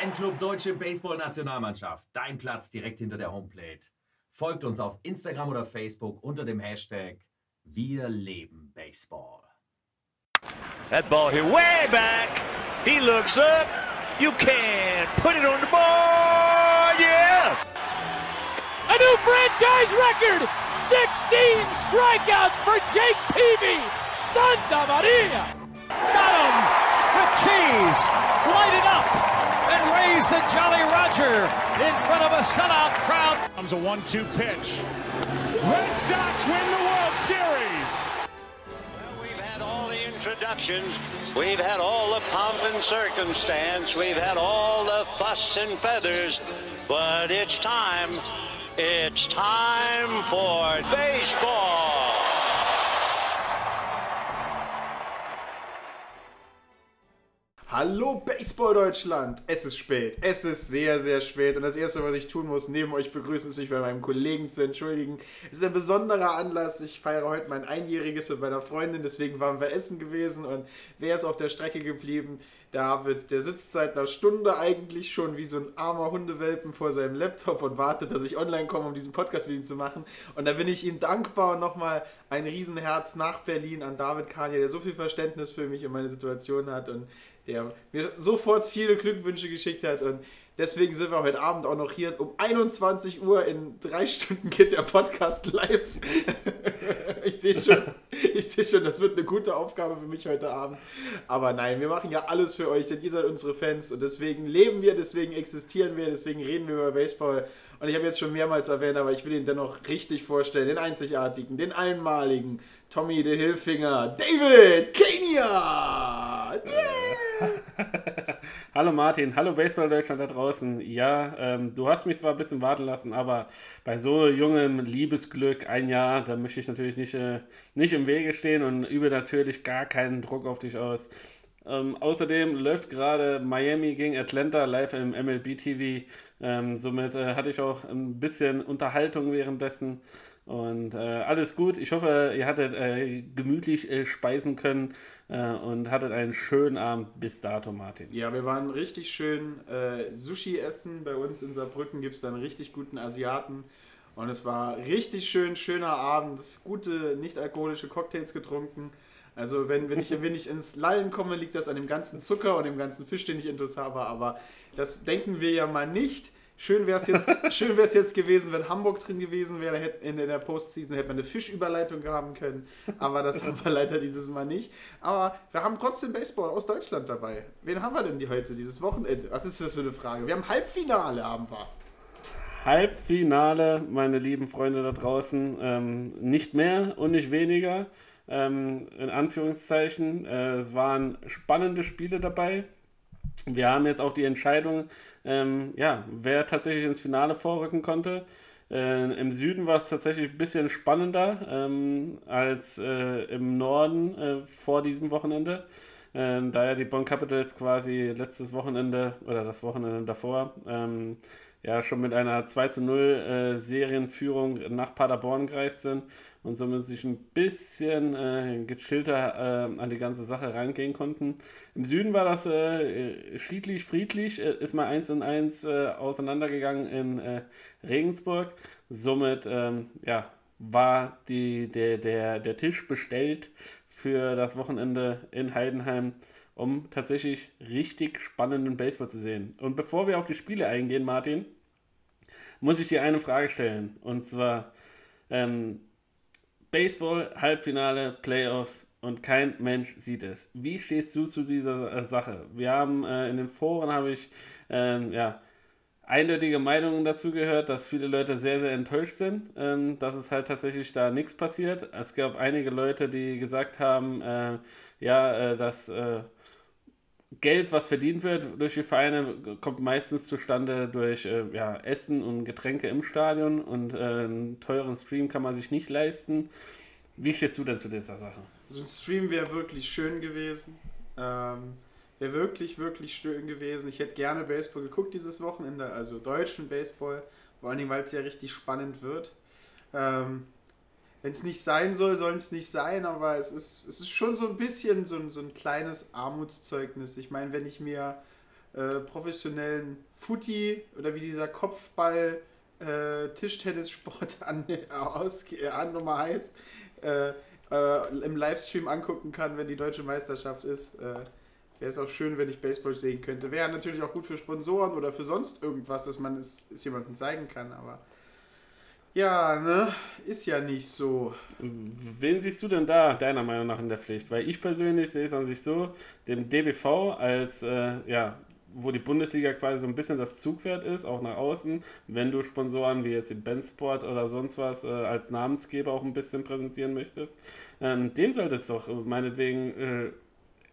Fanclub Deutsche Baseball-Nationalmannschaft. Dein Platz direkt hinter der Homeplate. Folgt uns auf Instagram oder Facebook unter dem Hashtag Wir leben Baseball. That ball here way back. He looks up. You can put it on the board. Yes. A new franchise record. 16 strikeouts for Jake Peavy. Santa Maria. Got him with cheese. Light it up and raise the Jolly Roger in front of a sellout crowd. Comes a one-two pitch. Red Sox win the World Series. Well, we've had all the introductions. We've had all the pomp and circumstance. We've had all the fuss and feathers. But it's time. It's time for baseball. Hallo Baseball Deutschland! Es ist spät. Es ist sehr, sehr spät. Und das Erste, was ich tun muss, neben euch begrüßen, ist mich bei meinem Kollegen zu entschuldigen. Es ist ein besonderer Anlass. Ich feiere heute mein Einjähriges mit meiner Freundin. Deswegen waren wir essen gewesen. Und wer ist auf der Strecke geblieben? David, der sitzt seit einer Stunde eigentlich schon wie so ein armer Hundewelpen vor seinem Laptop und wartet, dass ich online komme, um diesen Podcast mit ihm zu machen. Und da bin ich ihm dankbar und nochmal ein Riesenherz nach Berlin an David Kania, der so viel Verständnis für mich und meine Situation hat und der mir sofort viele Glückwünsche geschickt hat. Und deswegen sind wir heute Abend auch noch hier. Um 21 Uhr in drei Stunden geht der Podcast live. ich sehe schon, ich schon, das wird eine gute Aufgabe für mich heute Abend. Aber nein, wir machen ja alles für euch, denn ihr seid unsere Fans und deswegen leben wir, deswegen existieren wir, deswegen reden wir über Baseball. Und ich habe jetzt schon mehrmals erwähnt, aber ich will ihn dennoch richtig vorstellen. Den einzigartigen, den einmaligen Tommy de Hilfinger, David Kenia! hallo Martin, hallo Baseball Deutschland da draußen. Ja, ähm, du hast mich zwar ein bisschen warten lassen, aber bei so jungem Liebesglück, ein Jahr, da möchte ich natürlich nicht, äh, nicht im Wege stehen und übe natürlich gar keinen Druck auf dich aus. Ähm, außerdem läuft gerade Miami gegen Atlanta live im MLB TV. Ähm, somit äh, hatte ich auch ein bisschen Unterhaltung währenddessen. Und äh, alles gut. Ich hoffe, ihr hattet äh, gemütlich äh, speisen können äh, und hattet einen schönen Abend bis dato, Martin. Ja, wir waren richtig schön äh, Sushi essen. Bei uns in Saarbrücken gibt es da einen richtig guten Asiaten. Und es war richtig schön, schöner Abend. Gute, nicht-alkoholische Cocktails getrunken. Also wenn, wenn, ich, wenn ich ins Lallen komme, liegt das an dem ganzen Zucker und dem ganzen Fisch, den ich intus habe. Aber das denken wir ja mal nicht. Schön wäre es jetzt, jetzt gewesen, wenn Hamburg drin gewesen wäre. In der Postseason hätte man eine Fischüberleitung haben können. Aber das haben wir leider dieses Mal nicht. Aber wir haben trotzdem Baseball aus Deutschland dabei. Wen haben wir denn die heute, dieses Wochenende? Was ist das für eine Frage? Wir haben Halbfinale, haben wir. Halbfinale, meine lieben Freunde da draußen. Ähm, nicht mehr und nicht weniger. Ähm, in Anführungszeichen. Äh, es waren spannende Spiele dabei. Wir haben jetzt auch die Entscheidung, ähm, ja, wer tatsächlich ins Finale vorrücken konnte. Äh, Im Süden war es tatsächlich ein bisschen spannender ähm, als äh, im Norden äh, vor diesem Wochenende. Äh, da ja die Bonn Capitals quasi letztes Wochenende oder das Wochenende davor ähm, ja schon mit einer 2 zu 0 äh, Serienführung nach Paderborn gereist sind und somit sich ein bisschen äh, gechillter äh, an die ganze Sache reingehen konnten. Im Süden war das äh, friedlich, friedlich, äh, ist mal eins und eins äh, auseinandergegangen in äh, Regensburg. Somit ähm, ja, war die, der, der, der Tisch bestellt für das Wochenende in Heidenheim, um tatsächlich richtig spannenden Baseball zu sehen. Und bevor wir auf die Spiele eingehen, Martin, muss ich dir eine Frage stellen. Und zwar, ähm, Baseball, Halbfinale, Playoffs und kein Mensch sieht es. Wie stehst du zu dieser äh, Sache? Wir haben äh, in den Foren habe ich ähm, ja eindeutige Meinungen dazu gehört, dass viele Leute sehr, sehr enttäuscht sind, ähm, dass es halt tatsächlich da nichts passiert. Es gab einige Leute, die gesagt haben, äh, ja, äh, dass äh, Geld, was verdient wird durch die Vereine, kommt meistens zustande durch äh, ja, Essen und Getränke im Stadion und äh, einen teuren Stream kann man sich nicht leisten. Wie stehst du denn zu dieser Sache? So ein Stream wäre wirklich schön gewesen. Ähm, wäre wirklich, wirklich schön gewesen. Ich hätte gerne Baseball geguckt dieses Wochenende, also deutschen Baseball, vor allen Dingen, weil es ja richtig spannend wird. Ähm, wenn es nicht sein soll, soll es nicht sein, aber es ist, es ist schon so ein bisschen so ein, so ein kleines Armutszeugnis. Ich meine, wenn ich mir äh, professionellen Footy oder wie dieser Kopfball äh, Tischtennissport an, aus, an nochmal heißt, äh, äh, im Livestream angucken kann, wenn die deutsche Meisterschaft ist. Äh, Wäre es auch schön, wenn ich Baseball sehen könnte. Wäre natürlich auch gut für Sponsoren oder für sonst irgendwas, dass man es, es jemandem zeigen kann, aber ja, ne? Ist ja nicht so. Wen siehst du denn da, deiner Meinung nach, in der Pflicht? Weil ich persönlich sehe es an sich so, dem DBV als, äh, ja, wo die Bundesliga quasi so ein bisschen das Zugpferd ist, auch nach außen, wenn du Sponsoren wie jetzt den Bensport oder sonst was äh, als Namensgeber auch ein bisschen präsentieren möchtest, ähm, dem sollte es doch meinetwegen äh,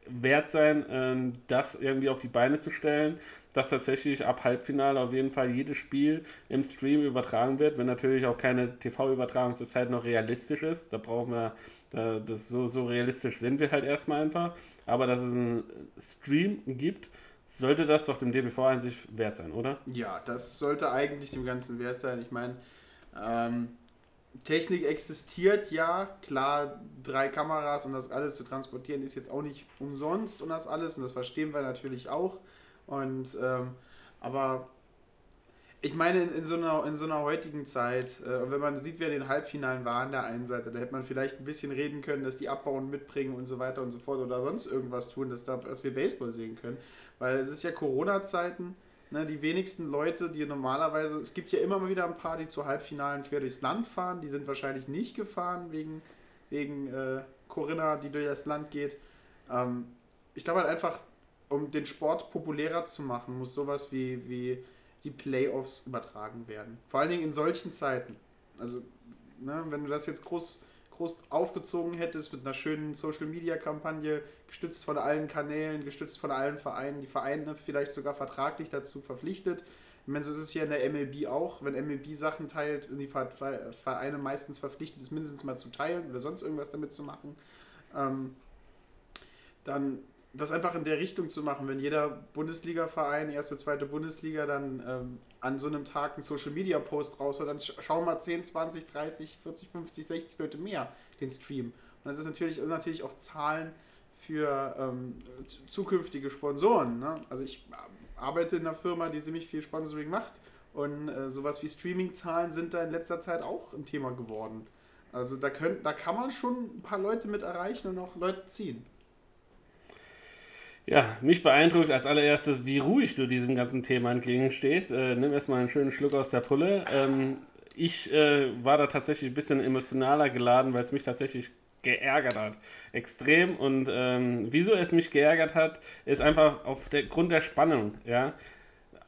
wert sein, ähm, das irgendwie auf die Beine zu stellen, dass tatsächlich ab Halbfinale auf jeden Fall jedes Spiel im Stream übertragen wird, wenn natürlich auch keine TV-Übertragung zur Zeit noch realistisch ist. Da brauchen wir, das so, so realistisch sind wir halt erstmal einfach. Aber dass es einen Stream gibt, sollte das doch dem DBV an sich wert sein, oder? Ja, das sollte eigentlich dem Ganzen wert sein. Ich meine, ähm, Technik existiert ja, klar, drei Kameras und das alles zu transportieren ist jetzt auch nicht umsonst und das alles und das verstehen wir natürlich auch. Und ähm, aber ich meine, in, in, so einer, in so einer heutigen Zeit, äh, wenn man sieht, wer in den Halbfinalen war an der einen Seite, da hätte man vielleicht ein bisschen reden können, dass die abbauen, mitbringen und so weiter und so fort oder sonst irgendwas tun, dass, da, dass wir Baseball sehen können. Weil es ist ja Corona-Zeiten Ne, die wenigsten Leute, die normalerweise, es gibt ja immer mal wieder ein paar, die zu Halbfinalen quer durchs Land fahren, die sind wahrscheinlich nicht gefahren wegen, wegen äh, Corinna, die durch das Land geht. Ähm, ich glaube halt einfach, um den Sport populärer zu machen, muss sowas wie, wie die Playoffs übertragen werden. Vor allen Dingen in solchen Zeiten. Also, ne, wenn du das jetzt groß groß aufgezogen hättest mit einer schönen Social-Media-Kampagne, gestützt von allen Kanälen, gestützt von allen Vereinen, die Vereine vielleicht sogar vertraglich dazu verpflichtet. Ich meine, so ist es hier in der MLB auch. Wenn MLB Sachen teilt und die Vereine meistens verpflichtet ist, mindestens mal zu teilen oder sonst irgendwas damit zu machen, ähm, dann das einfach in der Richtung zu machen, wenn jeder Bundesliga-Verein, erste, zweite Bundesliga, dann ähm, an so einem Tag einen Social-Media-Post raushaut, dann schauen mal 10, 20, 30, 40, 50, 60 Leute mehr den Stream. Und das ist natürlich, natürlich auch Zahlen für ähm, zukünftige Sponsoren. Ne? Also ich arbeite in einer Firma, die ziemlich viel Sponsoring macht und äh, sowas wie Streaming-Zahlen sind da in letzter Zeit auch ein Thema geworden. Also da, könnt, da kann man schon ein paar Leute mit erreichen und auch Leute ziehen. Ja, mich beeindruckt als allererstes, wie ruhig du diesem ganzen Thema entgegenstehst. Äh, nimm erstmal einen schönen Schluck aus der Pulle. Ähm, ich äh, war da tatsächlich ein bisschen emotionaler geladen, weil es mich tatsächlich geärgert hat. Extrem. Und ähm, wieso es mich geärgert hat, ist einfach auf der der Spannung. Ja?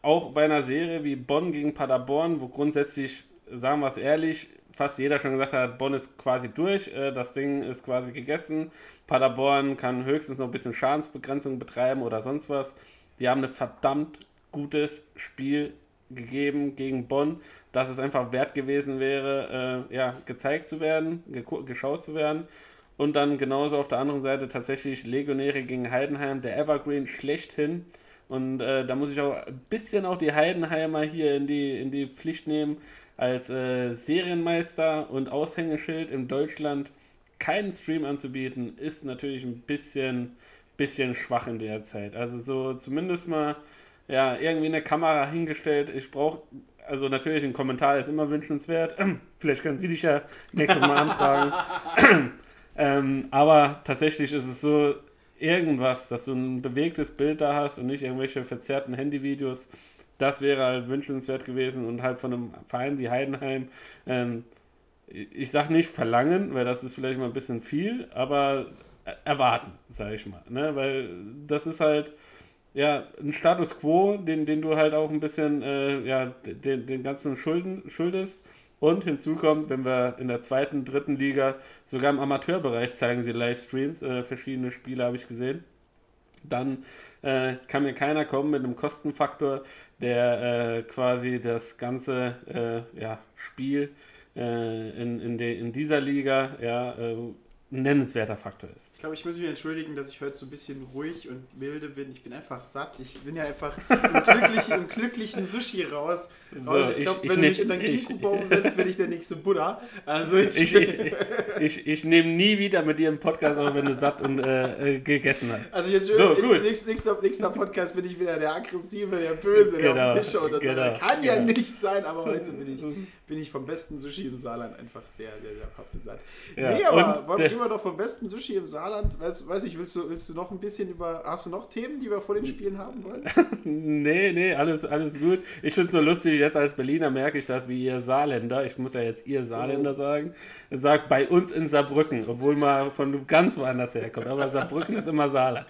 Auch bei einer Serie wie Bonn gegen Paderborn, wo grundsätzlich, sagen wir es ehrlich, fast jeder schon gesagt hat, Bonn ist quasi durch, äh, das Ding ist quasi gegessen. Paderborn kann höchstens noch ein bisschen Schadensbegrenzung betreiben oder sonst was. Die haben ein verdammt gutes Spiel gegeben gegen Bonn, dass es einfach wert gewesen wäre, äh, ja, gezeigt zu werden, geschaut zu werden. Und dann genauso auf der anderen Seite tatsächlich Legionäre gegen Heidenheim, der Evergreen schlechthin. Und äh, da muss ich auch ein bisschen auch die Heidenheimer hier in die, in die Pflicht nehmen als äh, Serienmeister und Aushängeschild in Deutschland keinen Stream anzubieten, ist natürlich ein bisschen, bisschen schwach in der Zeit. Also so zumindest mal ja, irgendwie eine Kamera hingestellt. Ich brauche, also natürlich ein Kommentar ist immer wünschenswert. Vielleicht können Sie dich ja nächstes Mal anfragen. ähm, aber tatsächlich ist es so, irgendwas, dass du ein bewegtes Bild da hast und nicht irgendwelche verzerrten Handyvideos, das wäre halt wünschenswert gewesen und halt von einem Verein wie Heidenheim, ähm, ich sag nicht verlangen, weil das ist vielleicht mal ein bisschen viel, aber erwarten, sage ich mal. Ne? Weil das ist halt ja ein Status quo, den, den du halt auch ein bisschen äh, ja, den, den ganzen Schulden schuldest. Und hinzu kommt, wenn wir in der zweiten, dritten Liga, sogar im Amateurbereich zeigen sie Livestreams, äh, verschiedene Spiele habe ich gesehen dann äh, kann mir keiner kommen mit einem Kostenfaktor, der äh, quasi das ganze äh, ja, Spiel äh, in, in, de, in dieser Liga ja, äh, ein nennenswerter Faktor ist. Ich glaube, ich muss mich entschuldigen, dass ich heute so ein bisschen ruhig und milde bin. Ich bin einfach satt. Ich bin ja einfach im glücklichen, im glücklichen Sushi raus. So, ich glaube, wenn ich du mich in deinen Kikubaum setzt, bin ich der nächste Buddha. Also ich, Ich, ich, ich, nehme nie wieder mit dir einen Podcast auf, wenn du satt und äh, äh, gegessen hast. also jetzt So, gut. nächster, nächster, nächster Podcast bin ich wieder der aggressive, der böse, der Genau, auf den Tisch schaut. und so. genau, Kann ja genau. nicht sein, aber heute bin ich, bin ich vom besten Sushi im Saarland einfach sehr, sehr, sehr pappbesatt. Ja, Nee, aber der- gehen wir doch vom besten Sushi im Saarland. Weiß, weiß ich, willst du, willst du noch ein bisschen über. Hast du noch Themen, die wir vor den Spielen haben wollen? Nee, nee, alles, alles gut. Ich finde es nur lustig, jetzt als Berliner merke ich das, wie ihr Saarländer, ich muss ja jetzt ihr Saarländer sagen, sagt bei uns in Saarbrücken, obwohl man von ganz woanders herkommt. Aber Saarbrücken ist immer Saarland.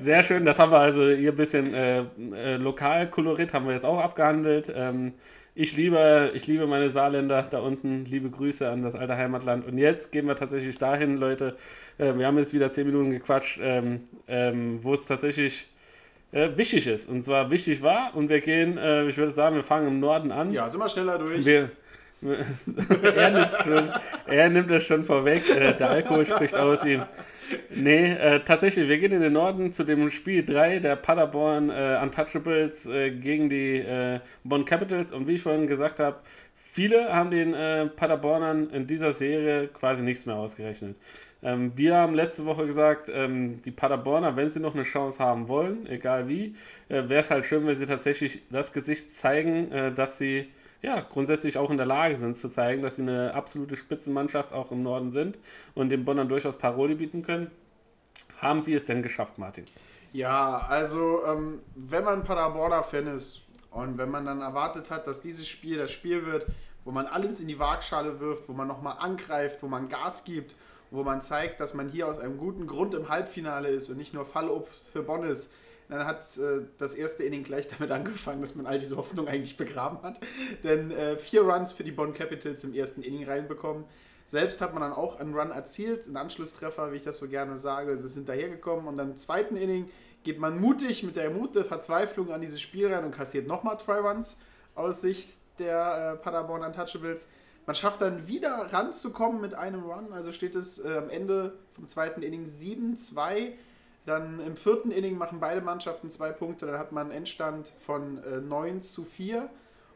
Sehr schön, das haben wir also hier ein bisschen äh, äh, Lokalkolorit haben wir jetzt auch abgehandelt. Ähm, ich liebe, ich liebe meine Saarländer da unten. Liebe Grüße an das alte Heimatland. Und jetzt gehen wir tatsächlich dahin, Leute. Äh, wir haben jetzt wieder zehn Minuten gequatscht, ähm, ähm, wo es tatsächlich äh, wichtig ist. Und zwar wichtig war. Und wir gehen, äh, ich würde sagen, wir fangen im Norden an. Ja, sind wir schneller durch. Wir, er, nimmt schon, er nimmt es schon vorweg. Äh, der Alkohol spricht aus ihm. Nee, äh, tatsächlich, wir gehen in den Norden zu dem Spiel 3 der Paderborn äh, Untouchables äh, gegen die äh, Bonn Capitals. Und wie ich vorhin gesagt habe, viele haben den äh, Paderbornern in dieser Serie quasi nichts mehr ausgerechnet. Ähm, wir haben letzte Woche gesagt, ähm, die Paderborner, wenn sie noch eine Chance haben wollen, egal wie, äh, wäre es halt schön, wenn sie tatsächlich das Gesicht zeigen, dass sie ja, grundsätzlich auch in der Lage sind zu zeigen, dass sie eine absolute Spitzenmannschaft auch im Norden sind und den Bonnern durchaus Paroli bieten können. Haben sie es denn geschafft, Martin? Ja, also ähm, wenn man Paderborner Fan ist und wenn man dann erwartet hat, dass dieses Spiel das Spiel wird, wo man alles in die Waagschale wirft, wo man nochmal angreift, wo man Gas gibt, wo man zeigt, dass man hier aus einem guten Grund im Halbfinale ist und nicht nur Fallobst für Bonn ist, dann hat äh, das erste Inning gleich damit angefangen, dass man all diese Hoffnung eigentlich begraben hat. Denn äh, vier Runs für die Bonn Capitals im ersten Inning reinbekommen. Selbst hat man dann auch einen Run erzielt, einen Anschlusstreffer, wie ich das so gerne sage. Es ist hinterhergekommen und dann im zweiten Inning geht man mutig mit der Mut der Verzweiflung an dieses Spiel rein und kassiert nochmal zwei Runs aus Sicht der äh, Paderborn Untouchables. Man schafft dann wieder ranzukommen mit einem Run, also steht es äh, am Ende vom zweiten Inning 7-2. Dann im vierten Inning machen beide Mannschaften zwei Punkte, dann hat man einen Endstand von äh, 9 zu 4.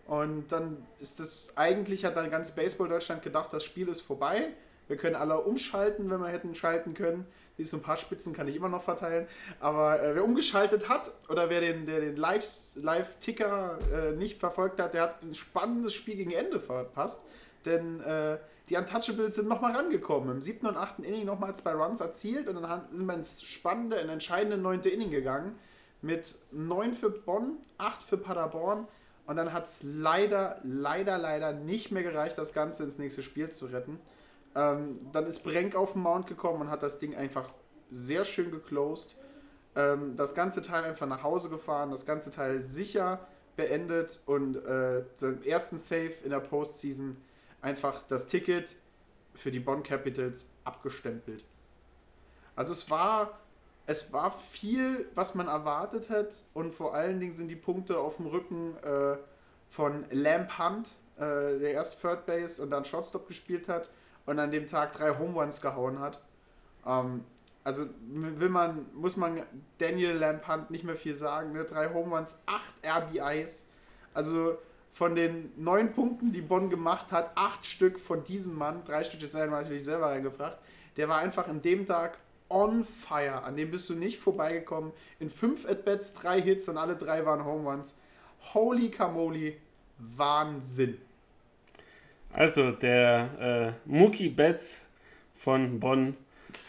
Und dann ist es eigentlich, hat dann ganz Baseball Deutschland gedacht, das Spiel ist vorbei. Wir können alle umschalten, wenn wir hätten schalten können. Die so ein paar Spitzen kann ich immer noch verteilen. Aber äh, wer umgeschaltet hat oder wer den, der den Live- Live-Ticker äh, nicht verfolgt hat, der hat ein spannendes Spiel gegen Ende verpasst. Denn äh, die Untouchables sind nochmal rangekommen. Im siebten und achten Inning nochmal zwei Runs erzielt und dann sind wir ins spannende, in entscheidende neunte Inning gegangen. Mit neun für Bonn, acht für Paderborn. Und dann hat es leider, leider, leider nicht mehr gereicht, das Ganze ins nächste Spiel zu retten. Ähm, dann ist Brenk auf den Mount gekommen und hat das Ding einfach sehr schön geclosed. Ähm, das ganze Teil einfach nach Hause gefahren, das ganze Teil sicher beendet und äh, den ersten Save in der Postseason einfach das Ticket für die Bonn Capitals abgestempelt. Also es war, es war viel, was man erwartet hat und vor allen Dingen sind die Punkte auf dem Rücken äh, von Lamp Hunt, äh, der erst Third Base und dann Shortstop gespielt hat und an dem Tag drei Home Runs gehauen hat. Ähm, also will man, muss man Daniel Lamp Hunt nicht mehr viel sagen. Ne? Drei Home Runs, acht RBIs. Also von den neun Punkten, die Bonn gemacht hat, acht Stück von diesem Mann, drei Stück ist er natürlich selber reingebracht. Der war einfach an dem Tag on fire. An dem bist du nicht vorbeigekommen. In fünf At-Bats, drei Hits und alle drei waren Home Runs. Holy Camoli, Wahnsinn. Also, der äh, Mookie Betts von Bonn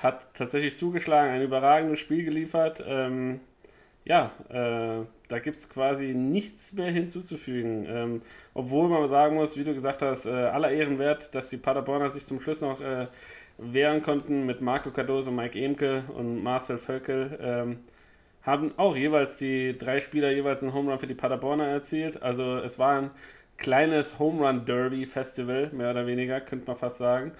hat tatsächlich zugeschlagen, ein überragendes Spiel geliefert. Ähm, ja, äh, da gibt es quasi nichts mehr hinzuzufügen. Ähm, obwohl man sagen muss, wie du gesagt hast, äh, aller Ehren wert, dass die Paderborner sich zum Schluss noch äh, wehren konnten mit Marco Cardoso, Mike Emke und Marcel Völkel. Ähm, haben auch jeweils die drei Spieler jeweils einen Home Run für die Paderborner erzielt. Also es war ein kleines Home Run Derby Festival, mehr oder weniger, könnte man fast sagen.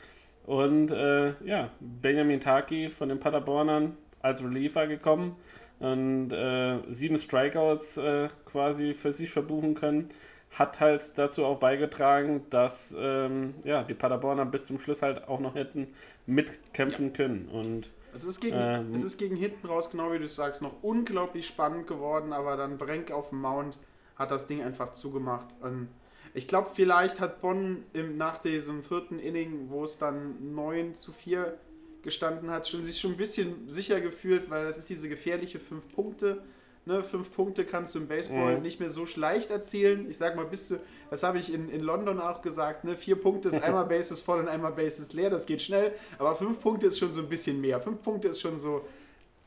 Und äh, ja, Benjamin Taki von den Paderbornern als Reliever gekommen und äh, sieben Strikeouts äh, quasi für sich verbuchen können. hat halt dazu auch beigetragen, dass ähm, ja, die Paderborner bis zum Schluss halt auch noch hätten mitkämpfen ja. können. Und, es, ist gegen, ähm, es ist gegen hinten raus, genau wie du sagst, noch unglaublich spannend geworden, aber dann Brenk auf dem Mount hat das Ding einfach zugemacht. Und ich glaube, vielleicht hat Bonn im, nach diesem vierten Inning, wo es dann 9 zu 4 gestanden hat, schon, sich schon ein bisschen sicher gefühlt, weil das ist diese gefährliche 5 Punkte. Ne, fünf Punkte kannst du im Baseball mhm. nicht mehr so leicht erzielen. Ich sag mal, bis zu, das habe ich in, in London auch gesagt, ne, vier Punkte ist einmal Bases voll und einmal Bases leer, das geht schnell, aber fünf Punkte ist schon so ein bisschen mehr. Fünf Punkte ist schon so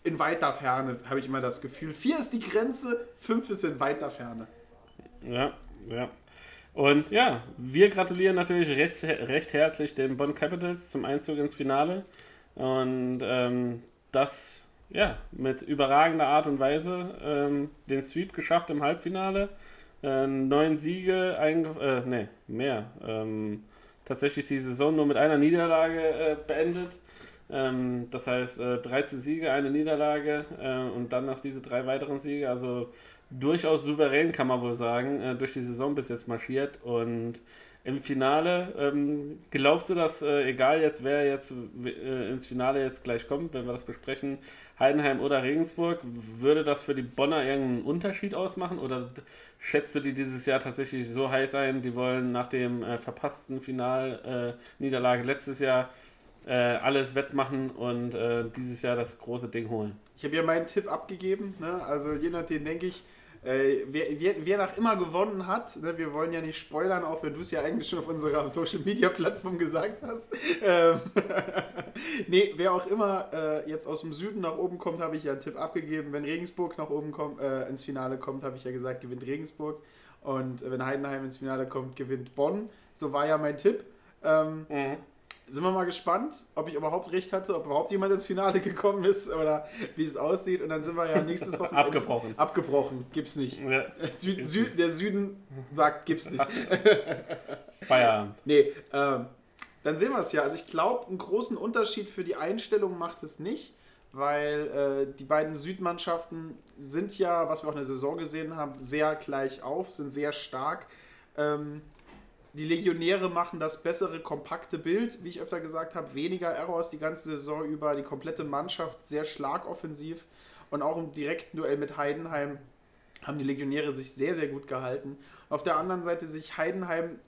in weiter Ferne, habe ich immer das Gefühl. Vier ist die Grenze, fünf ist in weiter Ferne. Ja, ja. Und ja, wir gratulieren natürlich recht, recht herzlich den Bonn Capitals zum Einzug ins Finale. Und ähm, das ja, mit überragender Art und Weise ähm, den Sweep geschafft im Halbfinale. Äh, neun Siege, äh, nee, mehr. Ähm, tatsächlich die Saison nur mit einer Niederlage äh, beendet. Ähm, das heißt, äh, 13 Siege, eine Niederlage äh, und dann noch diese drei weiteren Siege. Also durchaus souverän, kann man wohl sagen, äh, durch die Saison bis jetzt marschiert. Und im Finale, ähm, glaubst du, dass, äh, egal jetzt, wer jetzt äh, ins Finale jetzt gleich kommt, wenn wir das besprechen, Heidenheim oder Regensburg, würde das für die Bonner irgendeinen Unterschied ausmachen? Oder schätzt du die dieses Jahr tatsächlich so heiß ein, die wollen nach dem äh, verpassten Final-Niederlage äh, letztes Jahr äh, alles wettmachen und äh, dieses Jahr das große Ding holen? Ich habe ja meinen Tipp abgegeben, ne? also je nachdem denke ich, äh, wer, wer, wer, nach immer gewonnen hat, ne, wir wollen ja nicht spoilern, auch wenn du es ja eigentlich schon auf unserer Social Media Plattform gesagt hast. Ähm, nee, wer auch immer äh, jetzt aus dem Süden nach oben kommt, habe ich ja einen Tipp abgegeben. Wenn Regensburg nach oben kommt, äh, ins Finale kommt, habe ich ja gesagt, gewinnt Regensburg. Und wenn Heidenheim ins Finale kommt, gewinnt Bonn. So war ja mein Tipp. Ähm, mhm sind wir mal gespannt, ob ich überhaupt recht hatte, ob überhaupt jemand ins Finale gekommen ist oder wie es aussieht. Und dann sind wir ja nächstes Wochenende. abgebrochen. Abgebrochen, gibt's nicht. Ja. Sü Sü der Süden sagt, gibt's nicht. Feierabend. Nee, ähm, dann sehen wir es ja. Also ich glaube, einen großen Unterschied für die Einstellung macht es nicht, weil äh, die beiden Südmannschaften sind ja, was wir auch in der Saison gesehen haben, sehr gleich auf, sind sehr stark. Ähm, die Legionäre machen das bessere, kompakte Bild, wie ich öfter gesagt habe. Weniger Errors die ganze Saison über. Die komplette Mannschaft sehr schlagoffensiv. Und auch im direkten Duell mit Heidenheim haben die Legionäre sich sehr, sehr gut gehalten. Auf der anderen Seite sich Heidenheim,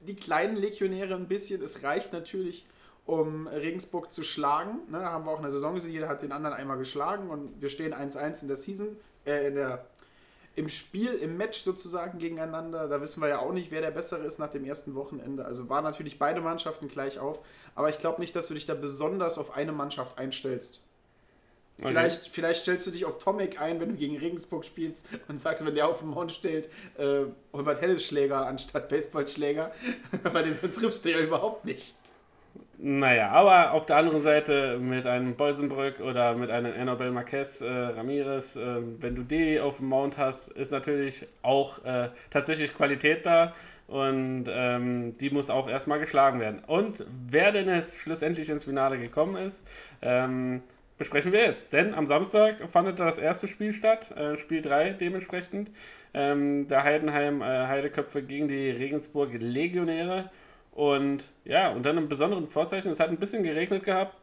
die kleinen Legionäre ein bisschen. Es reicht natürlich, um Regensburg zu schlagen. Ne, haben wir auch in der Saison gesehen. Jeder hat den anderen einmal geschlagen und wir stehen 1-1 in der Season, äh, in der im Spiel, im Match sozusagen gegeneinander. Da wissen wir ja auch nicht, wer der Bessere ist nach dem ersten Wochenende. Also waren natürlich beide Mannschaften gleich auf. Aber ich glaube nicht, dass du dich da besonders auf eine Mannschaft einstellst. Okay. Vielleicht, vielleicht stellst du dich auf Tomek ein, wenn du gegen Regensburg spielst und sagst, wenn der auf den Mount steht, äh, hol mal Tennisschläger anstatt Baseballschläger. Weil den so triffst du ja überhaupt nicht. Naja, aber auf der anderen Seite mit einem Bolsenbrück oder mit einem Enobel Marquez äh, Ramirez, äh, wenn du die auf dem Mount hast, ist natürlich auch äh, tatsächlich Qualität da und ähm, die muss auch erstmal geschlagen werden. Und wer denn jetzt schlussendlich ins Finale gekommen ist, ähm, besprechen wir jetzt. Denn am Samstag fand das erste Spiel statt, äh, Spiel 3 dementsprechend. Ähm, der Heidenheim äh, Heideköpfe gegen die Regensburg Legionäre. Und ja, und dann im besonderen Vorzeichen, es hat ein bisschen geregnet gehabt.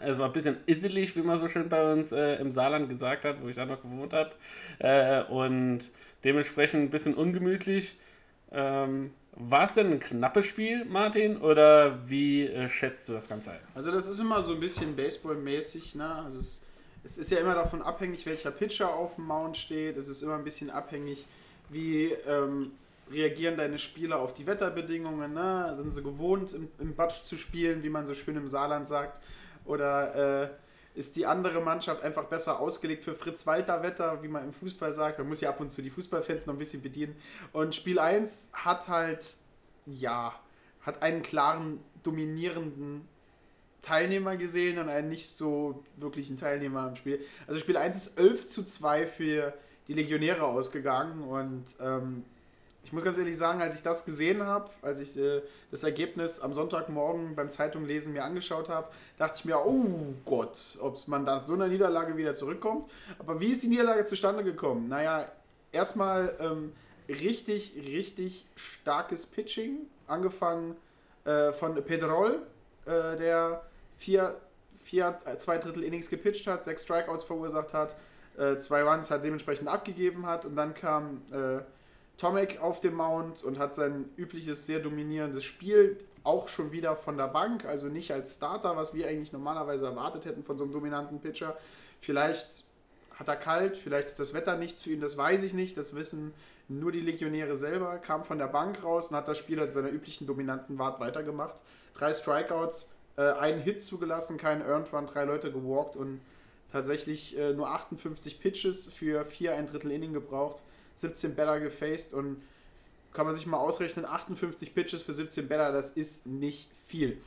Es war ein bisschen iselig, wie man so schön bei uns äh, im Saarland gesagt hat, wo ich da noch gewohnt habe. Äh, und dementsprechend ein bisschen ungemütlich. Ähm, war es denn ein knappes Spiel, Martin, oder wie äh, schätzt du das Ganze ein? Also das ist immer so ein bisschen Baseball-mäßig, ne? Also es, es, ist ja immer davon abhängig, welcher Pitcher auf dem Mount steht. Es ist immer ein bisschen abhängig, wie ähm, reagieren deine Spieler auf die Wetterbedingungen? Ne? Sind sie gewohnt, im, im Batsch zu spielen, wie man so schön im Saarland sagt? Oder äh, ist die andere Mannschaft einfach besser ausgelegt für Fritz-Walter-Wetter, wie man im Fußball sagt? Man muss ja ab und zu die Fußballfans noch ein bisschen bedienen. Und Spiel 1 hat halt, ja, hat einen klaren, dominierenden Teilnehmer gesehen und einen nicht so wirklichen Teilnehmer im Spiel. Also Spiel 1 ist 11 zu 2 für die Legionäre ausgegangen und ähm, ich muss ganz ehrlich sagen, als ich das gesehen habe, als ich äh, das Ergebnis am Sonntagmorgen beim Zeitunglesen mir angeschaut habe, dachte ich mir, oh Gott, ob man da so einer Niederlage wieder zurückkommt. Aber wie ist die Niederlage zustande gekommen? Naja, erstmal ähm, richtig, richtig starkes Pitching. Angefangen äh, von Pedrol, äh, der vier, vier, äh, zwei Drittel Innings gepitcht hat, sechs Strikeouts verursacht hat, äh, zwei Runs hat dementsprechend abgegeben hat und dann kam äh, Tomek auf dem Mount und hat sein übliches, sehr dominierendes Spiel auch schon wieder von der Bank, also nicht als Starter, was wir eigentlich normalerweise erwartet hätten von so einem dominanten Pitcher. Vielleicht hat er kalt, vielleicht ist das Wetter nichts für ihn, das weiß ich nicht, das wissen nur die Legionäre selber, kam von der Bank raus und hat das Spiel als seiner üblichen dominanten Wart weitergemacht. Drei Strikeouts, äh, einen Hit zugelassen, keinen Earned Run, drei Leute gewalkt und tatsächlich äh, nur 58 Pitches für vier ein Drittel Inning gebraucht, 17 Better gefaced und kann man sich mal ausrechnen, 58 Pitches für 17 Better, das ist nicht viel.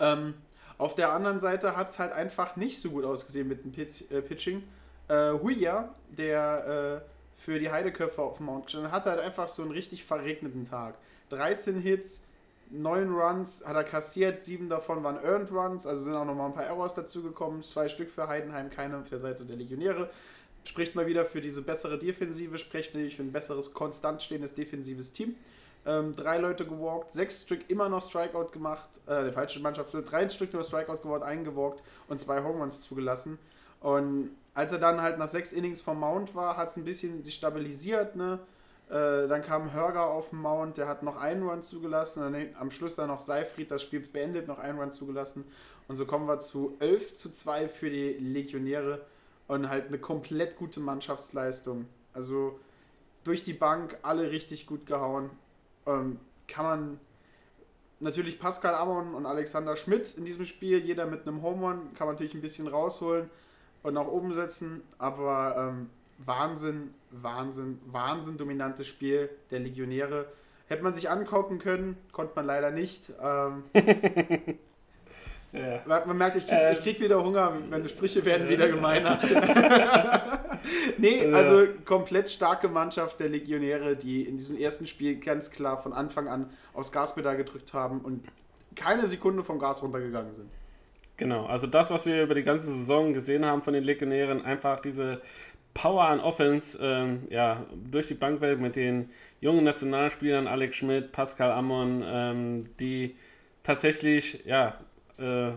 Ähm, auf der anderen Seite hat es halt einfach nicht so gut ausgesehen mit dem Pitch, äh, Pitching. Äh, Huya, der äh, für die Heideköpfe auf dem Mount gestanden hat, halt einfach so einen richtig verregneten Tag. 13 Hits, 9 Runs hat er kassiert, 7 davon waren Earned Runs, also sind auch nochmal ein paar Errors dazugekommen. Zwei Stück für Heidenheim, keine auf der Seite der Legionäre spricht mal wieder für diese bessere Defensive, spricht natürlich für ein besseres, konstant stehendes defensives Team. Ähm, drei Leute gewalkt, sechs Stück immer noch Strikeout gemacht, äh, die falsche Mannschaft, drei Stück nur Strikeout geworden, eingewalkt und zwei Home Runs zugelassen. Und als er dann halt nach sechs Innings vom Mount war, hat es ein bisschen sich stabilisiert, ne? Äh, dann kam Hörger auf den Mount, der hat noch einen Run zugelassen. Dann am Schluss dann noch Seifried, das Spiel beendet, noch einen Run zugelassen. Und so kommen wir zu 11 zu 2 für die Legionäre und halt eine komplett gute Mannschaftsleistung. Also durch die Bank alle richtig gut gehauen. Ähm, kann man natürlich Pascal Amon und Alexander Schmidt in diesem Spiel, jeder mit einem Home Run, kann man natürlich ein bisschen rausholen und nach oben setzen, aber ähm, Wahnsinn, Wahnsinn, Wahnsinn dominantes Spiel der Legionäre. Hätte man sich angucken können, konnte man leider nicht. Ähm, Ja. Man merkt, ich krieg, ähm, ich krieg wieder Hunger, meine Sprüche werden wieder gemeiner. nee, also komplett starke Mannschaft der Legionäre, die in diesem ersten Spiel ganz klar von Anfang an aufs Gaspedal gedrückt haben und keine Sekunde vom Gas runtergegangen sind. Genau, also das, was wir über die ganze Saison gesehen haben von den Legionären, einfach diese Power an Offense, ähm, ja, durch die Bankwelt mit den jungen Nationalspielern Alex Schmidt, Pascal Ammon, ähm, die tatsächlich, ja, äh,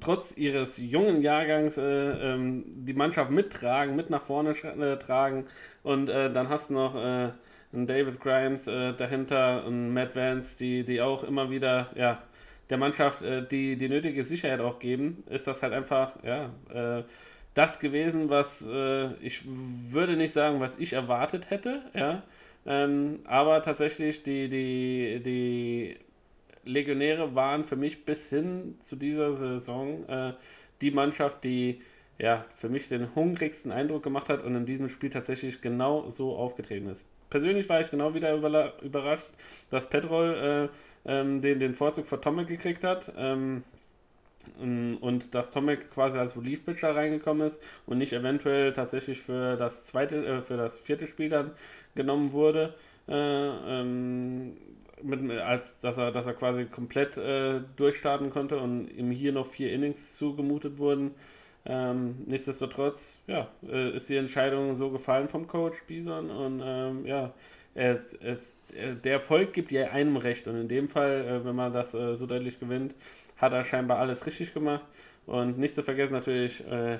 trotz ihres jungen Jahrgangs äh, ähm, die Mannschaft mittragen, mit nach vorne äh, tragen. Und äh, dann hast du noch äh, einen David Grimes dahinter und Matt Vance, die, die auch immer wieder ja, der Mannschaft die, die nötige Sicherheit auch geben. Ist das halt einfach ja, das gewesen, was ich würde nicht sagen, was ich erwartet hätte. Ja. Ähm, aber tatsächlich die, die, die Legionäre waren für mich bis hin zu dieser Saison äh, die Mannschaft, die ja, für mich den hungrigsten Eindruck gemacht hat und in diesem Spiel tatsächlich genau so aufgetreten ist. Persönlich war ich genau wieder überrascht, dass Petrol äh, ähm, den, den Vorzug vor Tomek gekriegt hat. Ähm, und dass Tomek quasi als Relief-Pitcher reingekommen ist und nicht eventuell tatsächlich für das zweite, äh, für das vierte Spiel dann genommen wurde. Äh, ähm, mit, als dass er, dass er quasi komplett äh, durchstarten konnte und ihm hier noch vier Innings zugemutet wurden. Ähm, nichtsdestotrotz, ja, äh, ist die Entscheidung so gefallen vom Coach Bison und ähm, ja, es, es, der Erfolg gibt ja einem recht und in dem Fall, äh, wenn man das äh, so deutlich gewinnt, hat er scheinbar alles richtig gemacht und nicht zu vergessen natürlich äh,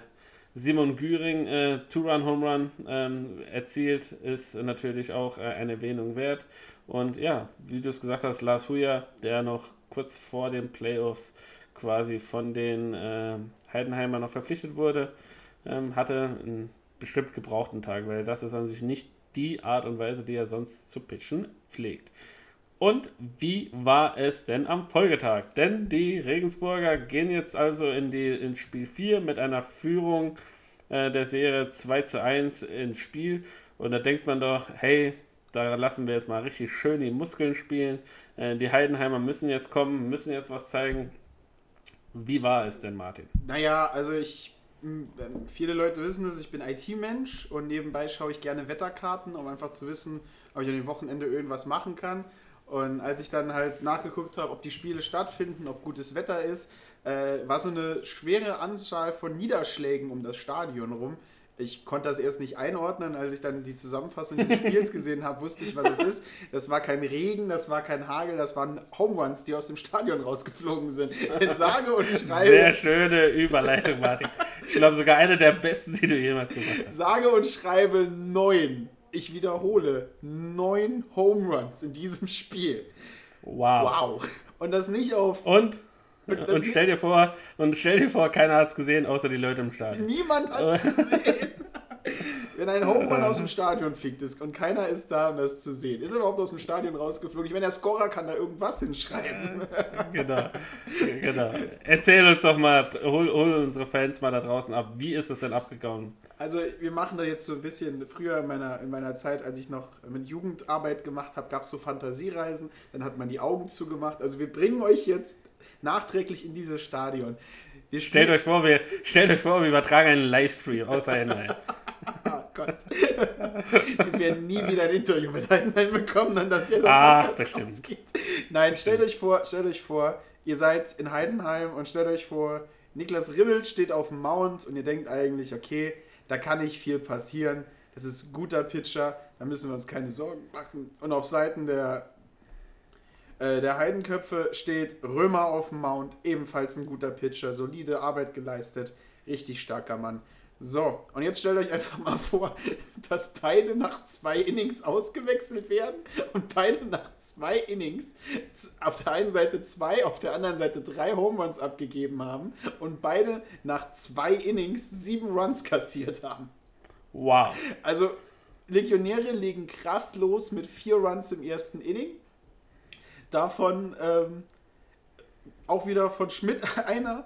Simon Güring, äh, Two-Run-Home-Run ähm, erzielt, ist natürlich auch äh, eine Erwähnung wert. Und ja, wie du es gesagt hast, Lars Huja, der noch kurz vor den Playoffs quasi von den äh, Heidenheimer noch verpflichtet wurde, ähm, hatte einen bestimmt gebrauchten Tag, weil das ist an sich nicht die Art und Weise, die er sonst zu pitchen pflegt. Und wie war es denn am Folgetag? Denn die Regensburger gehen jetzt also in die, ins Spiel 4 mit einer Führung äh, der Serie 2 zu 1 ins Spiel. Und da denkt man doch, hey, da lassen wir jetzt mal richtig schön die Muskeln spielen. Äh, die Heidenheimer müssen jetzt kommen, müssen jetzt was zeigen. Wie war es denn, Martin? Naja, also ich, viele Leute wissen es, ich bin IT-Mensch und nebenbei schaue ich gerne Wetterkarten, um einfach zu wissen, ob ich an dem Wochenende irgendwas machen kann. Und als ich dann halt nachgeguckt habe, ob die Spiele stattfinden, ob gutes Wetter ist, äh, war so eine schwere Anzahl von Niederschlägen um das Stadion rum Ich konnte das erst nicht einordnen, als ich dann die Zusammenfassung dieses Spiels gesehen habe, wusste ich, was es ist. Das war kein Regen, das war kein Hagel, das waren Home Runs, die aus dem Stadion rausgeflogen sind. Denn sage und schreibe. Sehr schöne Überleitung, Martin. Ich glaube sogar eine der besten, die du jemals gemacht hast. Sage und schreibe neun. Ich wiederhole, neun Home Runs in diesem Spiel. Wow. Wow. Und das nicht auf. Und? Das Und stell dir vor, und stell dir vor, keiner hat es gesehen, außer die Leute im Stadion. Niemand hat es gesehen. Wenn ein Home Run aus dem Stadion fliegt ist und keiner ist da, um das zu sehen, ist er überhaupt aus dem Stadion rausgeflogen? Ich meine, der Scorer kann da irgendwas hinschreiben. Genau. genau. Erzähl uns doch mal, hol, hol unsere Fans mal da draußen ab. Wie ist es denn abgegangen? Also wir machen da jetzt so ein bisschen, früher in meiner, in meiner Zeit, als ich noch mit Jugendarbeit gemacht habe, gab es so Fantasiereisen, dann hat man die Augen zugemacht. Also wir bringen euch jetzt nachträglich in dieses Stadion. Wir Stellt euch vor, wir, stellt euch vor, wir übertragen einen Livestream außer Heidenheim. Oh Gott. Wir werden nie wieder ein Interview mit Heidenheim bekommen, dann dass der Ach, Podcast bestimmt. rausgeht. Nein, stellt euch vor, stellt euch vor, ihr seid in Heidenheim und stellt euch vor, Niklas Rimmel steht auf dem Mount und ihr denkt eigentlich, okay, da kann nicht viel passieren. Das ist ein guter Pitcher, da müssen wir uns keine Sorgen machen. Und auf Seiten der, äh, der Heidenköpfe steht Römer auf dem Mount, ebenfalls ein guter Pitcher, solide Arbeit geleistet, richtig starker Mann. So, und jetzt stellt euch einfach mal vor, dass beide nach zwei Innings ausgewechselt werden und beide nach zwei Innings auf der einen Seite zwei, auf der anderen Seite drei Home Runs abgegeben haben und beide nach zwei Innings sieben Runs kassiert haben. Wow. Also, Legionäre legen krass los mit vier Runs im ersten Inning. Davon ähm, auch wieder von Schmidt einer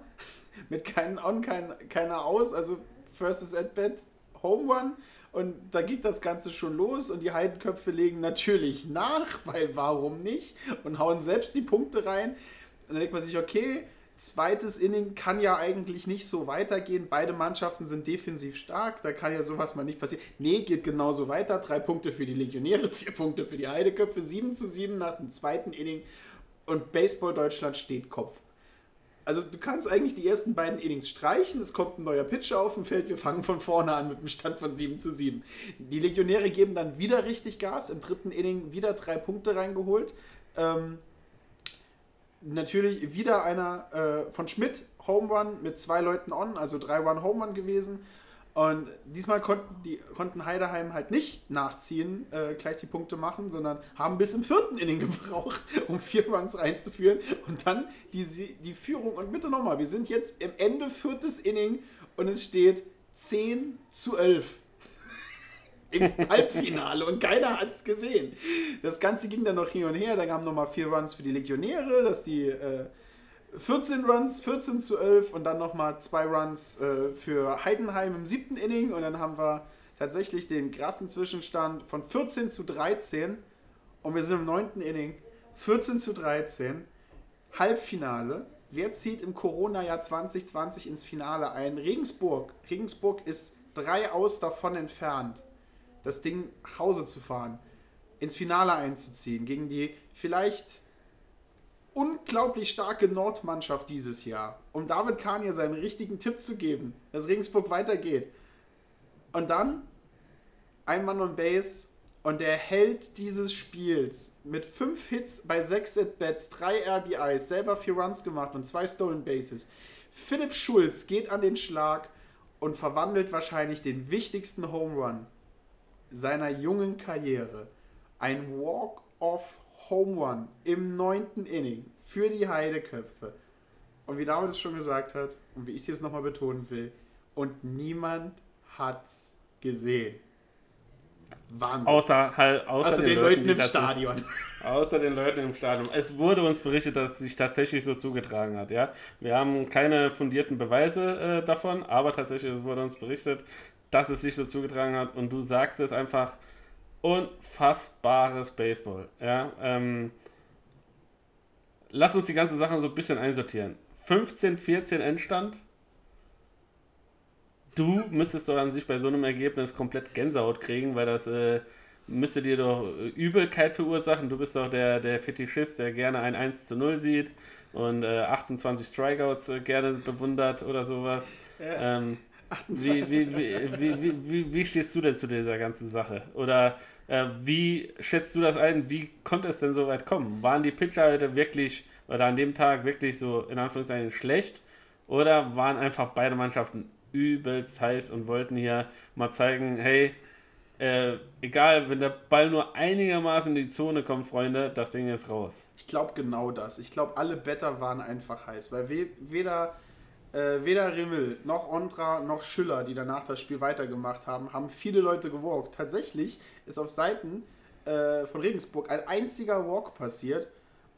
mit keinen On, kein, keiner aus. Also, is at bat, Home Run. Und da geht das Ganze schon los und die Heidenköpfe legen natürlich nach, weil warum nicht? Und hauen selbst die Punkte rein. Und dann denkt man sich, okay, zweites Inning kann ja eigentlich nicht so weitergehen. Beide Mannschaften sind defensiv stark, da kann ja sowas mal nicht passieren. Nee, geht genauso weiter. Drei Punkte für die Legionäre, vier Punkte für die Heideköpfe, 7 zu 7 nach dem zweiten Inning. Und Baseball Deutschland steht Kopf. Also du kannst eigentlich die ersten beiden Innings streichen, es kommt ein neuer Pitcher auf dem Feld, wir fangen von vorne an mit einem Stand von 7 zu 7. Die Legionäre geben dann wieder richtig Gas, im dritten Inning wieder drei Punkte reingeholt. Ähm, natürlich wieder einer äh, von Schmidt, Home Run mit zwei Leuten on, also drei Run Home Run gewesen. Und diesmal konnten, die, konnten Heideheim halt nicht nachziehen, äh, gleich die Punkte machen, sondern haben bis im vierten Inning gebraucht, um vier Runs einzuführen. Und dann die, die Führung. Und bitte nochmal, wir sind jetzt im Ende viertes Inning und es steht 10 zu 11 im Halbfinale und keiner hat es gesehen. Das Ganze ging dann noch hin und her. Da kamen nochmal vier Runs für die Legionäre, dass die äh, 14 Runs, 14 zu 11 und dann nochmal zwei Runs äh, für Heidenheim im siebten Inning und dann haben wir tatsächlich den krassen Zwischenstand von 14 zu 13 und wir sind im neunten Inning. 14 zu 13, Halbfinale. Wer zieht im Corona-Jahr 2020 ins Finale ein? Regensburg. Regensburg ist drei aus davon entfernt, das Ding nach Hause zu fahren, ins Finale einzuziehen, gegen die vielleicht unglaublich starke Nordmannschaft dieses Jahr, um David Kahn hier seinen richtigen Tipp zu geben, dass Regensburg weitergeht. Und dann ein Mann und Base und der Held dieses Spiels mit fünf Hits bei sechs At-Bats, drei RBIs, selber vier Runs gemacht und zwei Stolen Bases. Philipp Schulz geht an den Schlag und verwandelt wahrscheinlich den wichtigsten Home Run seiner jungen Karriere. Ein Walk-off Home Run im neunten Inning für die Heideköpfe. Und wie David es schon gesagt hat, und wie ich es jetzt nochmal betonen will, und niemand hat's gesehen. Wahnsinn. Außer, halt, außer, Außer den Leuten die im Stadion. Außer den Leuten im Stadion. Es wurde uns berichtet, dass es sich tatsächlich so zugetragen hat. Ja? Wir haben keine fundierten Beweise äh, davon, aber tatsächlich es wurde uns berichtet, dass es sich so zugetragen hat. Und du sagst es einfach, unfassbares Baseball. Ja? Ähm, lass uns die ganze Sache so ein bisschen einsortieren. 15, 14 Endstand. Du müsstest doch an sich bei so einem Ergebnis komplett Gänsehaut kriegen, weil das äh, müsste dir doch äh, Übelkeit verursachen. Du bist doch der, der Fetischist, der gerne ein 1 zu 0 sieht und äh, 28 Strikeouts äh, gerne bewundert oder sowas. Ähm, Wie, wie, wie, wie, wie, stehst du denn zu dieser ganzen Sache? Oder äh, wie schätzt du das ein? Wie konnte es denn so weit kommen? Waren die Pitcher heute wirklich oder an dem Tag wirklich so in Anführungszeichen schlecht? Oder waren einfach beide Mannschaften übelst heiß und wollten hier mal zeigen, hey, äh, egal, wenn der Ball nur einigermaßen in die Zone kommt, Freunde, das Ding ist raus. Ich glaube genau das. Ich glaube, alle Better waren einfach heiß, weil we weder, äh, weder Rimmel noch Ondra noch Schüller, die danach das Spiel weitergemacht haben, haben viele Leute gewalkt. Tatsächlich ist auf Seiten äh, von Regensburg ein einziger Walk passiert,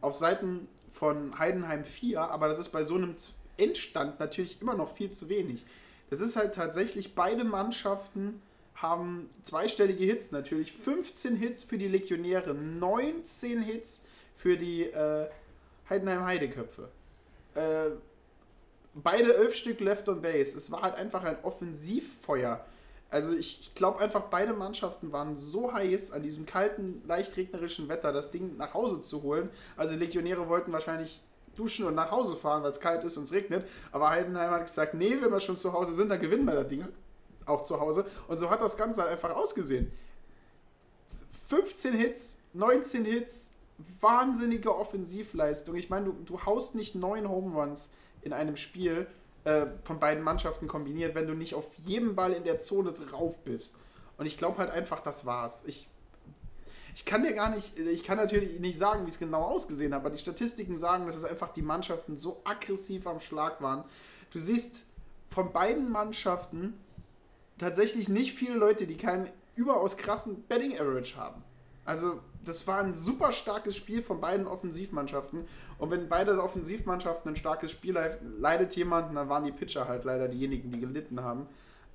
auf Seiten von Heidenheim 4, aber das ist bei so einem Endstand natürlich immer noch viel zu wenig. Das ist halt tatsächlich, beide Mannschaften haben zweistellige Hits natürlich. 15 Hits für die Legionäre, 19 Hits für die äh, Heidenheim Heideköpfe. Äh, beide 11 Stück Left on Base. Es war halt einfach ein Offensivfeuer. Also ich, ich glaube einfach, beide Mannschaften waren so heiß an diesem kalten, leicht regnerischen Wetter, das Ding nach Hause zu holen. Also die Legionäre wollten wahrscheinlich duschen und nach Hause fahren, weil es kalt ist und es regnet. Aber Heidenheim hat gesagt, nee, wenn wir schon zu Hause sind, dann gewinnen wir das Ding auch zu Hause. Und so hat das Ganze halt einfach ausgesehen. 15 Hits, 19 Hits, wahnsinnige Offensivleistung. Ich meine, du, du haust nicht neun Home Runs in einem Spiel äh, von beiden Mannschaften kombiniert, wenn du nicht auf jedem Ball in der Zone drauf bist. Und ich glaube halt einfach, das war's. Ich, ich kann dir gar nicht, ich kann natürlich nicht sagen, wie es genau ausgesehen hat, aber die Statistiken sagen, dass es einfach die Mannschaften so aggressiv am Schlag waren. Du siehst von beiden Mannschaften tatsächlich nicht viele Leute, die keinen überaus krassen Betting Average haben. Also, das war ein super starkes Spiel von beiden Offensivmannschaften. Und wenn beide Offensivmannschaften ein starkes Spiel leidet jemand, dann waren die Pitcher halt leider diejenigen, die gelitten haben.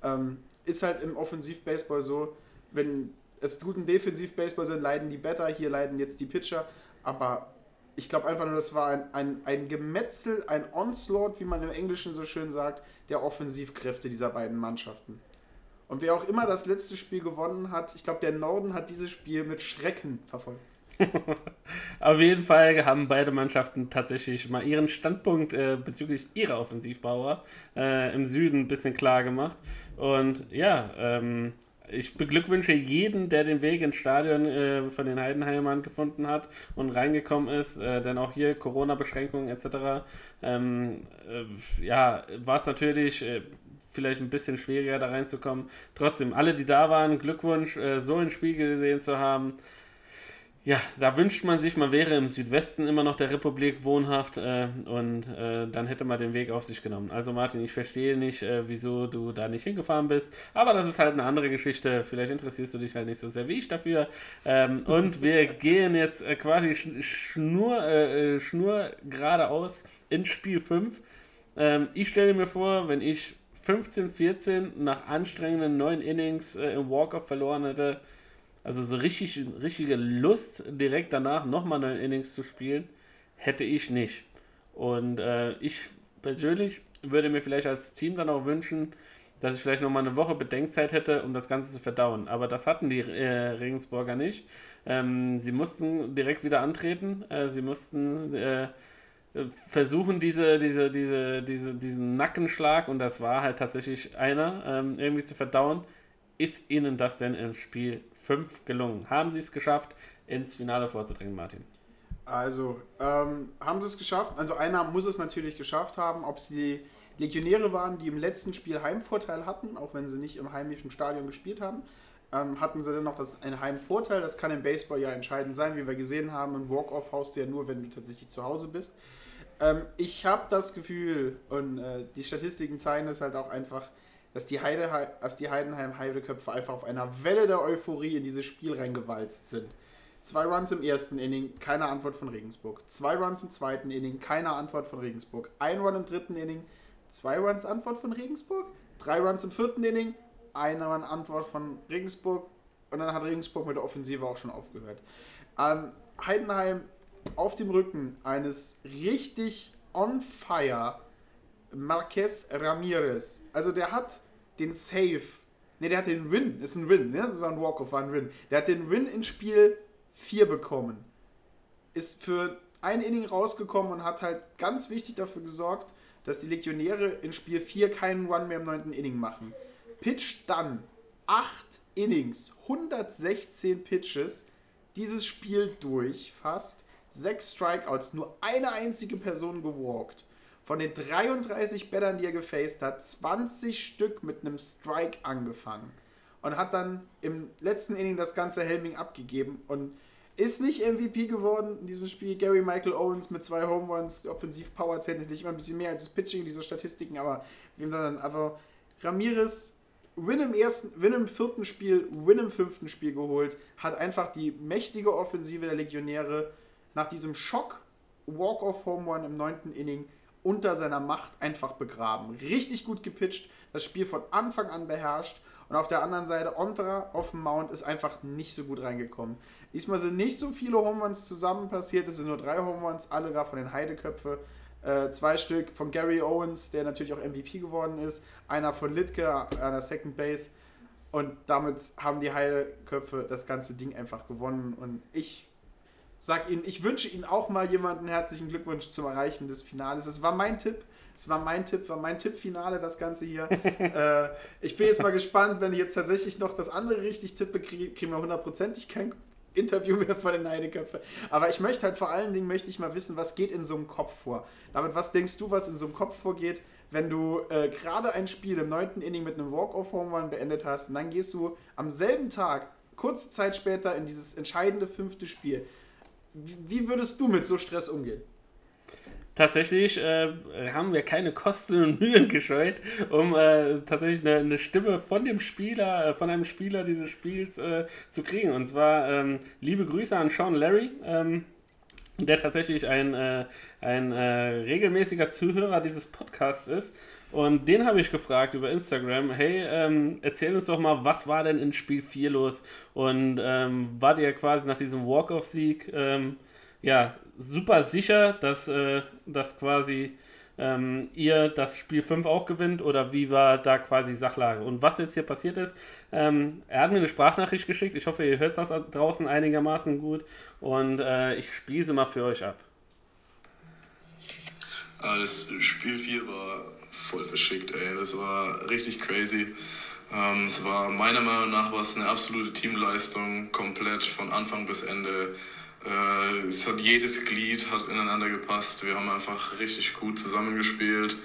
Ähm, ist halt im Offensiv-Baseball so, wenn es guten Defensiv-Baseball sind, leiden die Better, hier leiden jetzt die Pitcher. Aber ich glaube einfach nur, das war ein, ein, ein Gemetzel, ein Onslaught, wie man im Englischen so schön sagt, der Offensivkräfte dieser beiden Mannschaften. Und wer auch immer das letzte Spiel gewonnen hat, ich glaube, der Norden hat dieses Spiel mit Schrecken verfolgt. Auf jeden Fall haben beide Mannschaften tatsächlich mal ihren Standpunkt äh, bezüglich ihrer Offensivbauer äh, im Süden ein bisschen klar gemacht. Und ja, ähm, ich beglückwünsche jeden, der den Weg ins Stadion äh, von den Heidenheimern gefunden hat und reingekommen ist, äh, denn auch hier Corona-Beschränkungen etc. Ähm, äh, ja, war es natürlich äh, vielleicht ein bisschen schwieriger da reinzukommen. Trotzdem, alle, die da waren, Glückwunsch, äh, so ein Spiel gesehen zu haben. Ja, da wünscht man sich, man wäre im Südwesten immer noch der Republik wohnhaft äh, und äh, dann hätte man den Weg auf sich genommen. Also Martin, ich verstehe nicht, äh, wieso du da nicht hingefahren bist, aber das ist halt eine andere Geschichte. Vielleicht interessierst du dich halt nicht so sehr wie ich dafür. Ähm, und wir gehen jetzt äh, quasi schnur, äh, schnur geradeaus ins Spiel 5. Ähm, ich stelle mir vor, wenn ich 15, 14 nach anstrengenden neun Innings äh, im Walk-Off verloren hätte. Also so richtig, richtige Lust, direkt danach nochmal neun Innings zu spielen, hätte ich nicht. Und äh, ich persönlich würde mir vielleicht als Team dann auch wünschen, dass ich vielleicht nochmal eine Woche Bedenkzeit hätte, um das Ganze zu verdauen. Aber das hatten die äh, Regensburger nicht. Ähm, sie mussten direkt wieder antreten. Äh, sie mussten äh, versuchen, diese, diese, diese, diese, diesen Nackenschlag, und das war halt tatsächlich einer, ähm, irgendwie zu verdauen. Ist Ihnen das denn im Spiel 5 gelungen? Haben Sie es geschafft, ins Finale vorzudringen, Martin? Also, ähm, haben sie es geschafft? Also, einer muss es natürlich geschafft haben. Ob sie Legionäre waren, die im letzten Spiel Heimvorteil hatten, auch wenn sie nicht im heimischen Stadion gespielt haben, ähm, hatten sie dann noch das, einen Heimvorteil. Das kann im Baseball ja entscheidend sein, wie wir gesehen haben. Ein Walk-Off haust du ja nur, wenn du tatsächlich zu Hause bist. Ähm, ich habe das Gefühl, und äh, die Statistiken zeigen es halt auch einfach, dass die, Heide, dass die Heidenheim Heideköpfe einfach auf einer Welle der Euphorie in dieses Spiel reingewalzt sind. Zwei Runs im ersten Inning, keine Antwort von Regensburg. Zwei Runs im zweiten Inning, keine Antwort von Regensburg. Ein Run im dritten Inning, zwei Runs Antwort von Regensburg. Drei Runs im vierten Inning, eine Run Antwort von Regensburg. Und dann hat Regensburg mit der Offensive auch schon aufgehört. Ähm, Heidenheim auf dem Rücken eines richtig on fire Marquez Ramirez. Also der hat den Save. Ne, der hat den Win. Ist ein Win. Ne? Das war ein Walk-Off, war ein Win. Der hat den Win in Spiel 4 bekommen. Ist für ein Inning rausgekommen und hat halt ganz wichtig dafür gesorgt, dass die Legionäre in Spiel 4 keinen Run mehr im 9. Inning machen. Pitcht dann 8 Innings, 116 Pitches, dieses Spiel durch fast, 6 Strikeouts, nur eine einzige Person gewalkt. Von den 33 Battern, die er gefaced hat, 20 Stück mit einem Strike angefangen. Und hat dann im letzten Inning das ganze Helming abgegeben und ist nicht MVP geworden in diesem Spiel. Gary Michael Owens mit zwei Home Runs, Offensiv-Power zählt natürlich immer ein bisschen mehr als das Pitching in dieser Statistiken, aber wir haben dann einfach Ramirez Win im ersten, Win im vierten Spiel, Win im fünften Spiel geholt, hat einfach die mächtige Offensive der Legionäre nach diesem Schock Walk-off Home Run im neunten Inning unter seiner Macht einfach begraben. Richtig gut gepitcht, das Spiel von Anfang an beherrscht und auf der anderen Seite Ondra auf dem Mount ist einfach nicht so gut reingekommen. Diesmal sind nicht so viele Home Runs zusammen passiert, es sind nur drei Home Runs, alle gar von den Heideköpfe. Äh, zwei Stück von Gary Owens, der natürlich auch MVP geworden ist, einer von Litke an der Second Base und damit haben die Heideköpfe das ganze Ding einfach gewonnen und ich sag Ihnen, ich wünsche Ihnen auch mal jemanden herzlichen Glückwunsch zum Erreichen des Finales. Es war mein Tipp. Es war mein Tipp, war mein Tippfinale, das Ganze hier. äh, ich bin jetzt mal gespannt, wenn ich jetzt tatsächlich noch das andere richtig tippe, kriegen krieg wir hundertprozentig kein Interview mehr von den Heideköpfe. Aber ich möchte halt vor allen Dingen, möchte ich mal wissen, was geht in so einem Kopf vor. Damit, was denkst du, was in so einem Kopf vorgeht, wenn du äh, gerade ein Spiel im neunten Inning mit einem Walk-off-Home Run beendet hast und dann gehst du am selben Tag, kurze Zeit später, in dieses entscheidende fünfte Spiel. Wie würdest du mit so Stress umgehen? Tatsächlich äh, haben wir keine Kosten und Mühen gescheut, um äh, tatsächlich eine, eine, Stimme von dem Spieler, äh, von einem Spieler dieses Spiels äh, zu kriegen. Und zwar ähm, liebe Grüße an Sean Larry, ähm, der tatsächlich ein, äh, ein regelmäßiger Zuhörer dieses Podcasts ist. Und den habe ich gefragt über Instagram, hey, ähm, erzähl uns doch mal, was war denn in Spiel 4 los? Und ähm, war dir quasi nach diesem Walk-off-Sieg ähm, ja, super sicher, dass, äh, dass quasi ähm, ihr das Spiel 5 auch gewinnt oder wie war da quasi Sachlage? Und was jetzt hier passiert ist, ähm, er hat mir eine Sprachnachricht geschickt. Ich hoffe, ihr hört das draußen einigermaßen gut und äh, ich spiele sie mal für euch ab. Ah, das Spiel 4 war voll verschickt, ey. Das war richtig crazy. Ähm, es war meiner Meinung nach was eine absolute Teamleistung, komplett von Anfang bis Ende. Äh, es hat jedes Glied hat ineinander gepasst. Wir haben einfach richtig gut zusammengespielt,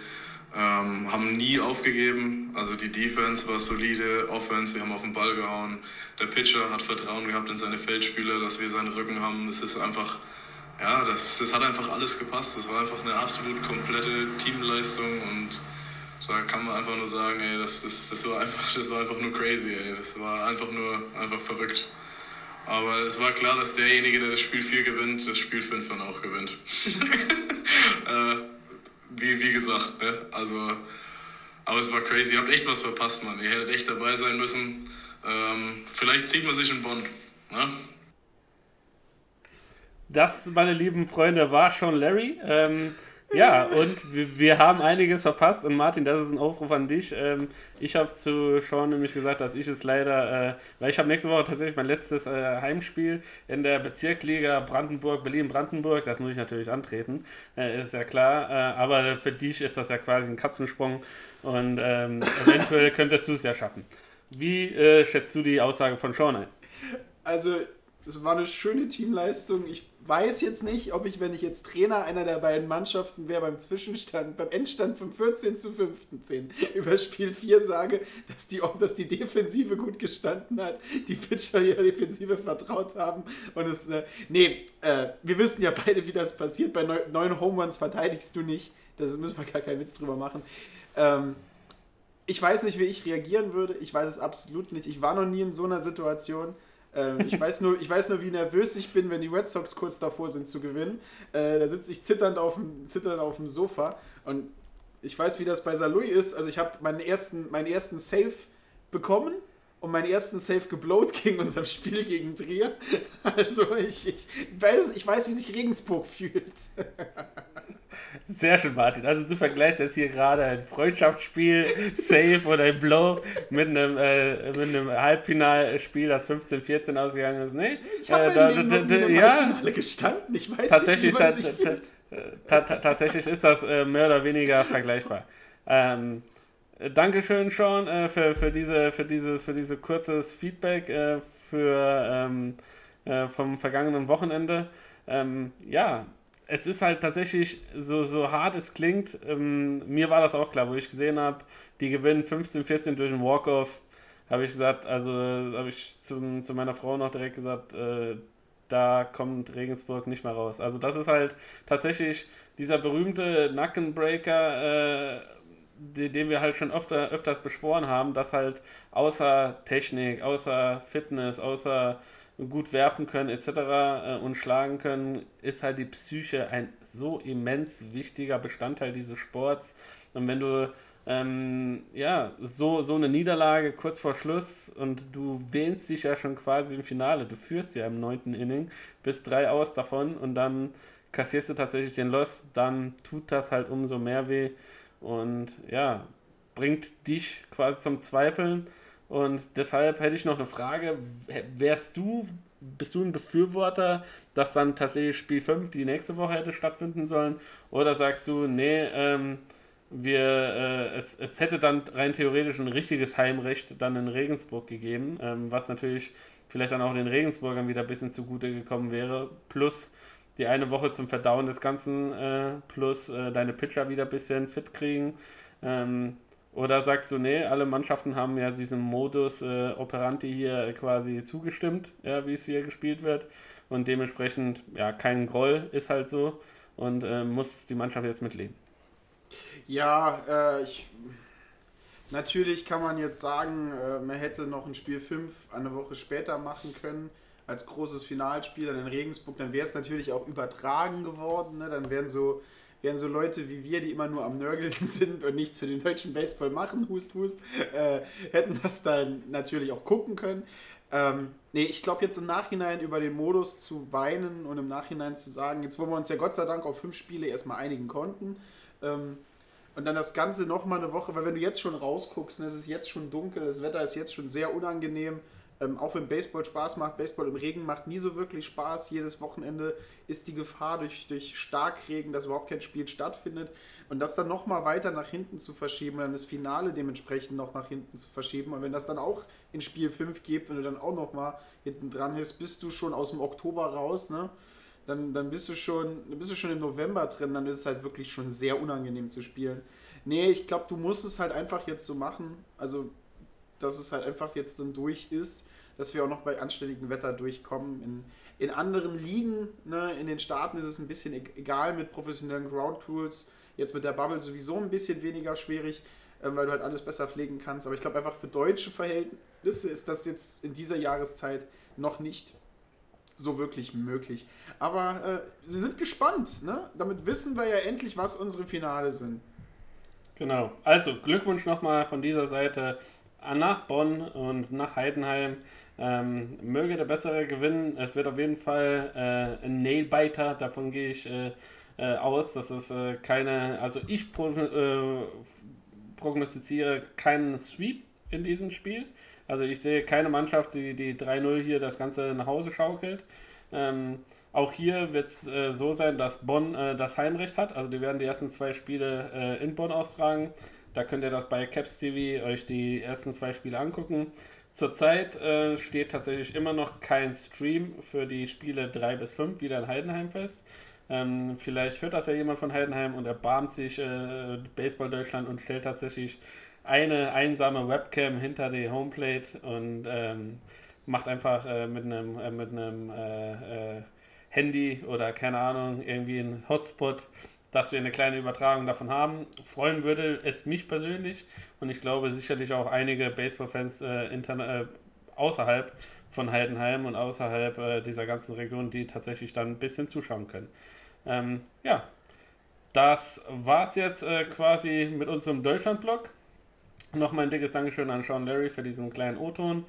ähm, haben nie aufgegeben. Also die Defense war solide, Offense, wir haben auf den Ball gehauen. Der Pitcher hat Vertrauen gehabt in seine Feldspieler, dass wir seinen Rücken haben. Es ist einfach ja, das, das hat einfach alles gepasst. Das war einfach eine absolut komplette Teamleistung und da kann man einfach nur sagen, ey, das, das, das, war, einfach, das war einfach nur crazy, ey. das war einfach nur einfach verrückt. Aber es war klar, dass derjenige, der das Spiel 4 gewinnt, das Spiel 5 dann auch gewinnt. äh, wie, wie gesagt, ne? also, aber es war crazy. Ihr habt echt was verpasst, Mann. Ihr hättet echt dabei sein müssen. Ähm, vielleicht zieht man sich in Bonn. Ne? Das, meine lieben Freunde, war schon Larry. Ähm, ja, und wir, wir, haben einiges verpasst. Und Martin, das ist ein Aufruf an dich. Ähm, ich habe zu Sean nämlich gesagt, dass ich es leider, äh, weil ich habe nächste Woche tatsächlich mein letztes äh, Heimspiel in der Bezirksliga Brandenburg, Berlin-Brandenburg. Das muss ich natürlich antreten, äh, ist ja klar. Aber für dich ist das ja quasi ein Katzensprung. Und ähm, eventuell könntest du es ja schaffen. Wie schätzt du die Aussage von Sean ein? Also, es war eine schöne Teamleistung. Ich weiß jetzt nicht, ob ich, wenn ich jetzt Trainer einer der beiden Mannschaften wäre, beim Zwischenstand, beim Endstand von 14 zu 15 über Spiel 4 sage, dass die, dass die Defensive gut gestanden hat, die Pitcher ihrer Defensive vertraut haben und es, äh, nee, äh, wir wissen ja beide, wie das passiert. Bei neun, neun Home Runs verteidigst du nicht. Da müssen wir gar keinen Witz drüber machen. Ähm, ich weiß nicht, wie ich reagieren würde. Ich weiß es absolut nicht. Ich war noch nie in so einer Situation. Ähm, ich, weiß nur, ich weiß nur, wie nervös ich bin, wenn die Red Sox kurz davor sind zu gewinnen. Äh, da sitze ich zitternd auf, dem, zitternd auf dem Sofa und ich weiß, wie das bei Salui ist. Also ich habe meinen ersten, meinen ersten Save bekommen und meinen ersten Save geblowt gegen unser Spiel gegen Trier. Also ich, ich, weiß, ich weiß, wie sich Regensburg fühlt. Sehr schön, Martin. Also du vergleichst jetzt hier gerade ein Freundschaftsspiel, Save oder ein Blow mit einem, äh, mit einem Halbfinalspiel, das 15-14 ausgegangen ist. Nee, Ich habe äh, da- Leben da- da- im ja, Halbfinale gestanden. Ich weiß tatsächlich, nicht, wie man sich fühlt. ta- tatsächlich ist das äh, mehr oder weniger vergleichbar. Ähm, äh, Dankeschön, Sean, äh, für, für, diese, für, dieses, für dieses kurzes Feedback äh, für, ähm, äh, vom vergangenen Wochenende. Ähm, ja, es ist halt tatsächlich so, so hart es klingt. Ähm, mir war das auch klar, wo ich gesehen habe, die gewinnen 15-14 durch einen Walk-Off. Habe ich gesagt, also habe ich zum, zu meiner Frau noch direkt gesagt, äh, da kommt Regensburg nicht mehr raus. Also das ist halt tatsächlich dieser berühmte Nackenbreaker, äh, den wir halt schon öfter, öfters beschworen haben, dass halt außer Technik, außer Fitness, außer gut werfen können etc. Äh, und schlagen können, ist halt die Psyche ein so immens wichtiger Bestandteil dieses Sports. Und wenn du ähm, ja, so, so eine Niederlage kurz vor Schluss und du wähnst dich ja schon quasi im Finale. Du führst ja im neunten Inning, bist drei aus davon und dann kassierst du tatsächlich den Loss, dann tut das halt umso mehr weh und ja, bringt dich quasi zum Zweifeln. Und deshalb hätte ich noch eine Frage. Wärst du, bist du ein Befürworter, dass dann tatsächlich Spiel 5 die nächste Woche hätte stattfinden sollen? Oder sagst du, nee, ähm, wir, äh, es, es hätte dann rein theoretisch ein richtiges Heimrecht dann in Regensburg gegeben, ähm, was natürlich vielleicht dann auch den Regensburgern wieder ein bisschen zugute gekommen wäre. Plus die eine Woche zum Verdauen des Ganzen, äh, plus äh, deine Pitcher wieder ein bisschen fit kriegen. Ähm, oder sagst du, nee, alle Mannschaften haben ja diesem Modus äh, operandi hier quasi zugestimmt, ja, wie es hier gespielt wird. Und dementsprechend, ja, kein Groll ist halt so und äh, muss die Mannschaft jetzt mitleben. Ja, äh, ich, natürlich kann man jetzt sagen, äh, man hätte noch ein Spiel 5 eine Woche später machen können als großes Finalspiel dann in Regensburg. Dann wäre es natürlich auch übertragen geworden. Ne? Dann wären so, wären so Leute wie wir, die immer nur am Nörgeln sind und nichts für den deutschen Baseball machen, hust, hust, äh, hätten das dann natürlich auch gucken können. Ähm, nee, ich glaube jetzt im Nachhinein über den Modus zu weinen und im Nachhinein zu sagen, jetzt wo wir uns ja Gott sei Dank auf fünf Spiele erstmal einigen konnten, ähm, und dann das Ganze nochmal eine Woche, weil wenn du jetzt schon rausguckst, ne, es ist jetzt schon dunkel, das Wetter ist jetzt schon sehr unangenehm. Ähm, auch wenn Baseball Spaß macht, Baseball im Regen macht nie so wirklich Spaß. Jedes Wochenende ist die Gefahr durch, durch Starkregen, dass überhaupt kein Spiel stattfindet. Und das dann nochmal weiter nach hinten zu verschieben und dann das Finale dementsprechend noch nach hinten zu verschieben. Und wenn das dann auch in Spiel 5 gibt und du dann auch nochmal hinten dran bist, bist du schon aus dem Oktober raus, ne? dann, dann bist du schon, bist du schon im November drin, dann ist es halt wirklich schon sehr unangenehm zu spielen. Nee, ich glaube, du musst es halt einfach jetzt so machen. Also, dass es halt einfach jetzt dann durch ist, dass wir auch noch bei anständigem Wetter durchkommen. In, in anderen Ligen, ne, in den Staaten ist es ein bisschen e- egal mit professionellen Ground Crews. Jetzt mit der Bubble sowieso ein bisschen weniger schwierig, äh, weil du halt alles besser pflegen kannst. Aber ich glaube einfach für deutsche Verhältnisse ist das jetzt in dieser Jahreszeit noch nicht so wirklich möglich. Aber äh, wir sind gespannt. Ne? Damit wissen wir ja endlich, was unsere Finale sind. Genau. Also Glückwunsch nochmal von dieser Seite nach Bonn und nach Heidenheim. Ähm, möge der Bessere gewinnen. Es wird auf jeden Fall äh, ein Nailbiter, davon gehe ich äh, äh, aus. Das ist äh, keine, also ich pro, äh, prognostiziere keinen Sweep in diesem Spiel. Also ich sehe keine Mannschaft, die die 3-0 hier das Ganze nach Hause schaukelt. Ähm, auch hier wird es äh, so sein, dass Bonn das Heimrecht hat. Also die werden die ersten zwei Spiele in Bonn austragen. Da könnt ihr das bei Caps TV euch die ersten zwei Spiele angucken. Zurzeit äh, steht tatsächlich immer noch kein Stream für die Spiele 3 bis 5 wieder in Heidenheim fest. Ähm, vielleicht hört das ja jemand von Heidenheim und erbarmt sich äh, Baseball Deutschland und stellt tatsächlich eine einsame Webcam hinter die Homeplate und ähm, macht einfach äh, mit einem äh, mit einem äh, äh, Handy oder keine Ahnung irgendwie einen Hotspot, dass wir eine kleine Übertragung davon haben. Freuen würde es mich persönlich und ich glaube sicherlich auch einige Baseball-Fans äh, äh, außerhalb von Heidenheim und außerhalb äh, dieser ganzen Region, die tatsächlich dann ein bisschen zuschauen können. Ähm, ja, das war's jetzt äh, quasi mit unserem Deutschland-Blog. Nochmal ein dickes Dankeschön an Sean Larry für diesen kleinen O-Ton.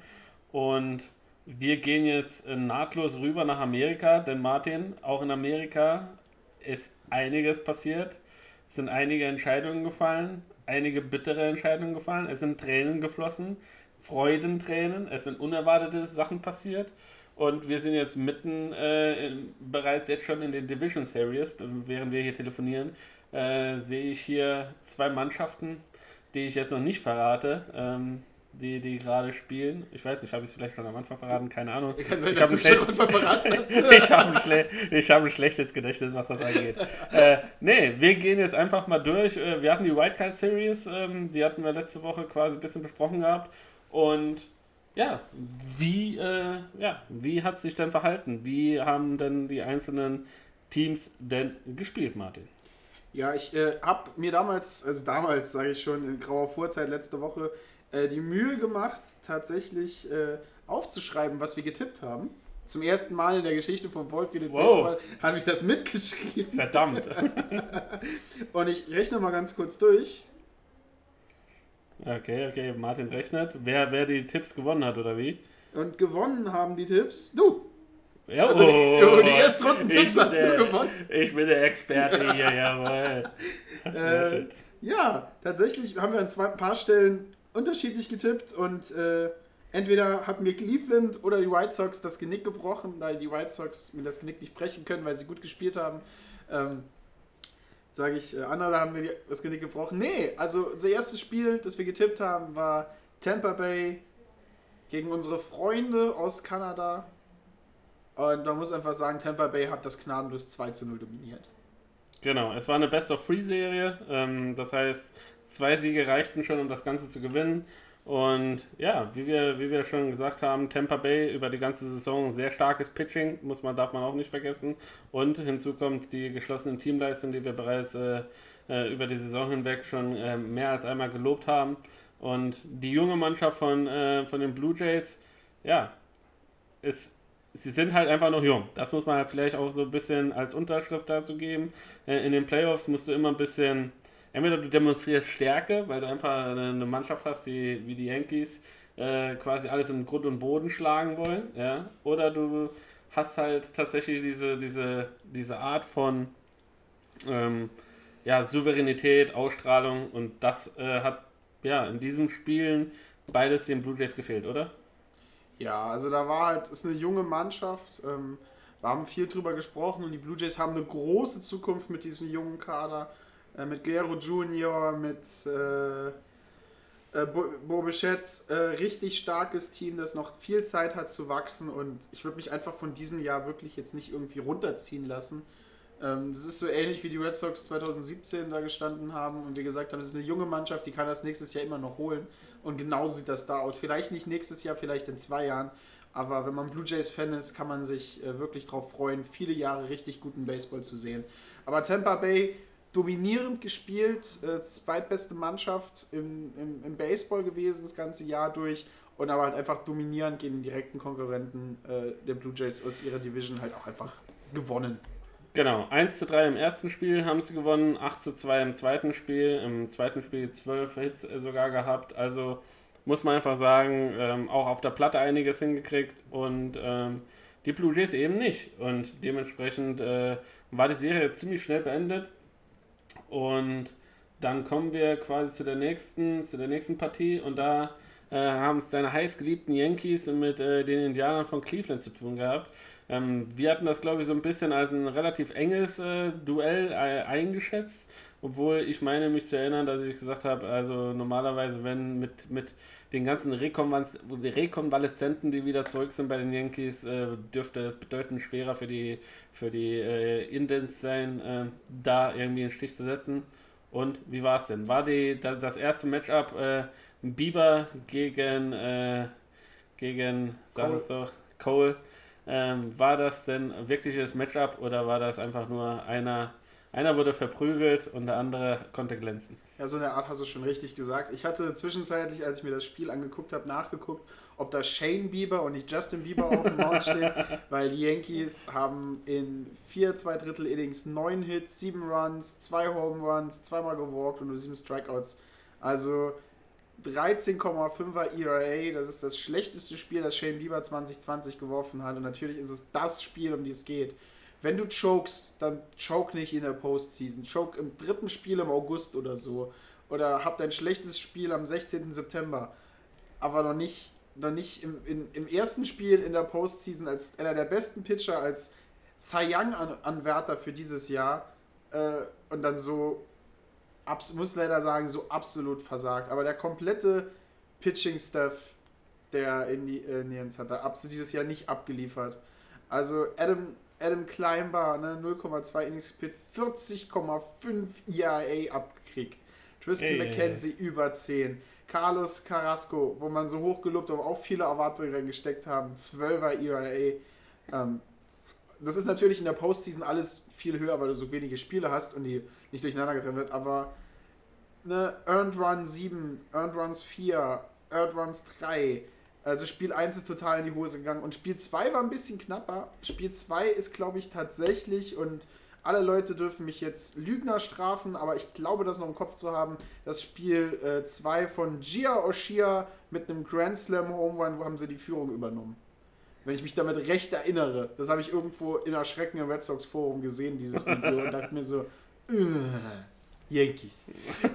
Und wir gehen jetzt nahtlos rüber nach Amerika, denn Martin, auch in Amerika ist einiges passiert. Es sind einige Entscheidungen gefallen, einige bittere Entscheidungen gefallen. Es sind Tränen geflossen, Freudentränen. Es sind unerwartete Sachen passiert. Und wir sind jetzt mitten äh, in, bereits jetzt schon in den Division Series, während wir hier telefonieren, äh, sehe ich hier zwei Mannschaften, die ich jetzt noch nicht verrate. Ähm, die, die gerade spielen. Ich weiß nicht, habe ich es vielleicht schon am Anfang verraten? Keine Ahnung. Kann sein, ich dass du schon am Anfang verraten hast. ich habe ein, hab ein schlechtes Gedächtnis, was das angeht. äh, nee, wir gehen jetzt einfach mal durch. Äh, wir hatten die Wildcard Series, ähm, die hatten wir letzte Woche quasi ein bisschen besprochen gehabt. Und ja, wie, äh, ja, wie hat sich denn verhalten? Wie haben denn die einzelnen Teams denn gespielt, Martin? Ja, ich äh, habe mir damals, also damals sage ich schon, in grauer Vorzeit letzte Woche, äh, die Mühe gemacht, tatsächlich äh, aufzuschreiben, was wir getippt haben. Zum ersten Mal in der Geschichte von Wolf wow. Baseball habe ich das mitgeschrieben. Verdammt. Und ich rechne mal ganz kurz durch. Okay, okay, Martin rechnet. Wer, wer die Tipps gewonnen hat, oder wie? Und gewonnen haben die Tipps du. Ja, also die, oh, die ersten Runden-Tipps hast der, du gewonnen. Ich bin der Experte hier, jawohl. Äh, ja, tatsächlich haben wir an zwei, ein paar Stellen unterschiedlich getippt und äh, entweder hat mir Cleveland oder die White Sox das Genick gebrochen, da die White Sox mir das Genick nicht brechen können, weil sie gut gespielt haben. Ähm, Sage ich, äh, andere haben mir das Genick gebrochen. Nee, also unser erstes Spiel, das wir getippt haben, war Tampa Bay gegen unsere Freunde aus Kanada. Und man muss einfach sagen, Tampa Bay hat das gnadenlos 2 zu 0 dominiert. Genau, es war eine Best-of-Three-Serie. Ähm, das heißt, Zwei Siege reichten schon, um das Ganze zu gewinnen. Und ja, wie wir, wie wir schon gesagt haben, Tampa Bay über die ganze Saison sehr starkes Pitching, muss man, darf man auch nicht vergessen. Und hinzu kommt die geschlossenen Teamleistungen, die wir bereits äh, äh, über die Saison hinweg schon äh, mehr als einmal gelobt haben. Und die junge Mannschaft von, äh, von den Blue Jays, ja, ist, sie sind halt einfach noch jung. Das muss man halt vielleicht auch so ein bisschen als Unterschrift dazu geben. Äh, in den Playoffs musst du immer ein bisschen entweder du demonstrierst Stärke, weil du einfach eine Mannschaft hast, die wie die Yankees äh, quasi alles in Grund und Boden schlagen wollen, ja, oder du hast halt tatsächlich diese, diese, diese Art von ähm, ja, Souveränität, Ausstrahlung und das äh, hat ja in diesen Spielen beides den Blue Jays gefehlt, oder? Ja, also da war halt, ist eine junge Mannschaft. Ähm, wir haben viel drüber gesprochen und die Blue Jays haben eine große Zukunft mit diesem jungen Kader äh, mit Guerrero Junior, mit äh, äh, Bo Bichette, äh, richtig starkes Team, das noch viel Zeit hat zu wachsen und ich würde mich einfach von diesem Jahr wirklich jetzt nicht irgendwie runterziehen lassen. Ähm, das ist so ähnlich wie die Red Sox 2017 da gestanden haben und wir gesagt haben, das ist eine junge Mannschaft, die kann das nächstes Jahr immer noch holen und genauso sieht das da aus. Vielleicht nicht nächstes Jahr, vielleicht in zwei Jahren, aber wenn man Blue Jays Fan ist, kann man sich äh, wirklich darauf freuen, viele Jahre richtig guten Baseball zu sehen. Aber Tampa Bay dominierend gespielt, äh, zweitbeste Mannschaft im, im, im, Baseball gewesen das ganze Jahr durch und aber halt einfach dominierend gegen den direkten Konkurrenten äh, der Blue Jays aus ihrer Division halt auch einfach gewonnen. Genau, 1 zu 3 im ersten Spiel haben sie gewonnen, 8 zu 2 im zweiten Spiel, im zweiten Spiel 12 Hits sogar gehabt, also muss man einfach sagen, ähm, auch auf der Platte einiges hingekriegt und ähm, die Blue Jays eben nicht. Und dementsprechend äh, war die Serie ziemlich schnell beendet und dann kommen wir quasi zu der nächsten, zu der nächsten Partie und da äh, haben es deine heißgeliebten Yankees mit äh, den Indianern von Cleveland zu tun gehabt. Ähm, wir hatten das, glaube ich, so ein bisschen als ein relativ enges äh, Duell äh, eingeschätzt, obwohl ich meine, mich zu erinnern, dass ich gesagt habe, also normalerweise, wenn mit, mit den ganzen Rekonvaleszenten, die wieder zurück sind bei den Yankees, äh, dürfte es bedeutend schwerer für die, für die äh, Indians sein, äh, da irgendwie einen Stich zu setzen. Und wie war es denn? War die, das erste Matchup äh, Bieber gegen, äh, gegen sag es doch, Cole? Ähm, war das denn wirkliches Matchup oder war das einfach nur einer einer wurde verprügelt und der andere konnte glänzen. Ja, so eine Art hast du schon richtig gesagt. Ich hatte zwischenzeitlich, als ich mir das Spiel angeguckt habe, nachgeguckt, ob da Shane Bieber und nicht Justin Bieber auf dem Mount stehen, weil die Yankees haben in vier, zwei Drittel Innings neun Hits, sieben Runs, zwei Home Runs, zweimal gewalkt und nur sieben Strikeouts. Also 13,5er ERA, das ist das schlechteste Spiel, das Shane Bieber 2020 geworfen hat. Und natürlich ist es das Spiel, um die es geht. wenn du chokest, dann choke nicht in der Postseason. Choke im dritten Spiel im August oder so. Oder hab dein schlechtes Spiel am 16. September. Aber noch nicht, noch nicht im, in, im ersten Spiel in der Postseason als einer der besten Pitcher, als Cy Young-Anwärter für dieses Jahr. Äh, und dann so, abs muss leider sagen, so absolut versagt. Aber der komplette Pitching-Staff der Indians hat da absolut dieses Jahr nicht abgeliefert. Also Adam Adam Kleinbar, ne, 0,2 Innings gespielt, 40,5 ERA abgekriegt. Tristan ey, McKenzie ey. über 10. Carlos Carrasco, wo man so hoch gelobt, aber auch viele Erwartungen reingesteckt haben, 12er ERA. Ähm, das ist natürlich in der Postseason alles viel höher, weil du so wenige Spiele hast und die nicht durcheinander getrennt wird, aber ne, Earned Run 7, Earned Runs 4, Earned Runs 3, also Spiel 1 ist total in die Hose gegangen und Spiel 2 war ein bisschen knapper. Spiel 2 ist, glaube ich, tatsächlich und alle Leute dürfen mich jetzt Lügner strafen, aber ich glaube, das noch im Kopf zu haben, das Spiel 2 äh, von Gia Oshia mit einem Grand Slam Home Run, wo haben sie die Führung übernommen. Wenn ich mich damit recht erinnere, das habe ich irgendwo in Erschrecken im Red Sox Forum gesehen, dieses Video, und dachte mir so, Yankees.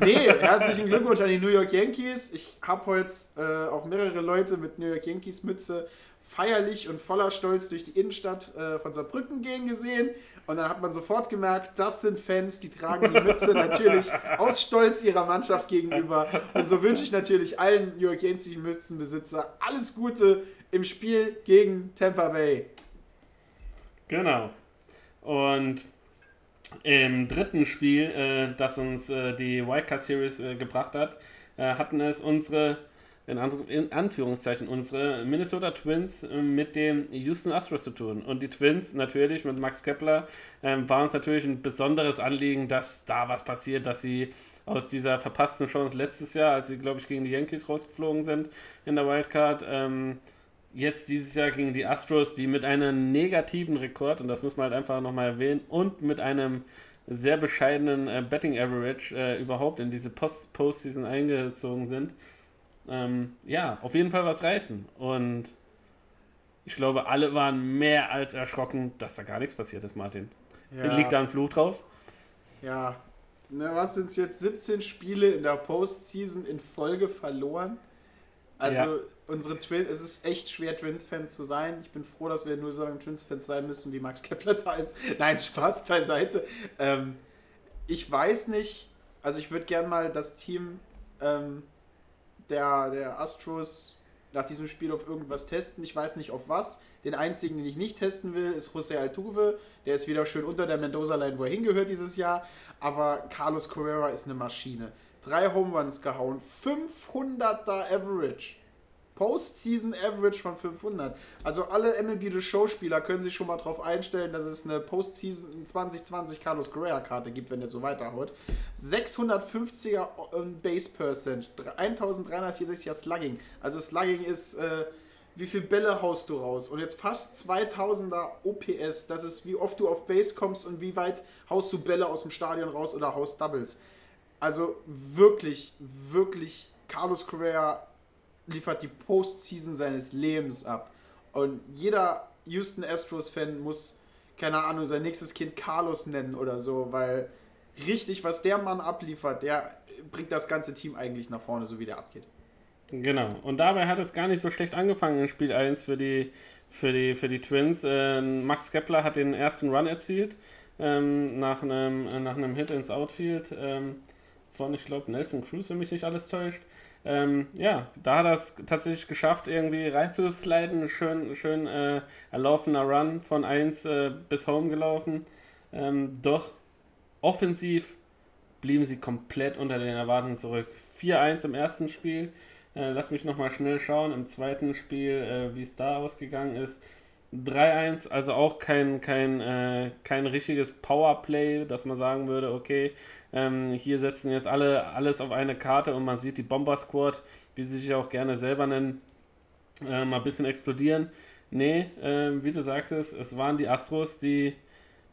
Nee, herzlichen Glückwunsch an die New York Yankees. Ich habe heute äh, auch mehrere Leute mit New York Yankees Mütze feierlich und voller Stolz durch die Innenstadt äh, von Saarbrücken gehen gesehen. Und dann hat man sofort gemerkt, das sind Fans, die tragen die Mütze natürlich aus Stolz ihrer Mannschaft gegenüber. Und so wünsche ich natürlich allen New York Yankees Mützenbesitzer alles Gute im Spiel gegen Tampa Bay. Genau. Und im dritten Spiel, äh, das uns äh, die Wildcard Series äh, gebracht hat, äh, hatten es unsere, in, Anführungszeichen, unsere Minnesota Twins äh, mit den Houston Astros zu tun. Und die Twins natürlich mit Max Kepler ähm, war uns natürlich ein besonderes Anliegen, dass da was passiert, dass sie aus dieser verpassten Chance letztes Jahr, als sie, glaube ich, gegen die Yankees rausgeflogen sind in der Wildcard, ähm, jetzt dieses Jahr gegen die Astros, die mit einem negativen Rekord, und das muss man halt einfach nochmal erwähnen, und mit einem sehr bescheidenen äh, Betting Average äh, überhaupt in diese Post Postseason eingezogen sind. Ähm, ja, auf jeden Fall was reißen. Und ich glaube, alle waren mehr als erschrocken, dass da gar nichts passiert ist, Martin. Ja. Liegt da ein Fluch drauf? Ja. Na, was sind es jetzt? 17 Spiele in der Postseason in Folge verloren? Also, ja unsere Twins, es ist echt schwer, Twins-Fan zu sein. Ich bin froh, dass wir nur so lange Twins-Fans sein müssen, wie Max Kepler da ist. Nein, Spaß beiseite. Ähm, ich weiß nicht, also ich würde gerne mal das Team ähm, der, der Astros nach diesem Spiel auf irgendwas testen. Ich weiß nicht auf was. Den einzigen, den ich nicht testen will, ist José Altuve. Der ist wieder schön unter der Mendoza-Line, wo er hingehört dieses Jahr. Aber Carlos Correa ist eine Maschine. Drei Home Runs gehauen, 500er Average. Postseason Average von 500. Also alle MLB The Show Spieler können sich schon mal darauf einstellen, dass es eine Postseason 2020 Carlos Correa Karte gibt, wenn der so weiterhaut. 650er ähm, Base Percent, 1364er Slugging. Also Slugging ist äh, wie viele Bälle haust du raus? Und jetzt fast 2000er OPS. Das ist wie oft du auf Base kommst und wie weit haust du Bälle aus dem Stadion raus oder haust Doubles. Also wirklich, wirklich Carlos Correa liefert die Postseason seines Lebens ab. Und jeder Houston Astros-Fan muss, keine Ahnung, sein nächstes Kind Carlos nennen oder so, weil richtig, was der Mann abliefert, der bringt das ganze Team eigentlich nach vorne, so wie der abgeht. Genau. Und dabei hat es gar nicht so schlecht angefangen in Spiel 1 für die, für die, für die Twins. Äh, Max Kepler hat den ersten Run erzielt ähm, nach, einem, nach einem Hit ins Outfield ähm, von, ich glaube, Nelson Cruz, wenn mich nicht alles täuscht. Ähm, ja, da hat er es tatsächlich geschafft, irgendwie reinzusliden. Schön, schön äh, erlaufener Run von 1 äh, bis Home gelaufen. Ähm, doch offensiv blieben sie komplett unter den Erwartungen zurück. 4-1 im ersten Spiel. Äh, lass mich nochmal schnell schauen. Im zweiten Spiel, äh, wie es da ausgegangen ist. 3-1, also auch kein, kein, äh, kein richtiges Powerplay, dass man sagen würde, okay, ähm, hier setzen jetzt alle alles auf eine Karte und man sieht die Bomber Squad, wie sie sich auch gerne selber nennen, äh, mal ein bisschen explodieren. Nee, äh, wie du sagtest, es waren die Astros, die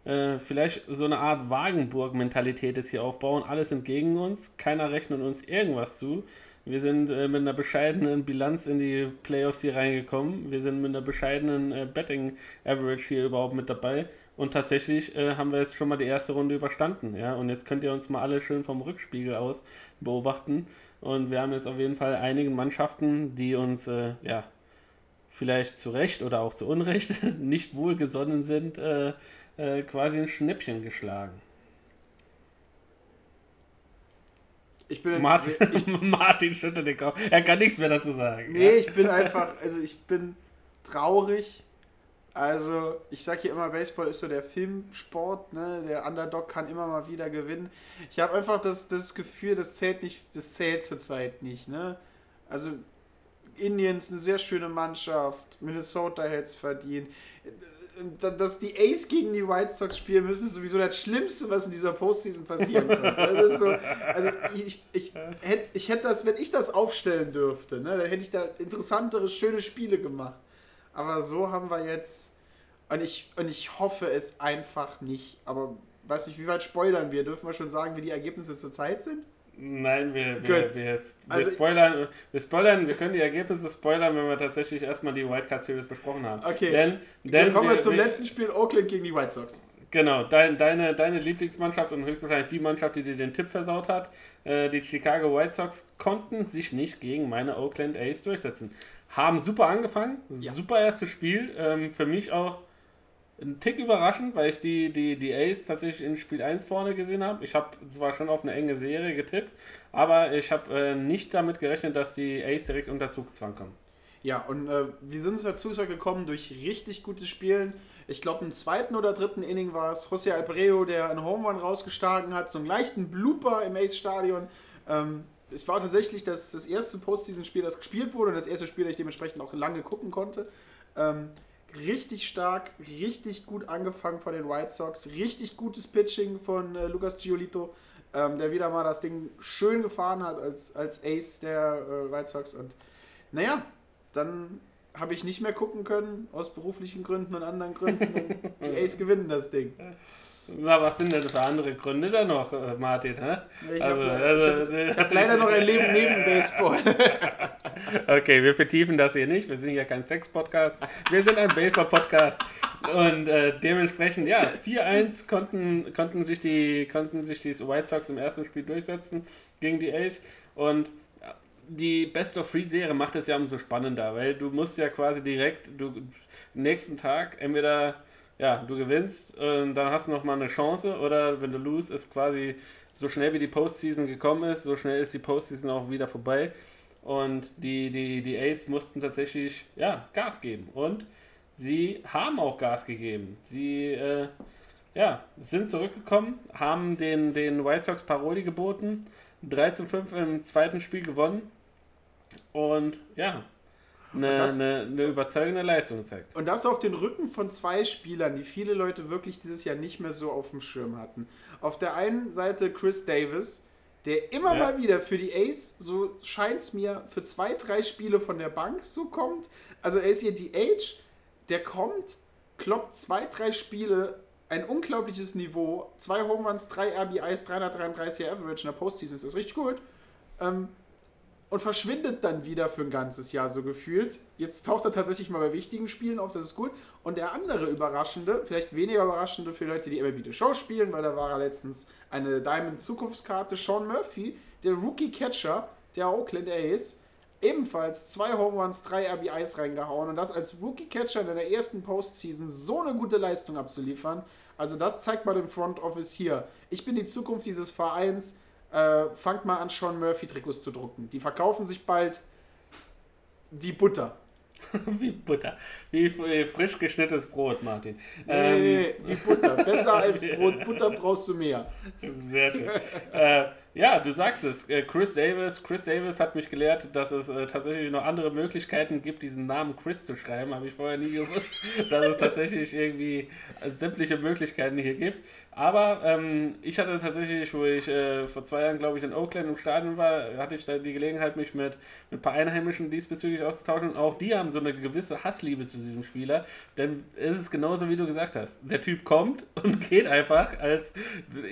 äh, vielleicht so eine Art Wagenburg-Mentalität jetzt hier aufbauen. Alles sind gegen uns, keiner rechnet uns irgendwas zu. Wir sind äh, mit einer bescheidenen Bilanz in die Playoffs hier reingekommen. Wir sind mit einer bescheidenen äh, Betting Average hier überhaupt mit dabei. Und tatsächlich äh, haben wir jetzt schon mal die erste Runde überstanden. Ja? Und jetzt könnt ihr uns mal alle schön vom Rückspiegel aus beobachten. Und wir haben jetzt auf jeden Fall einige Mannschaften, die uns äh, ja, vielleicht zu Recht oder auch zu Unrecht nicht wohlgesonnen sind, äh, äh, quasi ein Schnäppchen geschlagen. Ich bin, Martin, ich, Martin schüttelt den Kopf. Er kann nichts mehr dazu sagen. nee, ich bin einfach, also ich bin traurig. Also, ich sag hier immer, Baseball ist so der Filmsport, ne? Der Underdog kann immer mal wieder gewinnen. Ich habe einfach das, das Gefühl, das zählt nicht, das zählt zurzeit nicht, ne? Also, Indians eine sehr schöne Mannschaft, Minnesota hätte es verdient. Dass die Ace gegen die White Sox spielen müssen, ist sowieso das Schlimmste, was in dieser Postseason passieren könnte. So, also ich, ich, hätte, ich hätte das, wenn ich das aufstellen dürfte, ne, dann hätte ich da interessantere, schöne Spiele gemacht. Aber so haben wir jetzt. Und ich, und ich hoffe es einfach nicht. Aber weiß nicht, wie weit spoilern wir? Dürfen wir schon sagen, wie die Ergebnisse zurzeit sind? Nein, wir, wir, wir, wir, Also- spoilern, wir spoilern, wir können die Ergebnisse spoilern, wenn wir tatsächlich erstmal die Wildcard Series besprochen haben. Okay. Denn, Dann denn kommen wir, zum letzten Spiel Oakland gegen die White Sox. Genau, dein, deine, deine Lieblingsmannschaft und höchstwahrscheinlich die Mannschaft, die dir den Tipp versaut hat, äh, die Chicago White Sox, konnten sich nicht gegen meine Oakland A's durchsetzen. Haben super angefangen, Ja. super erstes Spiel. Ähm, für mich auch ein Tick überraschend, weil ich die, die, die A's tatsächlich in Spiel 1 vorne gesehen habe. Ich habe zwar schon auf eine enge Serie getippt, aber ich habe äh, nicht damit gerechnet, dass die A's direkt unter Zugzwang kommen. Ja, und äh, wir sind uns dazu gekommen durch richtig gutes Spielen. Ich glaube, im zweiten oder dritten Inning war es José Albreo, der einen Home Run rausgeschlagen hat, so einen leichten Blooper im Ace-Stadion. Ähm, es war tatsächlich das, das erste Postseason-Spiel, das gespielt wurde und das erste Spiel, das ich dementsprechend auch lange gucken konnte. Ähm, richtig stark, richtig gut angefangen von den White Sox, richtig gutes Pitching von äh, Lucas Giolito, ähm, der wieder mal das Ding schön gefahren hat als, als Ace der äh, White Sox und naja, dann habe ich nicht mehr gucken können, aus beruflichen Gründen und anderen Gründen. Und die Ace gewinnen das Ding. Na, was sind denn für andere Gründe da noch, äh, Martin? Ich Also, habe also, hab leider noch ein Leben neben Baseball. Okay, wir vertiefen das hier nicht. Wir sind ja kein Sex-Podcast. Wir sind ein Baseball-Podcast. Und äh, dementsprechend, ja, 4-1 konnten, konnten, sich die, konnten sich die White Sox im ersten Spiel durchsetzen gegen die Ace. Und die Best of Three Serie macht es ja umso spannender, weil du musst ja quasi direkt, du nächsten Tag entweder ja, du gewinnst und dann hast du noch mal eine Chance oder wenn du lose, ist quasi so schnell wie die Postseason gekommen ist, so schnell ist die Postseason auch wieder vorbei. Und die, die, die Ace mussten tatsächlich ja, Gas geben. Und sie haben auch Gas gegeben. Sie äh, ja, sind zurückgekommen, haben den, den White Sox Paroli geboten, 3 zu 5 im zweiten Spiel gewonnen. Und ja, eine, das- eine, eine überzeugende Leistung gezeigt. Und das auf den Rücken von zwei Spielern, die viele Leute wirklich dieses Jahr nicht mehr so auf dem Schirm hatten. Auf der einen Seite Chris Davis, der immer Ja. mal wieder für die Ace, so scheint es mir, für zwei, drei Spiele von der Bank so kommt. Also er ist hier die Age, der kommt, kloppt zwei, drei Spiele, ein unglaubliches Niveau, zwei Home Runs, drei RBIs, 333 Average in der Postseason, ist das richtig gut. Ähm, und verschwindet dann wieder für ein ganzes Jahr so gefühlt. Jetzt taucht er tatsächlich mal bei wichtigen Spielen auf, das ist gut. Und der andere Überraschende, vielleicht weniger Überraschende für Leute, die MLB The Show spielen, weil da war er letztens eine Diamond-Zukunftskarte, Sean Murphy, der Rookie-Catcher der Oakland A's, ebenfalls zwei Home Runs, drei RBIs reingehauen und das als Rookie-Catcher in der ersten Postseason so eine gute Leistung abzuliefern. Also das zeigt mal dem Front Office hier. Ich bin die Zukunft dieses Vereins. Äh, fangt mal an, Sean Murphy Trikots zu drucken. Die verkaufen sich bald wie Butter. Wie Butter. Wie f- frisch geschnittenes Brot, Martin. Nee, Ähm, nee, nee, wie Butter. Besser als Brot. Butter brauchst du mehr. Sehr schön. äh, ja, du sagst es. Äh, Chris Davis. Chris Davis hat mich gelehrt, dass es äh, tatsächlich noch andere Möglichkeiten gibt, diesen Namen Chris zu schreiben. Habe ich vorher nie gewusst, dass es tatsächlich irgendwie äh, sämtliche Möglichkeiten hier gibt. Aber ähm, ich hatte tatsächlich, wo ich äh, vor zwei Jahren, glaube ich, in Oakland im Stadion war, hatte ich da die Gelegenheit, mich mit, mit ein paar Einheimischen diesbezüglich auszutauschen. Und auch die haben so eine gewisse Hassliebe zu diesem Spieler. Denn es ist genauso, wie du gesagt hast. Der Typ kommt und geht einfach, als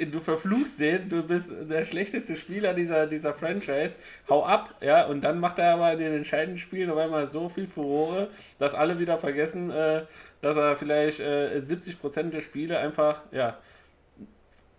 du verfluchst den, du bist der schlechteste Spieler dieser, dieser Franchise, hau ab, ja, und dann macht er aber in den entscheidenden Spielen auf einmal so viel Furore, dass alle wieder vergessen, äh, dass er vielleicht äh, 70% der Spiele einfach, ja,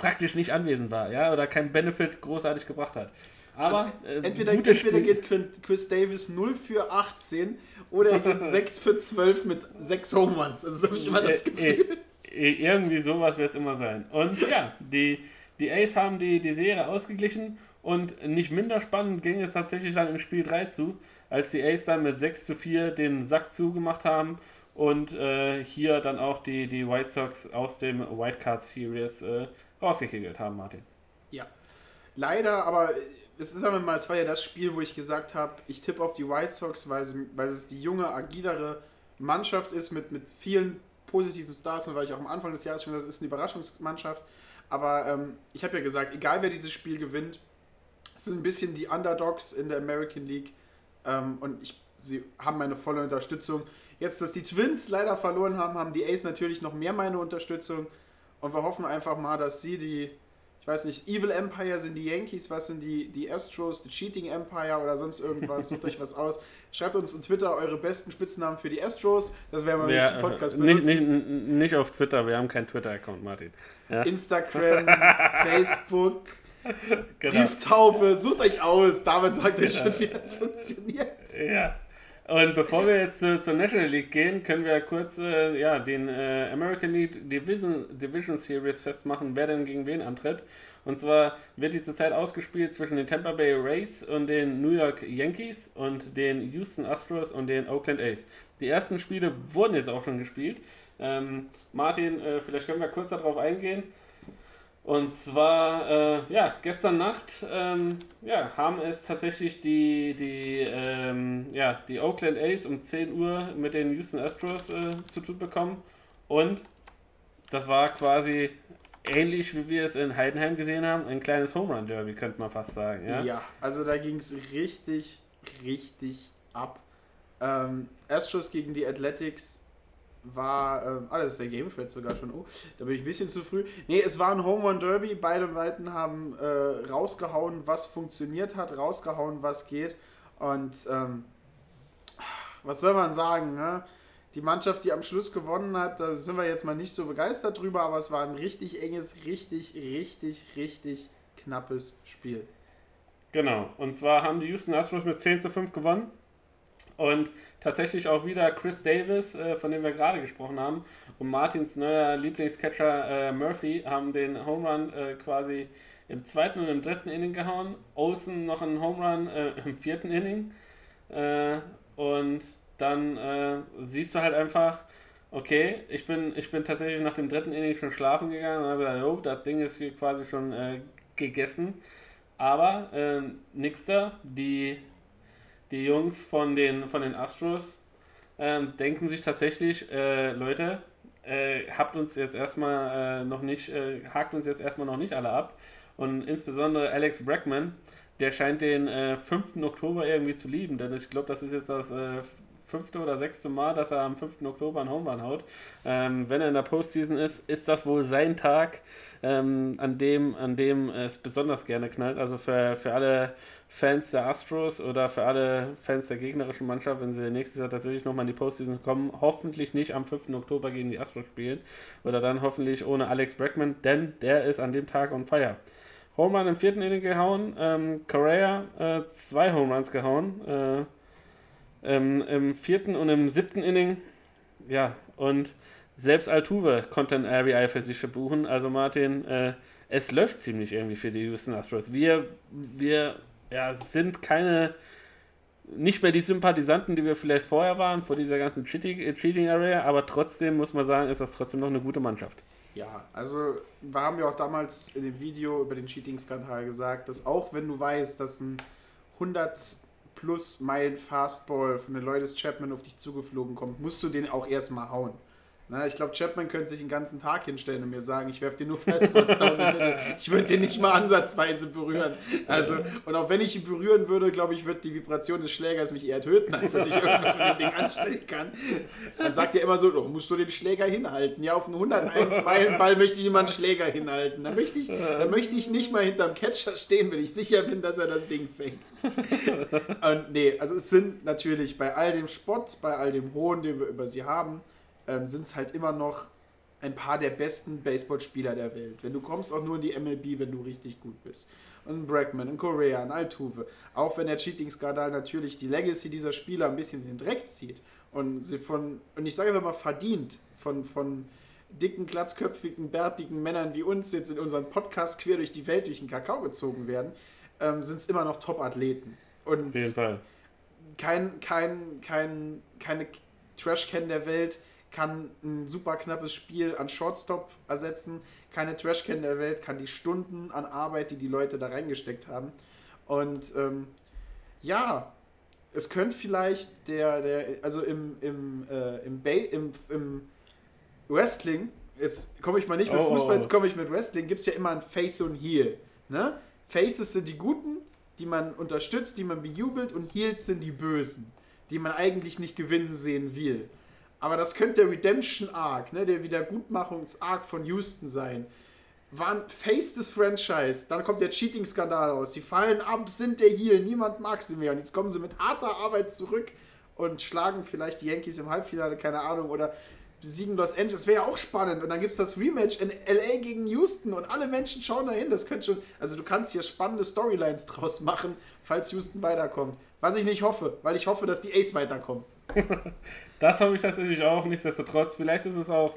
praktisch nicht anwesend war, ja, oder keinen Benefit großartig gebracht hat. Aber also, entweder, entweder Spiel. geht Chris Davis 0 für 18 oder er geht 6 für 12 mit 6 Home Runs. Also so habe ich immer das Gefühl. Irgendwie sowas wird es immer sein. Und ja, die, die Ace haben die, die Serie ausgeglichen und nicht minder spannend ging es tatsächlich dann in Spiel 3 zu, als die Ace dann mit 6 zu 4 den Sack zugemacht haben und äh, hier dann auch die, die White Sox aus dem White Card Series äh, rausgekegelt haben, Martin. Ja, leider, aber es ist aber mal, es war ja das Spiel, wo ich gesagt habe, ich tippe auf die White Sox, weil, sie, weil es die junge, agilere Mannschaft ist mit, mit vielen positiven Stars und weil ich auch am Anfang des Jahres schon gesagt habe, es ist eine Überraschungsmannschaft. Aber ähm, ich habe ja gesagt, egal wer dieses Spiel gewinnt, es sind ein bisschen die Underdogs in der American League ähm, und ich, sie haben meine volle Unterstützung. Jetzt, dass die Twins leider verloren haben, haben die Ace natürlich noch mehr meine Unterstützung und wir hoffen einfach mal, dass sie die ich weiß nicht, Evil Empire sind die Yankees, was sind die, die Astros, die Cheating Empire oder sonst irgendwas, sucht euch was aus. Schreibt uns in Twitter eure besten Spitznamen für die Astros, das werden wir ja, im Podcast benutzen. Nicht, nicht, nicht auf Twitter, wir haben keinen Twitter-Account, Martin. Ja. Instagram, Facebook, genau. Brieftaube, sucht euch aus, David sagt euch schon, wie das funktioniert. Ja. Und bevor wir jetzt äh, zur National League gehen, können wir kurz äh, ja, den äh, American League Division, Division Series festmachen, wer denn gegen wen antritt. Und zwar wird die zurzeit ausgespielt zwischen den Tampa Bay Rays und den New York Yankees und den Houston Astros und den Oakland A's. Die ersten Spiele wurden jetzt auch schon gespielt. Ähm, Martin, äh, vielleicht können wir kurz darauf eingehen. Und zwar, äh, ja, gestern Nacht ähm, ja, haben es tatsächlich die, die, ähm, ja, die Oakland A's um 10 Uhr mit den Houston Astros äh, zu tun bekommen. Und das war quasi ähnlich wie wir es in Heidenheim gesehen haben, ein kleines Home Run Derby, könnte man fast sagen. Ja, ja also da ging es richtig, richtig ab. Ähm, Astros gegen die Athletics war, ähm, ah, das ist der Gamefred sogar schon, oh, da bin ich ein bisschen zu früh. Nee, es war ein Home Run Derby, beide Seiten haben äh, rausgehauen, was funktioniert hat, rausgehauen, was geht und ähm, was soll man sagen, ne? Die Mannschaft, die am Schluss gewonnen hat, da sind wir jetzt mal nicht so begeistert drüber, aber es war ein richtig enges, richtig, richtig, richtig knappes Spiel. Genau, und zwar haben die Houston Astros mit 10 zu 5 gewonnen. Und tatsächlich auch wieder Chris Davis, äh, von dem wir gerade gesprochen haben, und Martins neuer Lieblingscatcher äh, Murphy haben den Home Run äh, quasi im zweiten und im dritten Inning gehauen. Olsen noch einen Home Run äh, im vierten Inning. Äh, und dann äh, siehst du halt einfach, okay, ich bin, ich bin tatsächlich nach dem dritten Inning schon schlafen gegangen und habe gesagt, jo, das Ding ist hier quasi schon gegessen. Aber äh, nix da, die die Jungs von den, von den Astros ähm, denken sich tatsächlich, äh, Leute, äh, habt uns jetzt erstmal äh, noch nicht, äh, hakt uns jetzt erstmal noch nicht alle ab. Und insbesondere Alex Brackman, der scheint den äh, 5. Oktober irgendwie zu lieben, denn ich glaube, das ist jetzt das äh, fünfte oder sechste Mal, dass er am 5. Oktober einen Home Run haut. Ähm, wenn er in der Postseason ist, ist das wohl sein Tag, ähm, an, dem, an dem es besonders gerne knallt. Also für, für alle Fans der Astros oder für alle Fans der gegnerischen Mannschaft, wenn sie nächstes Jahr tatsächlich nochmal in die Postseason kommen, hoffentlich nicht am 5. Oktober gegen die Astros spielen oder dann hoffentlich ohne Alex Bregman, denn der ist an dem Tag on fire. Home Run im vierten Inning gehauen, ähm, Correa äh, zwei Home Runs gehauen, äh, ähm, im vierten und im siebten Inning, ja, und selbst Altuve konnte ein RBI für sich verbuchen, also Martin, äh, es läuft ziemlich irgendwie für die Houston Astros. Wir, wir ja, sind keine, nicht mehr die Sympathisanten, die wir vielleicht vorher waren, vor dieser ganzen Cheating, Cheating Area, aber trotzdem muss man sagen, ist das trotzdem noch eine gute Mannschaft. Ja, also wir haben ja auch damals in dem Video über den Cheating-Skandal gesagt, dass auch wenn du weißt, dass ein 100 plus Meilen Fastball von den Lourdes Chapman auf dich zugeflogen kommt, musst du den auch erstmal hauen. Na, ich glaube, Chapman könnte sich den ganzen Tag hinstellen und mir sagen, ich werfe dir nur Fastballs down the middle. Ich würde den nicht mal ansatzweise berühren. Also, und auch wenn ich ihn berühren würde, glaube ich, wird die Vibration des Schlägers mich eher töten, als dass ich irgendwas mit dem Ding anstellen kann. Man sagt ja immer so, oh, musst du den Schläger hinhalten. Ja, auf einen 101 Meilen Ball möchte ich immer einen Schläger hinhalten. Da möchte ich, da möchte ich nicht mal hinterm Catcher stehen, wenn ich sicher bin, dass er das Ding fängt. Und nee, also es sind natürlich bei all dem Spott, bei all dem Hohn, den wir über sie haben, ähm, sind es halt immer noch ein paar der besten Baseballspieler der Welt. Wenn du kommst auch nur in die MLB, wenn du richtig gut bist. Und Bregman, ein Correa, ein Altuve. Auch wenn der Cheating-Skandal natürlich die Legacy dieser Spieler ein bisschen in den Dreck zieht und sie von, und ich sage mal verdient, von, von dicken, glatzköpfigen, bärtigen Männern wie uns jetzt in unserem Podcast quer durch die Welt durch den Kakao gezogen werden, ähm, sind es immer noch Top-Athleten. Und Auf jeden Fall. kein, kein, kein, keine Trash-Can der Welt kann ein super knappes Spiel an Shortstop ersetzen. Keine Trash-Can der Welt kann die Stunden an Arbeit, die die Leute da reingesteckt haben. Und ähm, ja, es könnte vielleicht der, der also im, im, äh, im, ba im, im Wrestling, jetzt komme ich mal nicht mit Oh. Fußball, jetzt komme ich mit Wrestling, gibt es ja immer ein Face und Heel. Ne? Faces sind die Guten, die man unterstützt, die man bejubelt und Heels sind die Bösen, die man eigentlich nicht gewinnen sehen will. Aber das könnte der Redemption Arc, ne, der Wiedergutmachungs-Arc von Houston sein. Waren Face des Franchise, dann kommt der Cheating-Skandal raus. Sie fallen ab, sind der Heel, niemand mag sie mehr. Und jetzt kommen sie mit harter Arbeit zurück und schlagen vielleicht die Yankees im Halbfinale, keine Ahnung, oder besiegen Los Angeles. Wäre ja auch spannend. Und dann gibt es das Rematch in LA gegen Houston und alle Menschen schauen dahin. Das könnte schon. Also du kannst hier spannende Storylines draus machen, falls Houston weiterkommt. Was ich nicht hoffe, weil ich hoffe, dass die Ace weiterkommen. Das habe ich tatsächlich auch. Nichtsdestotrotz, vielleicht ist es auch,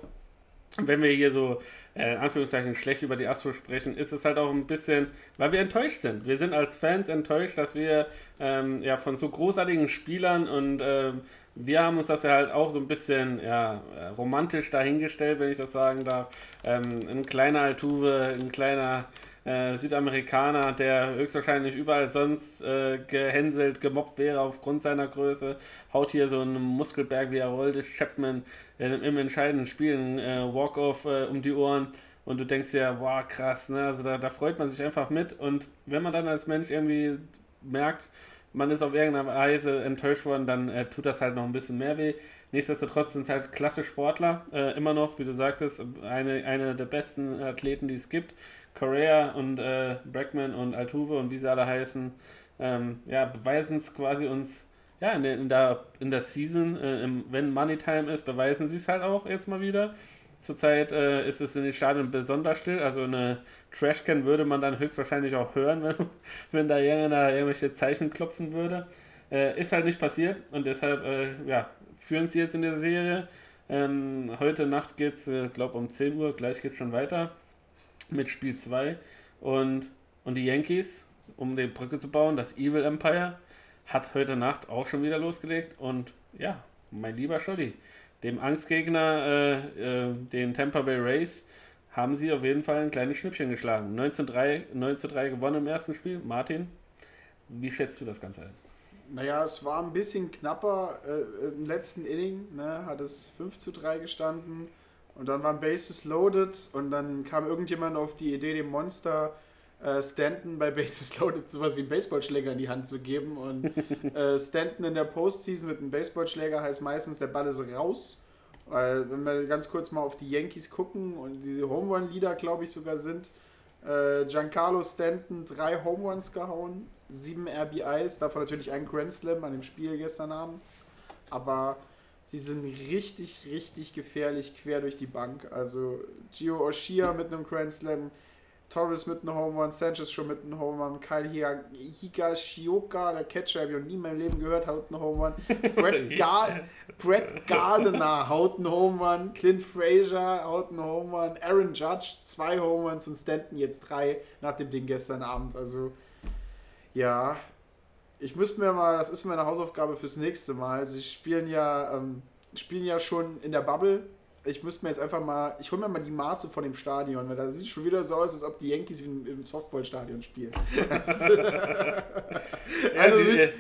wenn wir hier so äh, in Anführungszeichen schlecht über die Astros sprechen, ist es halt auch ein bisschen, weil wir enttäuscht sind. Wir sind als Fans enttäuscht, dass wir ähm, ja von so großartigen Spielern und ähm, wir haben uns das ja halt auch so ein bisschen ja, romantisch dahingestellt, wenn ich das sagen darf. Ähm, ein kleiner Altuve, ein kleiner äh, Südamerikaner, der höchstwahrscheinlich überall sonst äh, gehänselt, gemobbt wäre aufgrund seiner Größe, haut hier so einen Muskelberg wie Aroldis Chapman äh, im entscheidenden Spiel ein äh, Walk-Off äh, um die Ohren und du denkst ja, boah, krass, ne? Also da, da freut man sich einfach mit und wenn man dann als Mensch irgendwie merkt, man ist auf irgendeine Weise enttäuscht worden, dann äh, tut das halt noch ein bisschen mehr weh. Nichtsdestotrotz sind es halt klasse Sportler, äh, immer noch, wie du sagtest, eine, eine der besten Athleten, die es gibt. Correa und äh, Bregman und Altuve und wie sie alle heißen, ähm, ja, beweisen es quasi uns, ja, in der, in der, in der Season, äh, im, wenn Money Time ist, beweisen sie es halt auch jetzt mal wieder. Zurzeit äh, ist es in den Stadien besonders still, also eine Trashcan würde man dann höchstwahrscheinlich auch hören, wenn, wenn da irgendeiner irgendwelche Zeichen klopfen würde. Äh, ist halt nicht passiert und deshalb äh, ja, führen sie jetzt in der Serie. Ähm, heute Nacht geht es, äh, glaube um 10 Uhr, gleich geht es schon weiter mit Spiel 2. Und, und die Yankees, um die Brücke zu bauen, das Evil Empire, hat heute Nacht auch schon wieder losgelegt. Und ja, mein lieber Scholli, dem Angstgegner, äh, äh, den Tampa Bay Rays, haben sie auf jeden Fall ein kleines Schnippchen geschlagen. 19-3 19-3 gewonnen im ersten Spiel. Martin, wie schätzt du das Ganze ein? Naja, es war ein bisschen knapper. Äh, Im letzten Inning ne, hat es 5 zu 3 gestanden. Und dann waren Bases loaded. Und dann kam irgendjemand auf die Idee, dem Monster äh, Stanton bei Bases loaded sowas wie einen Baseballschläger in die Hand zu geben. Und äh, Stanton in der Postseason mit einem Baseballschläger heißt meistens, der Ball ist raus. Weil, wenn wir ganz kurz mal auf die Yankees gucken und diese Home Run Leader, glaube ich, sogar sind, äh, Giancarlo Stanton drei Home Runs gehauen, sieben RBIs, davon natürlich ein Grand Slam an dem Spiel gestern Abend. Aber sie sind richtig, richtig gefährlich quer durch die Bank. Also Gio Oshia mit einem Grand Slam, Torres mit einem Home Run, Sanchez schon mit einem Home Run, Kyle Higa- Higashioka, der Catcher, habe ich noch nie in meinem Leben gehört, haut einen Home Run. Brett, Gar Brett Gardner haut einen Home Run, Clint Frazier haut einen Home Run, Aaron Judge zwei Home Runs und Stanton jetzt drei nach dem Ding gestern Abend. Also ja, ich müsste mir mal, das ist meine Hausaufgabe fürs nächste Mal. Sie spielen ja, ähm, spielen ja schon in der Bubble. Ich müsste mir jetzt einfach mal, ich hole mir mal die Maße von dem Stadion, weil da sieht schon wieder so aus, als ob die Yankees im, Softballstadion spielen. Also sieht's-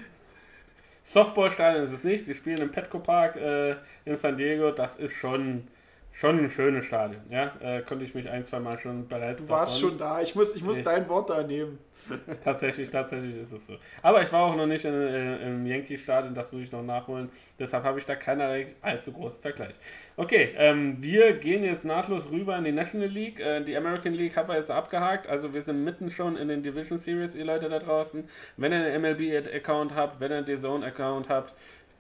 Softballstadion ist es nicht. Sie spielen im Petco Park äh, in San Diego. Das ist schon schon ein schönes Stadion. Ja, äh, konnte ich mich ein, zwei Mal schon bereits. Du warst davon- schon da. Ich muss, ich muss Ich- dein Wort da nehmen. Tatsächlich, tatsächlich ist es so. Aber ich war auch noch nicht in, äh, im Yankee-Stadion, das muss ich noch nachholen. Deshalb habe ich da keinerlei allzu großen Vergleich. Okay, ähm, wir gehen jetzt nahtlos rüber in die National League. Äh, die American League haben wir jetzt abgehakt. Also wir sind mitten schon in den Division Series, ihr Leute da draußen. Wenn ihr einen MLB-Account habt, wenn ihr einen DAZN-Account habt,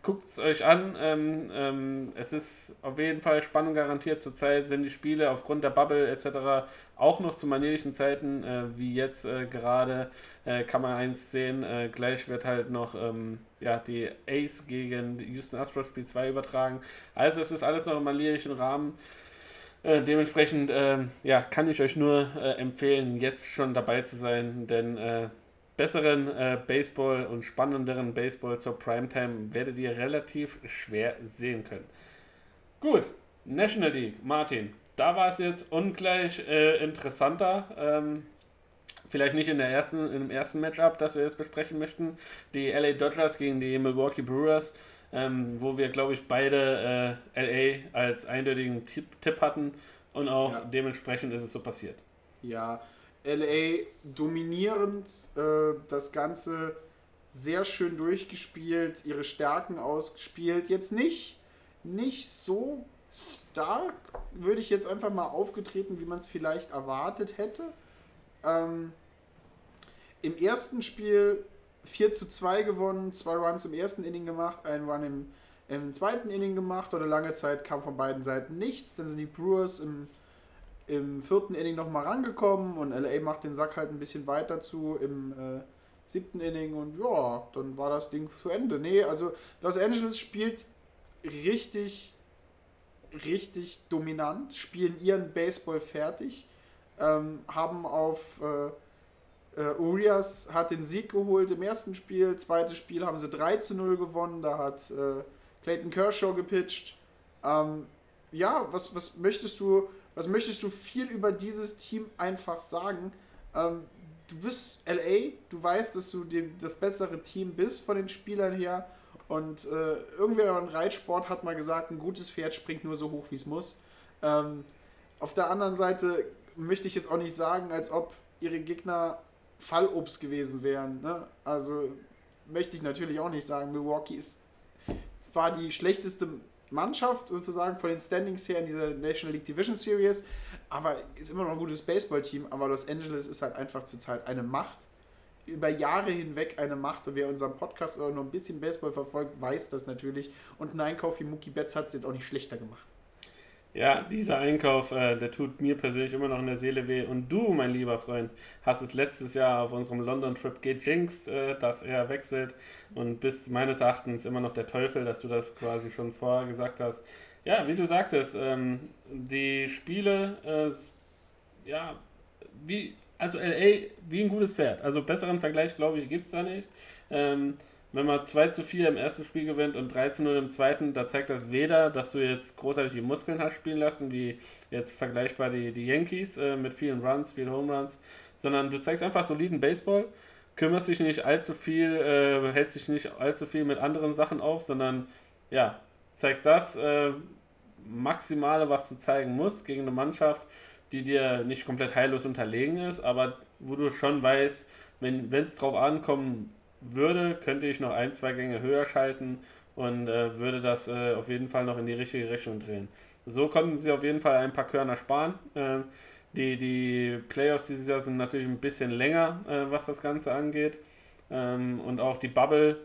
guckt es euch an. Ähm, ähm, es ist auf jeden Fall Spannung garantiert. Zurzeit sind die Spiele aufgrund der Bubble etc. auch noch zu manierlichen Zeiten, äh, wie jetzt äh, gerade, äh, kann man eins sehen. Äh, gleich wird halt noch ähm, ja, die Ace gegen Houston Astros Spiel 2 übertragen. Also es ist alles noch im manierlichen Rahmen. Äh, dementsprechend ähm, ja, kann ich euch nur äh, empfehlen, jetzt schon dabei zu sein, denn besseren äh, Baseball und spannenderen Baseball zur Primetime werdet ihr relativ schwer sehen können. Gut, National League, Martin, da war es jetzt ungleich äh, interessanter. Ähm, vielleicht nicht in der ersten, im ersten Matchup, das wir jetzt besprechen möchten. Die LA Dodgers gegen die Milwaukee Brewers, ähm, wo wir, glaube ich, beide äh, LA als eindeutigen Tipp, Tipp hatten und auch Ja. dementsprechend ist es so passiert. Ja, LA dominierend, äh, das Ganze sehr schön durchgespielt, ihre Stärken ausgespielt. Jetzt nicht, nicht so stark, würde ich jetzt einfach mal aufgetreten, wie man es vielleicht erwartet hätte. Ähm, Im ersten Spiel 4 zu 2 gewonnen, zwei Runs im ersten Inning gemacht, einen Run im, im zweiten Inning gemacht. Oder lange Zeit kam von beiden Seiten nichts. Dann sind die Brewers im im vierten Inning nochmal rangekommen und LA macht den Sack halt ein bisschen weiter zu im äh, siebten Inning und ja, dann war das Ding zu Ende. Nee, also Los Angeles spielt richtig, richtig dominant, spielen ihren Baseball fertig, ähm, haben auf äh, äh, Urias hat den Sieg geholt im ersten Spiel, zweites Spiel haben sie 3 zu 0 gewonnen, da hat äh, Clayton Kershaw gepitcht. Ähm, ja, was, was möchtest du, was möchtest du viel über dieses Team einfach sagen? Ähm, du bist LA, du weißt, dass du die, das bessere Team bist von den Spielern her. Und äh, irgendwer im Reitsport hat mal gesagt, ein gutes Pferd springt nur so hoch, wie es muss. Ähm, auf der anderen Seite möchte ich jetzt auch nicht sagen, als ob ihre Gegner Fallobst gewesen wären. Ne? Also möchte ich natürlich auch nicht sagen. Milwaukee ist zwar die schlechteste Mannschaft sozusagen von den Standings her in dieser National League Division Series, aber ist immer noch ein gutes Baseballteam. Aber Los Angeles ist halt einfach zurzeit eine Macht. Über Jahre hinweg eine Macht. Und wer unseren Podcast oder nur ein bisschen Baseball verfolgt, weiß das natürlich. Und ein Einkauf wie Mookie Betts hat es jetzt auch nicht schlechter gemacht. Ja, dieser Einkauf, äh, der tut mir persönlich immer noch in der Seele weh. Und du, mein lieber Freund, hast es letztes Jahr auf unserem London-Trip gejinxt, äh, dass er wechselt und bist meines Erachtens immer noch der Teufel, dass du das quasi schon vorher gesagt hast. Ja, wie du sagtest, ähm, die Spiele, äh, ja, wie, also LA, wie ein gutes Pferd. Also besseren Vergleich, glaube ich, gibt es da nicht. Ähm, wenn man 2 zu 4 im ersten Spiel gewinnt und 3 zu 0 im zweiten, da zeigt das weder, dass du jetzt großartig die Muskeln hast spielen lassen, wie jetzt vergleichbar die, die Yankees äh, mit vielen Runs, vielen Home Runs, sondern du zeigst einfach soliden Baseball, kümmerst dich nicht allzu viel, äh, hältst dich nicht allzu viel mit anderen Sachen auf, sondern ja, zeigst das äh, Maximale, was du zeigen musst gegen eine Mannschaft, die dir nicht komplett heillos unterlegen ist, aber wo du schon weißt, wenn es drauf ankommen würde, könnte ich noch ein, zwei Gänge höher schalten und äh, würde das äh, auf jeden Fall noch in die richtige Richtung drehen. So konnten sie auf jeden Fall ein paar Körner sparen. Äh, die, die Playoffs dieses Jahr sind natürlich ein bisschen länger, äh, was das Ganze angeht. Ähm, und auch die Bubble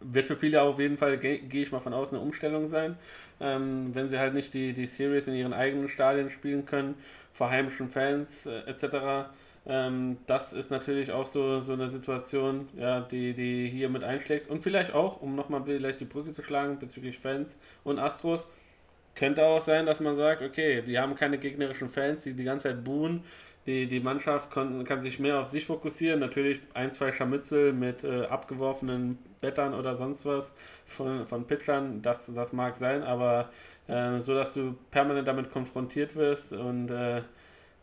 wird für viele auf jeden Fall, gehe geh ich mal von außen, eine Umstellung sein. Ähm, wenn sie halt nicht die, die Series in ihren eigenen Stadien spielen können, vor heimischen Fans äh, etc. Ähm, das ist natürlich auch so, so eine Situation, ja, die, die hier mit einschlägt. Und vielleicht auch, um nochmal vielleicht die Brücke zu schlagen bezüglich Fans und Astros, könnte auch sein, dass man sagt, okay, die haben keine gegnerischen Fans, die die ganze Zeit buhen. Die, die Mannschaft kann, kann sich mehr auf sich fokussieren. Natürlich ein, zwei Scharmützel mit äh, abgeworfenen Bettern oder sonst was von, von Pitchern, das, das mag sein, aber äh, so, dass du permanent damit konfrontiert wirst und äh,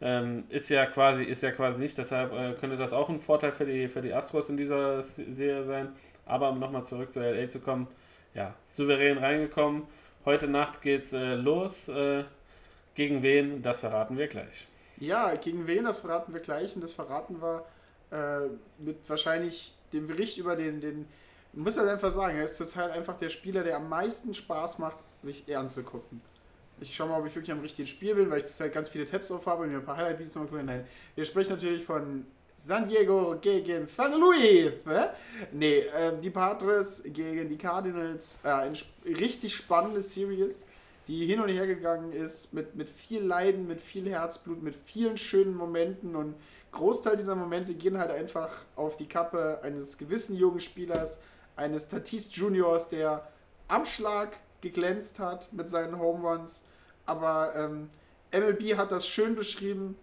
ähm, ist ja quasi ist ja quasi nicht. Deshalb äh, könnte das auch ein Vorteil für die, für die Astros in dieser Serie sein. Aber um nochmal zurück zu LA zu kommen, ja, souverän reingekommen. Heute Nacht geht's äh, los. Äh, gegen wen? Das verraten wir gleich. Ja, gegen wen? Das verraten wir gleich und das verraten wir äh, mit wahrscheinlich dem Bericht über den, den muss halt einfach sagen, er ist zurzeit einfach der Spieler, der am meisten Spaß macht, sich anzugucken. Ich schaue mal, ob ich wirklich am richtigen Spiel bin, weil ich zurzeit ganz viele Tabs auf habe und mir ein paar Highlight-Videos noch gucken. Nein, wir sprechen natürlich von San Diego gegen San Luis. Ne? Nee, äh, die Padres gegen die Cardinals. Äh, ein richtig spannende Series, die hin und her gegangen ist, mit, mit viel Leiden, mit viel Herzblut, mit vielen schönen Momenten und Großteil dieser Momente gehen halt einfach auf die Kappe eines gewissen jungen Spielers, eines Tatis Juniors, der am Schlag geglänzt hat mit seinen Home Runs. Aber ähm, MLB hat das schön beschrieben.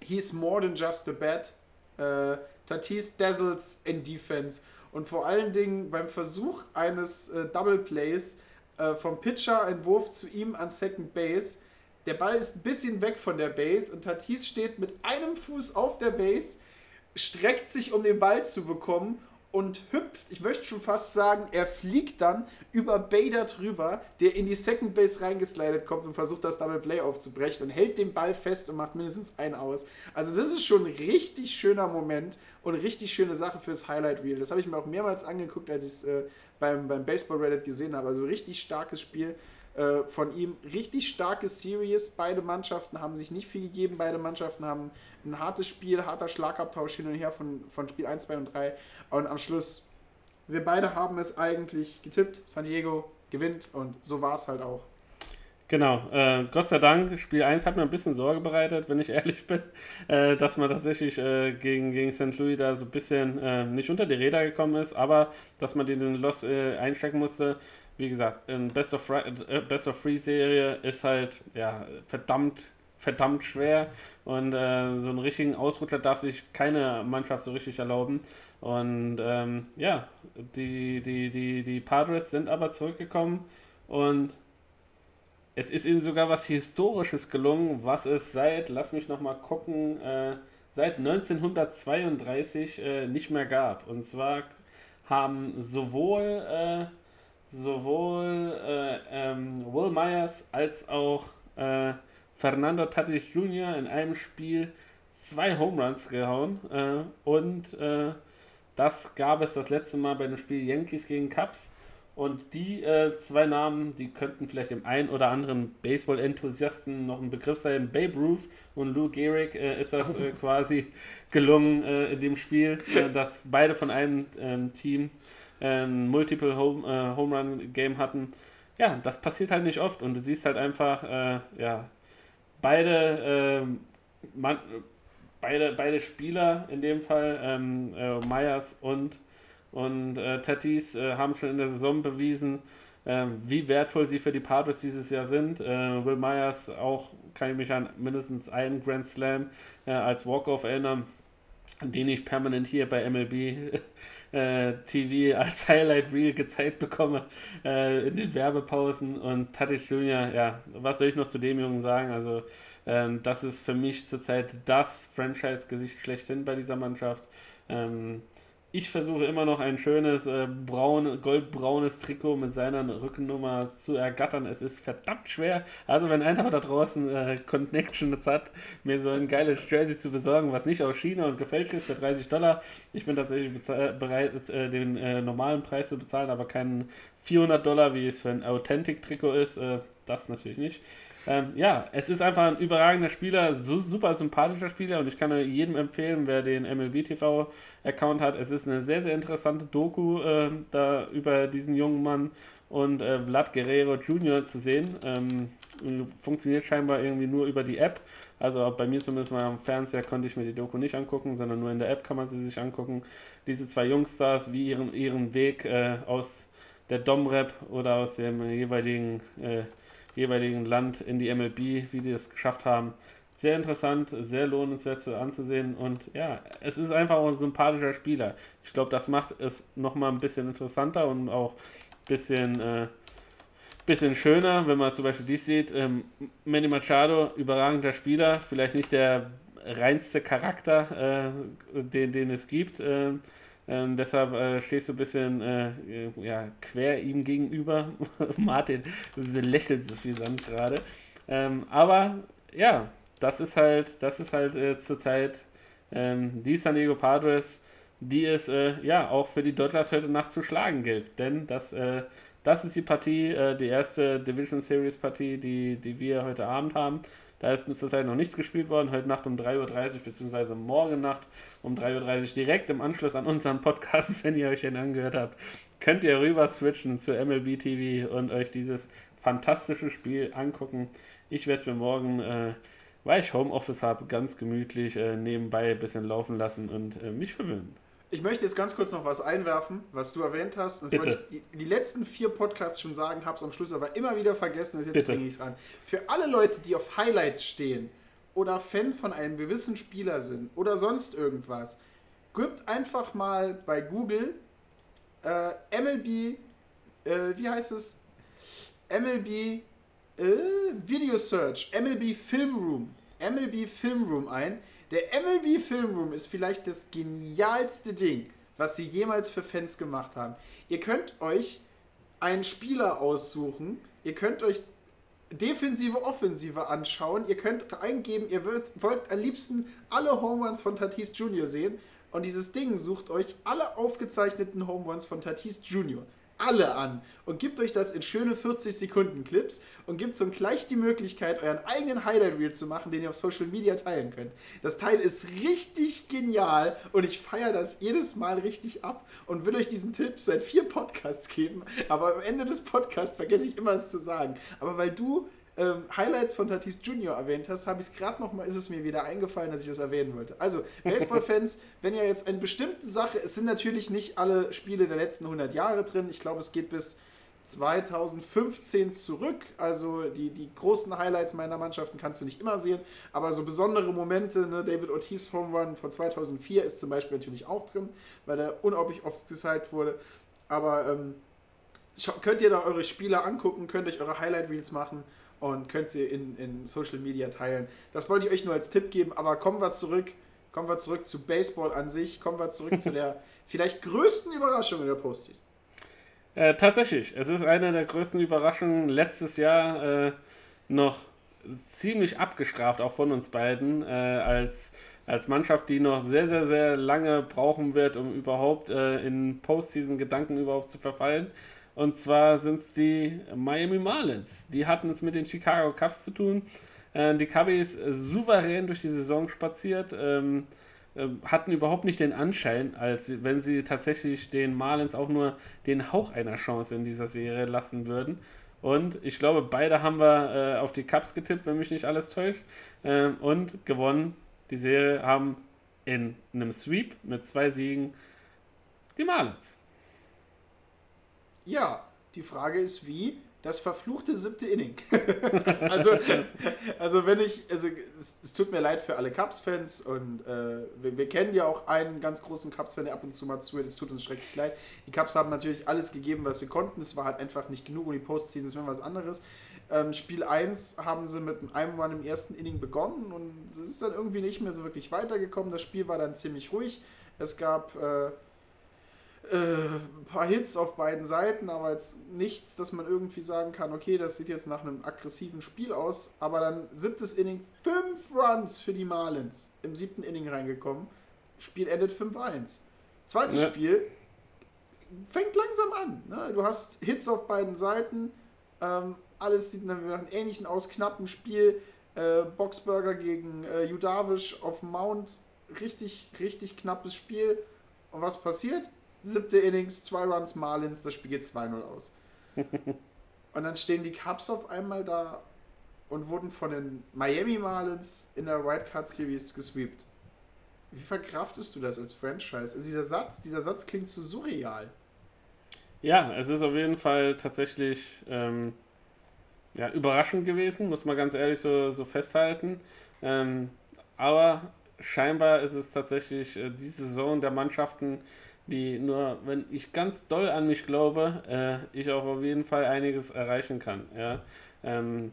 He's more than just a bat. Äh, Tatis dazzles in Defense. Und vor allen Dingen beim Versuch eines äh, Double Plays äh, vom Pitcher ein Wurf zu ihm an Second Base. Der Ball ist ein bisschen weg von der Base und Tatis steht mit einem Fuß auf der Base, streckt sich, um den Ball zu bekommen und hüpft, ich möchte schon fast sagen, er fliegt dann über Bader drüber, der in die Second Base reingeslidet kommt und versucht, das Double Play aufzubrechen und hält den Ball fest und macht mindestens einen aus. Also das ist schon ein richtig schöner Moment und eine richtig schöne Sache fürs Highlight Reel. Das habe ich mir auch mehrmals angeguckt, als ich es äh, beim, beim Baseball Reddit gesehen habe. Also richtig starkes Spiel äh, von ihm. Richtig starke Series. Beide Mannschaften haben sich nicht viel gegeben. Beide Mannschaften haben ein hartes Spiel, harter Schlagabtausch hin und her von, von Spiel 1, 2 und 3. Und am Schluss, wir beide haben es eigentlich getippt. San Diego gewinnt und so war es halt auch. Genau, äh, Gott sei Dank, Spiel 1 hat mir ein bisschen Sorge bereitet, wenn ich ehrlich bin, äh, dass man tatsächlich äh, gegen, gegen St. Louis da so ein bisschen äh, nicht unter die Räder gekommen ist, aber dass man den Loss äh, einstecken musste. Wie gesagt, in Best of, äh, Best of Free Serie ist halt ja, verdammt verdammt schwer und äh, so einen richtigen Ausrutscher darf sich keine Mannschaft so richtig erlauben. Und ähm, ja, die, die, die, die Padres sind aber zurückgekommen und es ist ihnen sogar was Historisches gelungen, was es seit, lass mich nochmal gucken, äh, seit 1932 äh, nicht mehr gab. Und zwar haben sowohl, äh, sowohl äh, ähm, Will Myers als auch äh, Fernando Tatis Jr. in einem Spiel zwei Home Runs gehauen äh, und äh, das gab es das letzte Mal bei dem Spiel Yankees gegen Cubs. Und die äh, zwei Namen, die könnten vielleicht dem einen oder anderen Baseball-Enthusiasten noch ein Begriff sein. Babe Ruth und Lou Gehrig äh, ist das quasi gelungen in dem Spiel, dass beide von einem ähm, Team ein Multiple Home, äh, Home Run Game hatten. Ja, das passiert halt nicht oft und du siehst halt einfach, ja, beide, man, beide, beide Spieler in dem Fall, ähm, äh, Myers und, und äh, Tatis, äh, haben schon in der Saison bewiesen, äh, wie wertvoll sie für die Padres dieses Jahr sind. Äh, Will Myers auch, kann ich mich an mindestens einen Grand Slam äh, als Walk-Off erinnern, den ich permanent hier bei MLB äh, TV als Highlight Reel gezeigt bekomme äh, in den Werbepausen und Tatis Jr., ja, was soll ich noch zu dem Jungen sagen? Also ähm, das ist für mich zurzeit das Franchise-Gesicht schlechthin bei dieser Mannschaft. Ähm, ich versuche immer noch ein schönes äh, braun, goldbraunes Trikot mit seiner Rückennummer zu ergattern. Es ist verdammt schwer. Also wenn einer da draußen äh, Connections hat, mir so ein geiles Jersey zu besorgen, was nicht aus China und gefälscht ist für 30 Dollar. Ich bin tatsächlich bereit, äh, den äh, normalen Preis zu bezahlen, aber keinen 400 Dollar, wie es für ein Authentic-Trikot ist. Äh, das natürlich nicht. Ähm, ja, es ist einfach ein überragender Spieler, so super sympathischer Spieler und ich kann jedem empfehlen, wer den MLB TV Account hat. Es ist eine sehr, sehr interessante Doku äh, da über diesen jungen Mann und äh, Vlad Guerrero Jr. zu sehen. Ähm, funktioniert scheinbar irgendwie nur über die App. Also bei mir zumindest mal am Fernseher konnte ich mir die Doku nicht angucken, sondern nur in der App kann man sie sich angucken. Diese zwei Jungstars, wie ihren, ihren Weg äh, aus der Domrep oder aus dem jeweiligen äh, jeweiligen Land in die MLB, wie die es geschafft haben. Sehr interessant, sehr lohnenswert anzusehen und ja, es ist einfach auch ein sympathischer Spieler. Ich glaube, das macht es nochmal ein bisschen interessanter und auch ein bisschen, äh, bisschen schöner, wenn man zum Beispiel dies sieht. Ähm, Manny Machado, überragender Spieler, vielleicht nicht der reinste Charakter, äh, den, den es gibt. Äh, Ähm, deshalb äh, stehst du ein bisschen äh, ja, quer ihm gegenüber. Martin lächelt so viel Sand gerade. Ähm, aber ja, das ist halt, das ist halt äh, zurzeit ähm, die San Diego Padres, die es äh, ja auch für die Dodgers heute Nacht zu schlagen gilt. Denn das, äh, das ist die Partie, äh, die erste Division Series Partie, die, die wir heute Abend haben. Da ist zurzeit noch nichts gespielt worden. Heute Nacht um 3.30 Uhr, beziehungsweise morgen Nacht um 3.30 Uhr, direkt im Anschluss an unseren Podcast, wenn ihr euch den angehört habt, könnt ihr rüber switchen zu MLB TV und euch dieses fantastische Spiel angucken. Ich werde es mir morgen, äh, weil ich Homeoffice habe, ganz gemütlich äh, nebenbei ein bisschen laufen lassen und äh, mich verwöhnen. Ich möchte jetzt ganz kurz noch was einwerfen, was du erwähnt hast. Und Bitte. wollte ich die, die letzten vier Podcasts schon sagen, habe es am Schluss aber immer wieder vergessen. Jetzt bringe ich es ran. Für alle Leute, die auf Highlights stehen oder Fan von einem gewissen Spieler sind oder sonst irgendwas, gebt einfach mal bei Google äh, MLB, äh, wie heißt es? MLB äh, Video Search, MLB Film Room, MLB Film Room ein. Der MLB Film Room ist vielleicht das genialste Ding, was sie jemals für Fans gemacht haben. Ihr könnt euch einen Spieler aussuchen, ihr könnt euch Defensive, Offensive anschauen, ihr könnt eingeben, ihr wollt, am liebsten alle Home Runs von Tatis Jr. sehen und dieses Ding sucht euch alle aufgezeichneten Home Runs von Tatis Jr. alle an und gibt euch das in schöne 40 Sekunden Clips und gibt so gleich die Möglichkeit, euren eigenen Highlight Reel zu machen, den ihr auf Social Media teilen könnt. Das Teil ist richtig genial und ich feiere das jedes Mal richtig ab und will euch diesen Tipp seit vier Podcasts geben, aber am Ende des Podcasts vergesse ich immer es zu sagen. Aber weil du ähm, Highlights von Tatis Junior erwähnt hast, habe ich es gerade noch mal, ist es mir wieder eingefallen, dass ich das erwähnen wollte. Also, Baseball-Fans, wenn ihr jetzt eine bestimmte Sache, es sind natürlich nicht alle Spiele der letzten 100 Jahre drin, ich glaube, es geht bis 2015 zurück, also die, die großen Highlights meiner Mannschaften kannst du nicht immer sehen, aber so besondere Momente, ne, David Ortiz Home Run von 2004 ist zum Beispiel natürlich auch drin, weil der unglaublich oft gezeigt wurde, aber ähm, könnt ihr da eure Spieler angucken, könnt euch eure Highlight Reels machen und könnt sie in, in Social Media teilen. Das wollte ich euch nur als Tipp geben, aber kommen wir zurück, kommen wir zurück zu Baseball an sich, kommen wir zurück zu der vielleicht größten Überraschung in der Postseason. Äh, tatsächlich, es ist eine der größten Überraschungen letztes Jahr äh, noch ziemlich abgestraft, auch von uns beiden, äh, als, als Mannschaft, die noch sehr, sehr, sehr lange brauchen wird, um überhaupt äh, in Postseason-Gedanken überhaupt zu verfallen. Und zwar sind es die Miami Marlins. Die hatten es mit den Chicago Cubs zu tun. Äh, die Cubbies souverän durch die Saison spaziert. Ähm, ähm, hatten überhaupt nicht den Anschein, als wenn sie tatsächlich den Marlins auch nur den Hauch einer Chance in dieser Serie lassen würden. Und ich glaube, beide haben wir äh, auf die Cups getippt, wenn mich nicht alles täuscht. Ähm, und gewonnen. Die Serie haben in einem Sweep mit zwei Siegen die Marlins. Ja, die Frage ist wie? Das verfluchte siebte Inning. also, also wenn ich, also es, es tut mir leid für alle Cubs-Fans und äh, wir, wir kennen ja auch einen ganz großen Cubs-Fan, der ab und zu mal zuhört, es tut uns schrecklich leid. Die Cubs haben natürlich alles gegeben, was sie konnten, es war halt einfach nicht genug und die Postseason ist immer was anderes. Ähm, Spiel 1 haben sie mit einem Run im ersten Inning begonnen und es ist dann irgendwie nicht mehr so wirklich weitergekommen. Das Spiel war dann ziemlich ruhig. Es gab äh, äh, ein paar Hits auf beiden Seiten, aber jetzt nichts, dass man irgendwie sagen kann, okay, das sieht jetzt nach einem aggressiven Spiel aus. Aber dann siebtes Inning, fünf Runs für die Marlins im siebten Inning reingekommen. Spiel endet 5-1. Zweites Ja. Spiel fängt langsam an. Ne? Du hast Hits auf beiden Seiten. Ähm, alles sieht nach einem ähnlichen aus, knappen Spiel. Äh, Boxberger gegen äh, Judavisch auf Mount. Richtig, richtig knappes Spiel. Und was passiert? Siebte Innings, zwei Runs Marlins, das Spiel geht 2-0 aus. und dann stehen die Cubs auf einmal da und wurden von den Miami Marlins in der Wildcard Series gesweept. Wie verkraftest du das als Franchise? Also dieser Satz, dieser Satz klingt zu surreal. Ja, es ist auf jeden Fall tatsächlich ähm, ja, überraschend gewesen, muss man ganz ehrlich so, so festhalten. Ähm, aber scheinbar ist es tatsächlich äh, die Saison der Mannschaften, die nur, wenn ich ganz doll an mich glaube, äh, ich auch auf jeden Fall einiges erreichen kann. Ja? Ähm,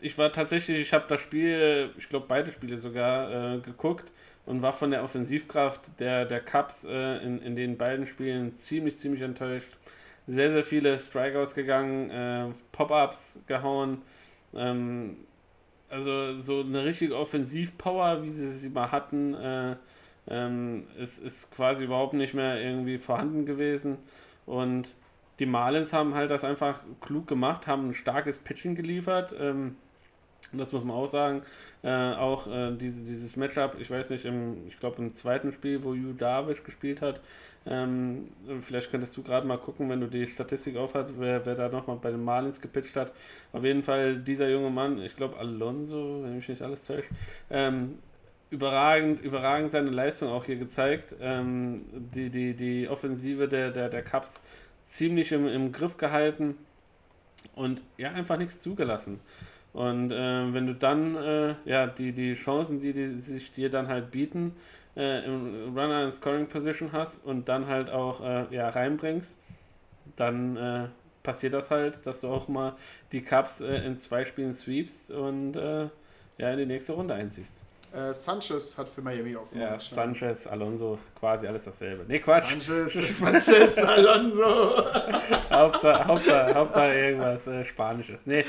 ich war tatsächlich, ich habe das Spiel, ich glaube beide Spiele sogar, äh, geguckt und war von der Offensivkraft der, der Cubs äh, in, in den beiden Spielen ziemlich, ziemlich enttäuscht. Sehr, sehr viele Strikeouts gegangen, äh, Pop-Ups gehauen. Ähm, also so eine richtige Offensivpower, wie sie sie mal hatten, äh, ähm, ist, ist quasi überhaupt nicht mehr irgendwie vorhanden gewesen. Und die Marlins haben halt das einfach klug gemacht, haben ein starkes Pitching geliefert. Ähm, das muss man auch sagen. Äh, auch äh, diese, dieses Matchup, ich weiß nicht, im, ich glaube im zweiten Spiel, wo Yu Darvish gespielt hat, ähm, vielleicht könntest du gerade mal gucken, wenn du die Statistik aufhast, wer, wer da nochmal bei den Marlins gepitcht hat. Auf jeden Fall dieser junge Mann, ich glaube Alonso, wenn mich nicht alles täuscht, ähm, überragend, überragend seine Leistung auch hier gezeigt. Ähm, die, die, die Offensive der, der, der Cups ziemlich im, im Griff gehalten und ja, einfach nichts zugelassen. Und äh, wenn du dann äh, ja die, die Chancen, die, die sich dir dann halt bieten, äh, im Runner in Scoring Position hast und dann halt auch äh, ja, reinbringst, dann äh, passiert das halt, dass du auch mal die Cups äh, in zwei Spielen sweepst und ja in die nächste Runde einziehst. Äh, Sanchez hat für Miami aufgemacht. Ja, Sanchez, Alonso, quasi alles dasselbe. Nee, Quatsch. Sanchez, Sanchez, Alonso. Hauptsache, Hauptsache, Hauptsache irgendwas äh, Spanisches. Nee,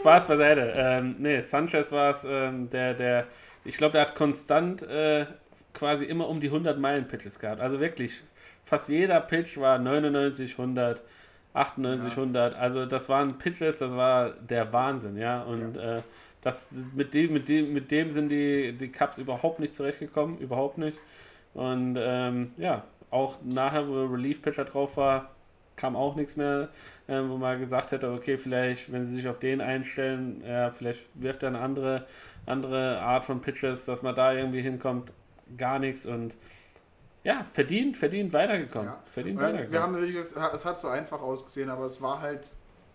Spaß beiseite. Ähm, nee, Sanchez war es, ähm, der, der, ich glaube, der hat konstant äh, quasi immer um die 100 Meilen Pitches gehabt. Also wirklich, fast jeder Pitch war 99, 100, 98, ja. 100. Also das waren Pitches, das war der Wahnsinn, ja. Und ja. Äh, das, mit, dem, mit, dem, mit dem sind die, die Cups überhaupt nicht zurechtgekommen, überhaupt nicht. Und ähm, ja, auch nachher, wo Relief Pitcher drauf war, kam auch nichts mehr, äh, wo man gesagt hätte, okay, vielleicht, wenn sie sich auf den einstellen, ja, vielleicht wirft er eine andere, andere Art von Pitches, dass man da irgendwie hinkommt gar nichts und ja, verdient, verdient weitergekommen. Ja. Verdient weitergekommen. Wir haben natürlich, es hat so einfach ausgesehen, aber es war halt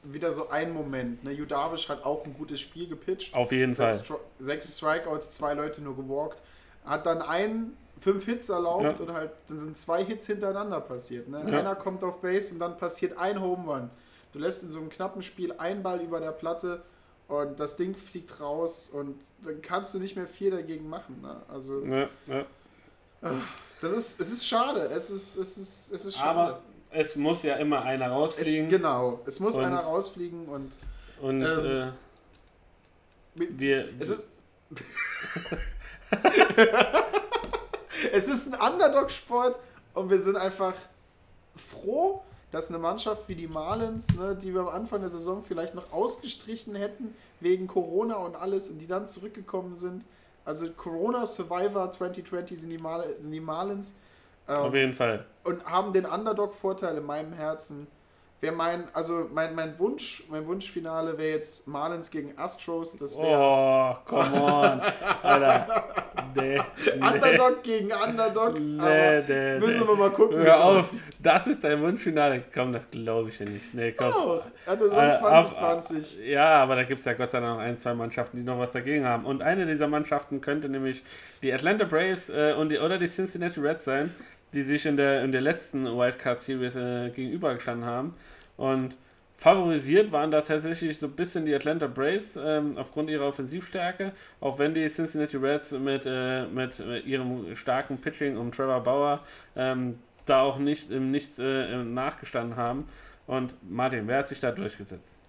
wieder so ein Moment. Ne? Judavisch hat auch ein gutes Spiel gepitcht. Auf jeden sechs Fall. Stri sechs Strikeouts, zwei Leute nur gewalkt. Hat dann einen, fünf Hits erlaubt ja. und halt, dann sind zwei Hits hintereinander passiert. Ne? Ja. Einer kommt auf Base und dann passiert ein Home Run. Du lässt in so einem knappen Spiel ein Ball über der Platte und das Ding fliegt raus und dann kannst du nicht mehr viel dagegen machen. Ne? Also, ja, ja. Das ist, es ist schade. Es ist, es ist, es ist schade. Aber es muss ja immer einer rausfliegen. Es, genau, es muss und, einer rausfliegen und. Und ähm, äh, wir. Es ist, es ist ein Underdog-Sport und wir sind einfach froh, dass eine Mannschaft wie die Marlins, ne, die wir am Anfang der Saison vielleicht noch ausgestrichen hätten wegen Corona und alles und die dann zurückgekommen sind. Also Corona Survivor 2020 sind die, Mar sind die Marlins. Ähm, Auf jeden Fall. Und haben den Underdog-Vorteil in meinem Herzen. Wer mein, also mein, mein Wunsch, mein Wunschfinale wäre jetzt Marlins gegen Astros. Das wäre. Oh, come on. Alter. Nee, nee. Underdog gegen Underdog. Nee, nee, müssen wir mal gucken, wie es aussieht. Das ist dein Wunschfinale. Komm, das glaube ich ja nicht. Nee, komm. Oh, hatte so äh, 2020. Ab, ja, aber da gibt es ja Gott sei Dank noch ein, zwei Mannschaften, die noch was dagegen haben. Und eine dieser Mannschaften könnte nämlich die Atlanta Braves äh, und die, oder die Cincinnati Reds sein die sich in der, in der letzten Wildcard Series äh, gegenübergestanden haben. Und favorisiert waren da tatsächlich so ein bisschen die Atlanta Braves ähm, aufgrund ihrer Offensivstärke, auch wenn die Cincinnati Reds mit, äh, mit ihrem starken Pitching um Trevor Bauer ähm, da auch nicht im Nichts äh, nachgestanden haben. Und Martin, wer hat sich da durchgesetzt?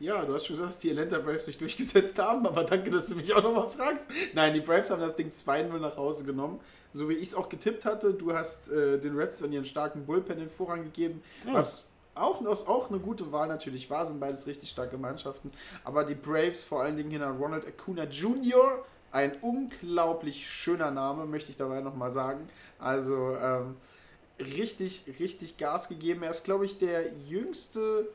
Ja, du hast schon gesagt, dass die Atlanta Braves sich durchgesetzt haben, aber danke, dass du mich auch nochmal fragst. Nein, die Braves haben das Ding 2-0 nach Hause genommen. So wie ich es auch getippt hatte, du hast äh, den Reds und ihren starken Bullpen den Vorrang gegeben, oh. was auch, was auch eine gute Wahl natürlich war, sind beides richtig starke Mannschaften. Aber die Braves, vor allen Dingen hinter Ronald Acuna Jr., ein unglaublich schöner Name, möchte ich dabei nochmal sagen. Also ähm, richtig, richtig Gas gegeben. Er ist, glaube ich, der jüngste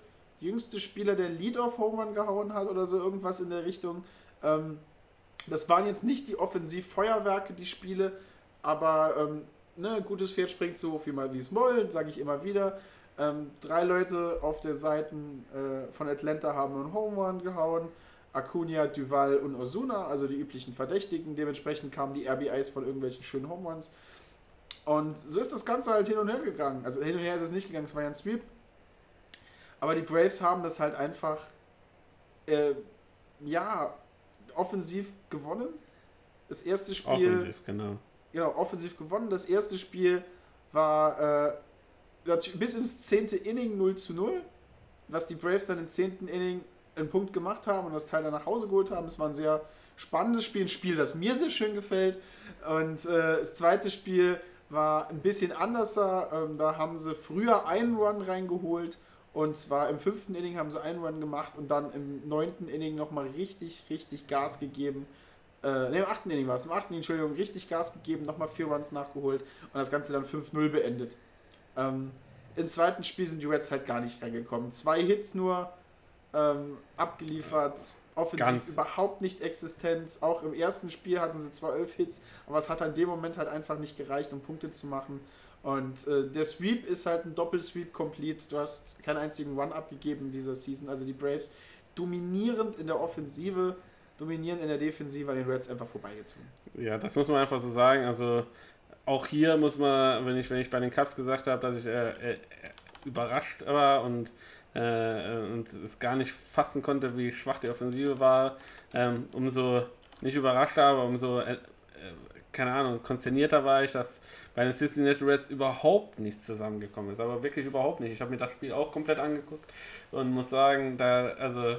jüngste Spieler, der Lead-Off-Home Run gehauen hat oder so irgendwas in der Richtung. Ähm, das waren jetzt nicht die Offensivfeuerwerke, die Spiele, aber ähm, ne, gutes Pferd springt so viel mal wie es wollen, sage ich immer wieder. Ähm, drei Leute auf der Seite äh, von Atlanta haben einen Home Run gehauen. Acuna, Duval und Osuna, also die üblichen Verdächtigen. Dementsprechend kamen die RBIs von irgendwelchen schönen Home Runs. Und so ist das Ganze halt hin und her gegangen. Also hin und her ist es nicht gegangen, es war ja ein Sweep. Aber die Braves haben das halt einfach, äh, ja, offensiv gewonnen. Das erste Spiel. Offensiv, genau. Genau, offensiv gewonnen. Das erste Spiel war äh, bis ins zehnte Inning 0 zu 0, was die Braves dann im zehnten Inning einen Punkt gemacht haben und das Teil dann nach Hause geholt haben. Es war ein sehr spannendes Spiel, ein Spiel, das mir sehr schön gefällt. Und äh, das zweite Spiel war ein bisschen anders. Ähm, da haben sie früher einen Run reingeholt und zwar im fünften Inning haben sie einen Run gemacht und dann im neunten Inning nochmal richtig, richtig Gas gegeben. Äh, ne, im achten Inning war es. Im achten Entschuldigung, richtig Gas gegeben, nochmal vier Runs nachgeholt und das Ganze dann 5-0 beendet. Ähm, Im zweiten Spiel sind die Reds halt gar nicht reingekommen. Zwei Hits nur ähm, abgeliefert, offensiv Ganz. überhaupt nicht existent. Auch im ersten Spiel hatten sie zwar elf Hits, aber es hat an dem Moment halt einfach nicht gereicht, um Punkte zu machen. Und äh, der Sweep ist halt ein Doppelsweep complete. Du hast keinen einzigen Run abgegeben in dieser Season. Also die Braves dominierend in der Offensive, dominieren in der Defensive an den Reds einfach vorbeigezogen. Ja, das muss man einfach so sagen. Also auch hier muss man, wenn ich, wenn ich bei den Cups gesagt habe, dass ich äh, äh, überrascht war und, äh, und es gar nicht fassen konnte, wie schwach die Offensive war, ähm, umso nicht überrascht aber umso, äh, äh, keine Ahnung, konsternierter war ich, dass bei den Cincinnati Reds überhaupt nichts zusammengekommen ist. Aber wirklich überhaupt nicht. Ich habe mir das Spiel auch komplett angeguckt und muss sagen, da, also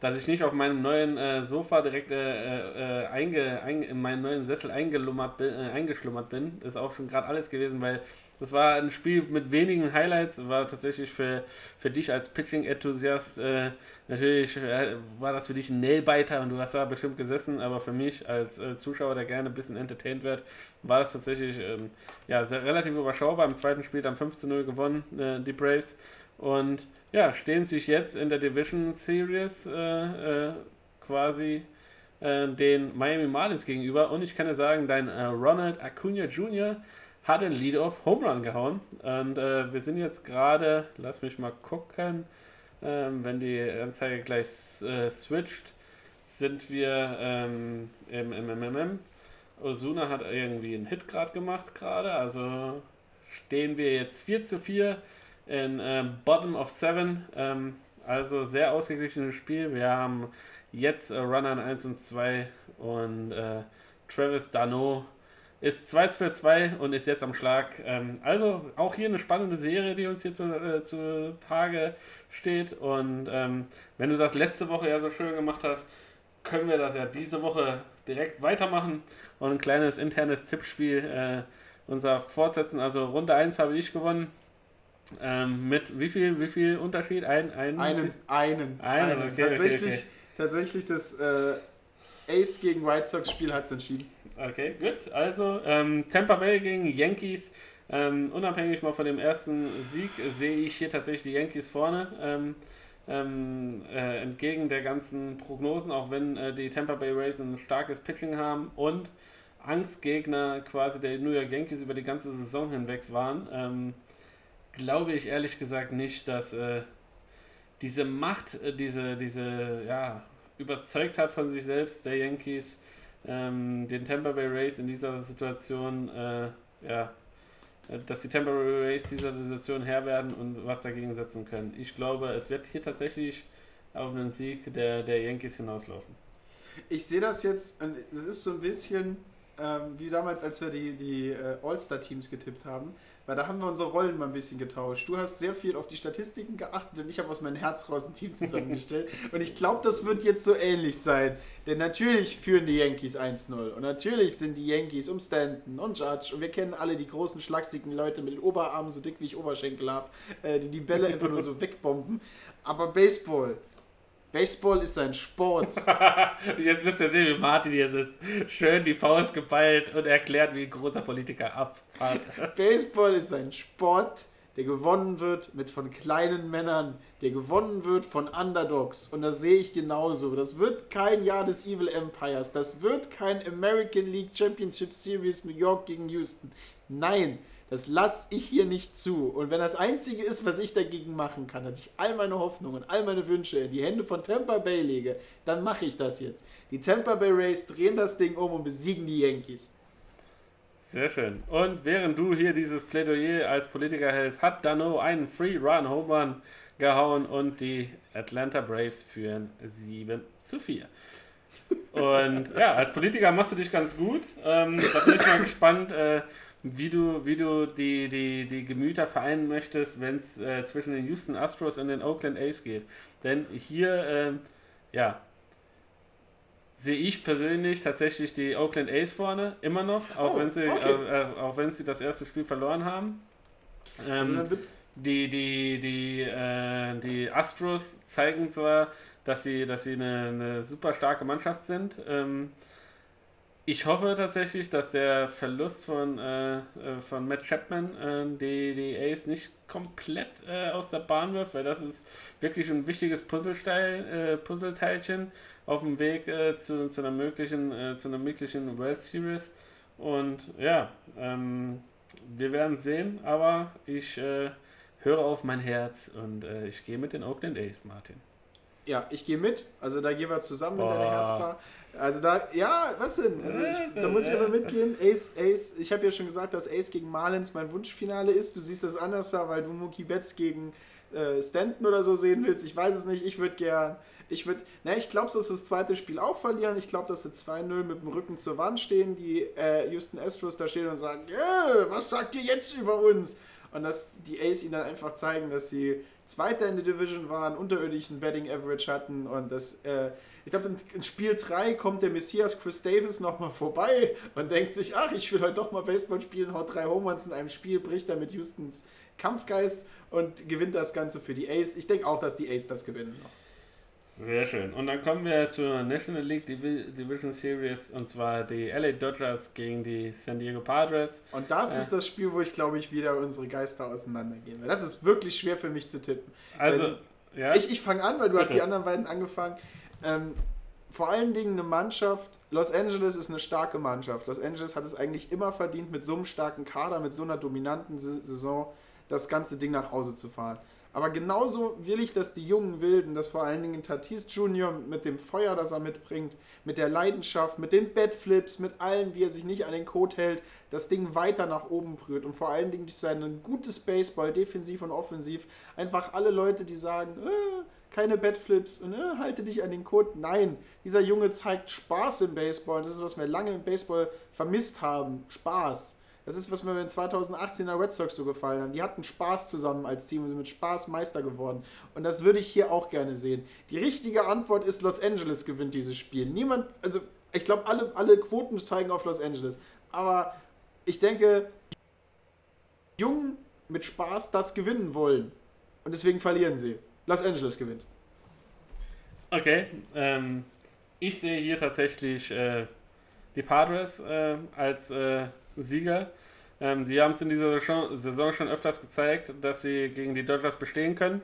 dass ich nicht auf meinem neuen äh, Sofa direkt äh, äh, einge, ein, in meinen neuen Sessel eingelummert bin, äh, eingeschlummert bin, ist auch schon gerade alles gewesen, weil das war ein Spiel mit wenigen Highlights, war tatsächlich für, für dich als Pitching-Enthusiast äh, natürlich äh, war das für dich ein Nailbiter und du hast da bestimmt gesessen, aber für mich als äh, Zuschauer, der gerne ein bisschen entertained wird, war das tatsächlich ähm, ja, sehr, relativ überschaubar. Im zweiten Spiel dann 5 zu 0 gewonnen, äh, die Braves. Und ja, stehen sich jetzt in der Division Series äh, äh, quasi äh, den Miami Marlins gegenüber. Und ich kann dir sagen, dein äh, Ronald Acuna Jr. hat den Lead-Off Home Run gehauen. Und äh, wir sind jetzt gerade, lass mich mal gucken, ähm, wenn die Anzeige gleich äh, switcht, sind wir ähm, im MMM. Osuna hat irgendwie einen Hit gerade gemacht gerade, also stehen wir jetzt 4 zu 4 in ähm, Bottom of Seven. Ähm, also sehr ausgeglichenes Spiel. Wir haben jetzt äh, Runner in 1 und 2 und äh, Travis Dano ist 2 für 2 und ist jetzt am Schlag. Ähm, also auch hier eine spannende Serie, die uns hier zu, äh, zu Tage steht. Und ähm, wenn du das letzte Woche ja so schön gemacht hast, können wir das ja diese Woche direkt weitermachen und ein kleines internes Tippspiel äh, unser fortsetzen. Also Runde 1 habe ich gewonnen. Ähm, mit wie viel, wie viel Unterschied? Ein, ein, Einen, einen, Einen, okay, okay, tatsächlich, okay. tatsächlich das äh, Ace gegen White Sox Spiel hat es entschieden. Okay, gut. Also ähm, Tampa Bay gegen Yankees. Ähm, unabhängig mal von dem ersten Sieg sehe ich hier tatsächlich die Yankees vorne. Ähm, ähm, äh, entgegen der ganzen Prognosen, auch wenn äh, die Tampa Bay Rays ein starkes Pitching haben und Angstgegner quasi der New York Yankees über die ganze Saison hinweg waren, ähm, glaube ich ehrlich gesagt nicht, dass äh, diese Macht, äh, diese, diese, ja, überzeugt hat von sich selbst, der Yankees, ähm, den Tampa Bay Rays in dieser Situation, äh, ja, äh, dass die Tampa Bay Rays dieser Situation Herr werden und was dagegen setzen können. Ich glaube, es wird hier tatsächlich auf einen Sieg der, der Yankees hinauslaufen. Ich sehe das jetzt, das ist so ein bisschen ähm, wie damals, als wir die, die äh, All-Star-Teams getippt haben, weil da haben wir unsere Rollen mal ein bisschen getauscht. Du hast sehr viel auf die Statistiken geachtet und ich habe aus meinem Herz raus ein Team zusammengestellt. und ich glaube, das wird jetzt so ähnlich sein. Denn natürlich führen die Yankees 1-0 und natürlich sind die Yankees um Stanton und Judge und wir kennen alle die großen, schlachsigen Leute mit den Oberarmen so dick wie ich Oberschenkel habe, äh, die die Bälle einfach nur so wegbomben. Aber Baseball, Baseball ist ein Sport. Jetzt müsst ihr sehen, wie Martin hier sitzt. Schön die Faust geballt und erklärt, wie ein großer Politiker abfahrt. Baseball ist ein Sport, der gewonnen wird mit von kleinen Männern, der gewonnen wird von Underdogs. Und das sehe ich genauso. Das wird kein Jahr des Evil Empires. Das wird kein American League Championship Series New York gegen Houston. Nein, das lasse ich hier nicht zu. Und wenn das Einzige ist, was ich dagegen machen kann, dass ich all meine Hoffnungen, all meine Wünsche in die Hände von Tampa Bay lege, dann mache ich das jetzt. Die Tampa Bay Rays drehen das Ding um und besiegen die Yankees. Sehr schön. Und während du hier dieses Plädoyer als Politiker hältst, hat Dano einen Free-Run-Home Run gehauen und die Atlanta Braves führen 7 zu 4. Und ja, als Politiker machst du dich ganz gut. Ähm, da bin ich mal gespannt, äh, wie du, wie du die, die, die Gemüter vereinen möchtest, wenn es äh, zwischen den Houston Astros und den Oakland A's geht. Denn hier, äh, ja, sehe ich persönlich tatsächlich die Oakland A's vorne, immer noch, auch, Oh, wenn, sie, okay. äh, äh, auch wenn sie das erste Spiel verloren haben. Ähm, Also dann wird, die, die, die, äh, die Astros zeigen zwar, dass sie, dass sie eine, eine super starke Mannschaft sind. Ähm, ich hoffe tatsächlich, dass der Verlust von, äh, äh, von Matt Chapman äh, die, die Ace nicht komplett äh, aus der Bahn wirft, weil das ist wirklich ein wichtiges Puzzlesteil, äh, Puzzleteilchen auf dem Weg äh, zu, zu einer möglichen, äh, zu einer möglichen World Series. Und ja, ähm, wir werden sehen, aber ich äh, höre auf mein Herz und ich gehe mit den Oakland A's, Martin. ja, ich gehe mit. Also da gehen wir zusammen in deine Boah. Also da, ja, was denn? Also ich, da muss ich aber mitgehen. Ace, Ace, ich habe ja schon gesagt, dass Ace gegen Marlins mein Wunschfinale ist. Du siehst das anders, da, weil du Mookie Betts gegen äh, Stanton oder so sehen willst. Ich weiß es nicht. Ich würde gern. Ich würde. Na, ich glaube, dass sie das zweite Spiel auch verlieren. Ich glaube, dass sie 2-0 mit dem Rücken zur Wand stehen, die äh, Houston Astros da stehen und sagen: "Äh, Was sagt ihr jetzt über uns? Und dass die Ace ihnen dann einfach zeigen, dass sie Zweiter in der Division waren, unterirdischen Betting Average hatten und das. Äh, ich glaube, in- Spiel 3 kommt der Messias Chris Davis nochmal vorbei und denkt sich, ach, ich will heute doch mal Baseball spielen, haut drei Home Runs in einem Spiel, bricht damit Houstons Kampfgeist und gewinnt das Ganze für die Ace. Ich denke auch, dass die Ace das gewinnen noch. Sehr schön. Und dann kommen wir zur National League Divi Division Series und zwar die LA Dodgers gegen die San Diego Padres. Und das Ja. ist das Spiel, wo ich glaube ich wieder unsere Geister auseinandergehen. Weil das ist wirklich schwer für mich zu tippen. Also, ja. Ich, ich fange an, weil du hast die anderen beiden angefangen. Ähm, vor allen Dingen eine Mannschaft. Los Angeles ist eine starke Mannschaft. Los Angeles hat es eigentlich immer verdient, mit so einem starken Kader, mit so einer dominanten Sa- Saison das ganze Ding nach Hause zu fahren. Aber genauso will ich, dass die jungen Wilden, dass vor allen Dingen Tatis Jr. mit dem Feuer, das er mitbringt, mit der Leidenschaft, mit den Bedflips, mit allem, wie er sich nicht an den Code hält, das Ding weiter nach oben brüht und vor allen Dingen durch sein gutes Baseball, defensiv und offensiv, einfach alle Leute, die sagen, äh, keine Bedflips und äh, halte dich an den Code. Nein, dieser Junge zeigt Spaß im Baseball. Das ist, was wir lange im Baseball vermisst haben. Spaß. Das ist, was mir in 2018 der Red Sox so gefallen haben. Die hatten Spaß zusammen als Team und sind mit Spaß Meister geworden. Und das würde ich hier auch gerne sehen. Die richtige Antwort ist, Los Angeles gewinnt dieses Spiel. Niemand, also ich glaube, alle, alle Quoten zeigen auf Los Angeles. Aber ich denke, Jungen mit Spaß das gewinnen wollen. Und deswegen verlieren sie. Los Angeles gewinnt. Okay, ähm, ich sehe hier tatsächlich äh, die Padres äh, als äh, Sieger. Ähm, sie haben es in dieser Saison, schon öfters gezeigt, dass sie gegen die Dodgers bestehen können.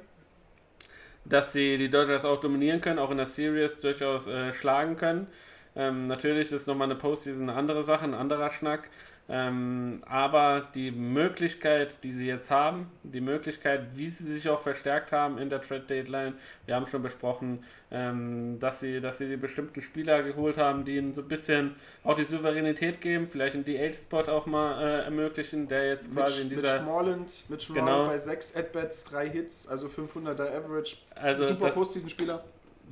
Dass sie die Dodgers auch dominieren können, auch in der Series durchaus äh, schlagen können. Ähm, natürlich ist nochmal eine Postseason eine andere Sache, ein anderer Schnack. Ähm, aber die Möglichkeit, die sie jetzt haben, die Möglichkeit, wie sie sich auch verstärkt haben in der Trade Deadline, wir haben schon besprochen, ähm, dass, sie, dass sie die bestimmten Spieler geholt haben, die ihnen so ein bisschen auch die Souveränität geben, vielleicht einen DH-Spot auch mal äh, ermöglichen, der jetzt quasi in Mit, mit dieser. Schmorland, mit Schmorland Genau. bei 6 At-Bats, 3 Hits, also 500er Average. Also Super das- Postseason-Spieler.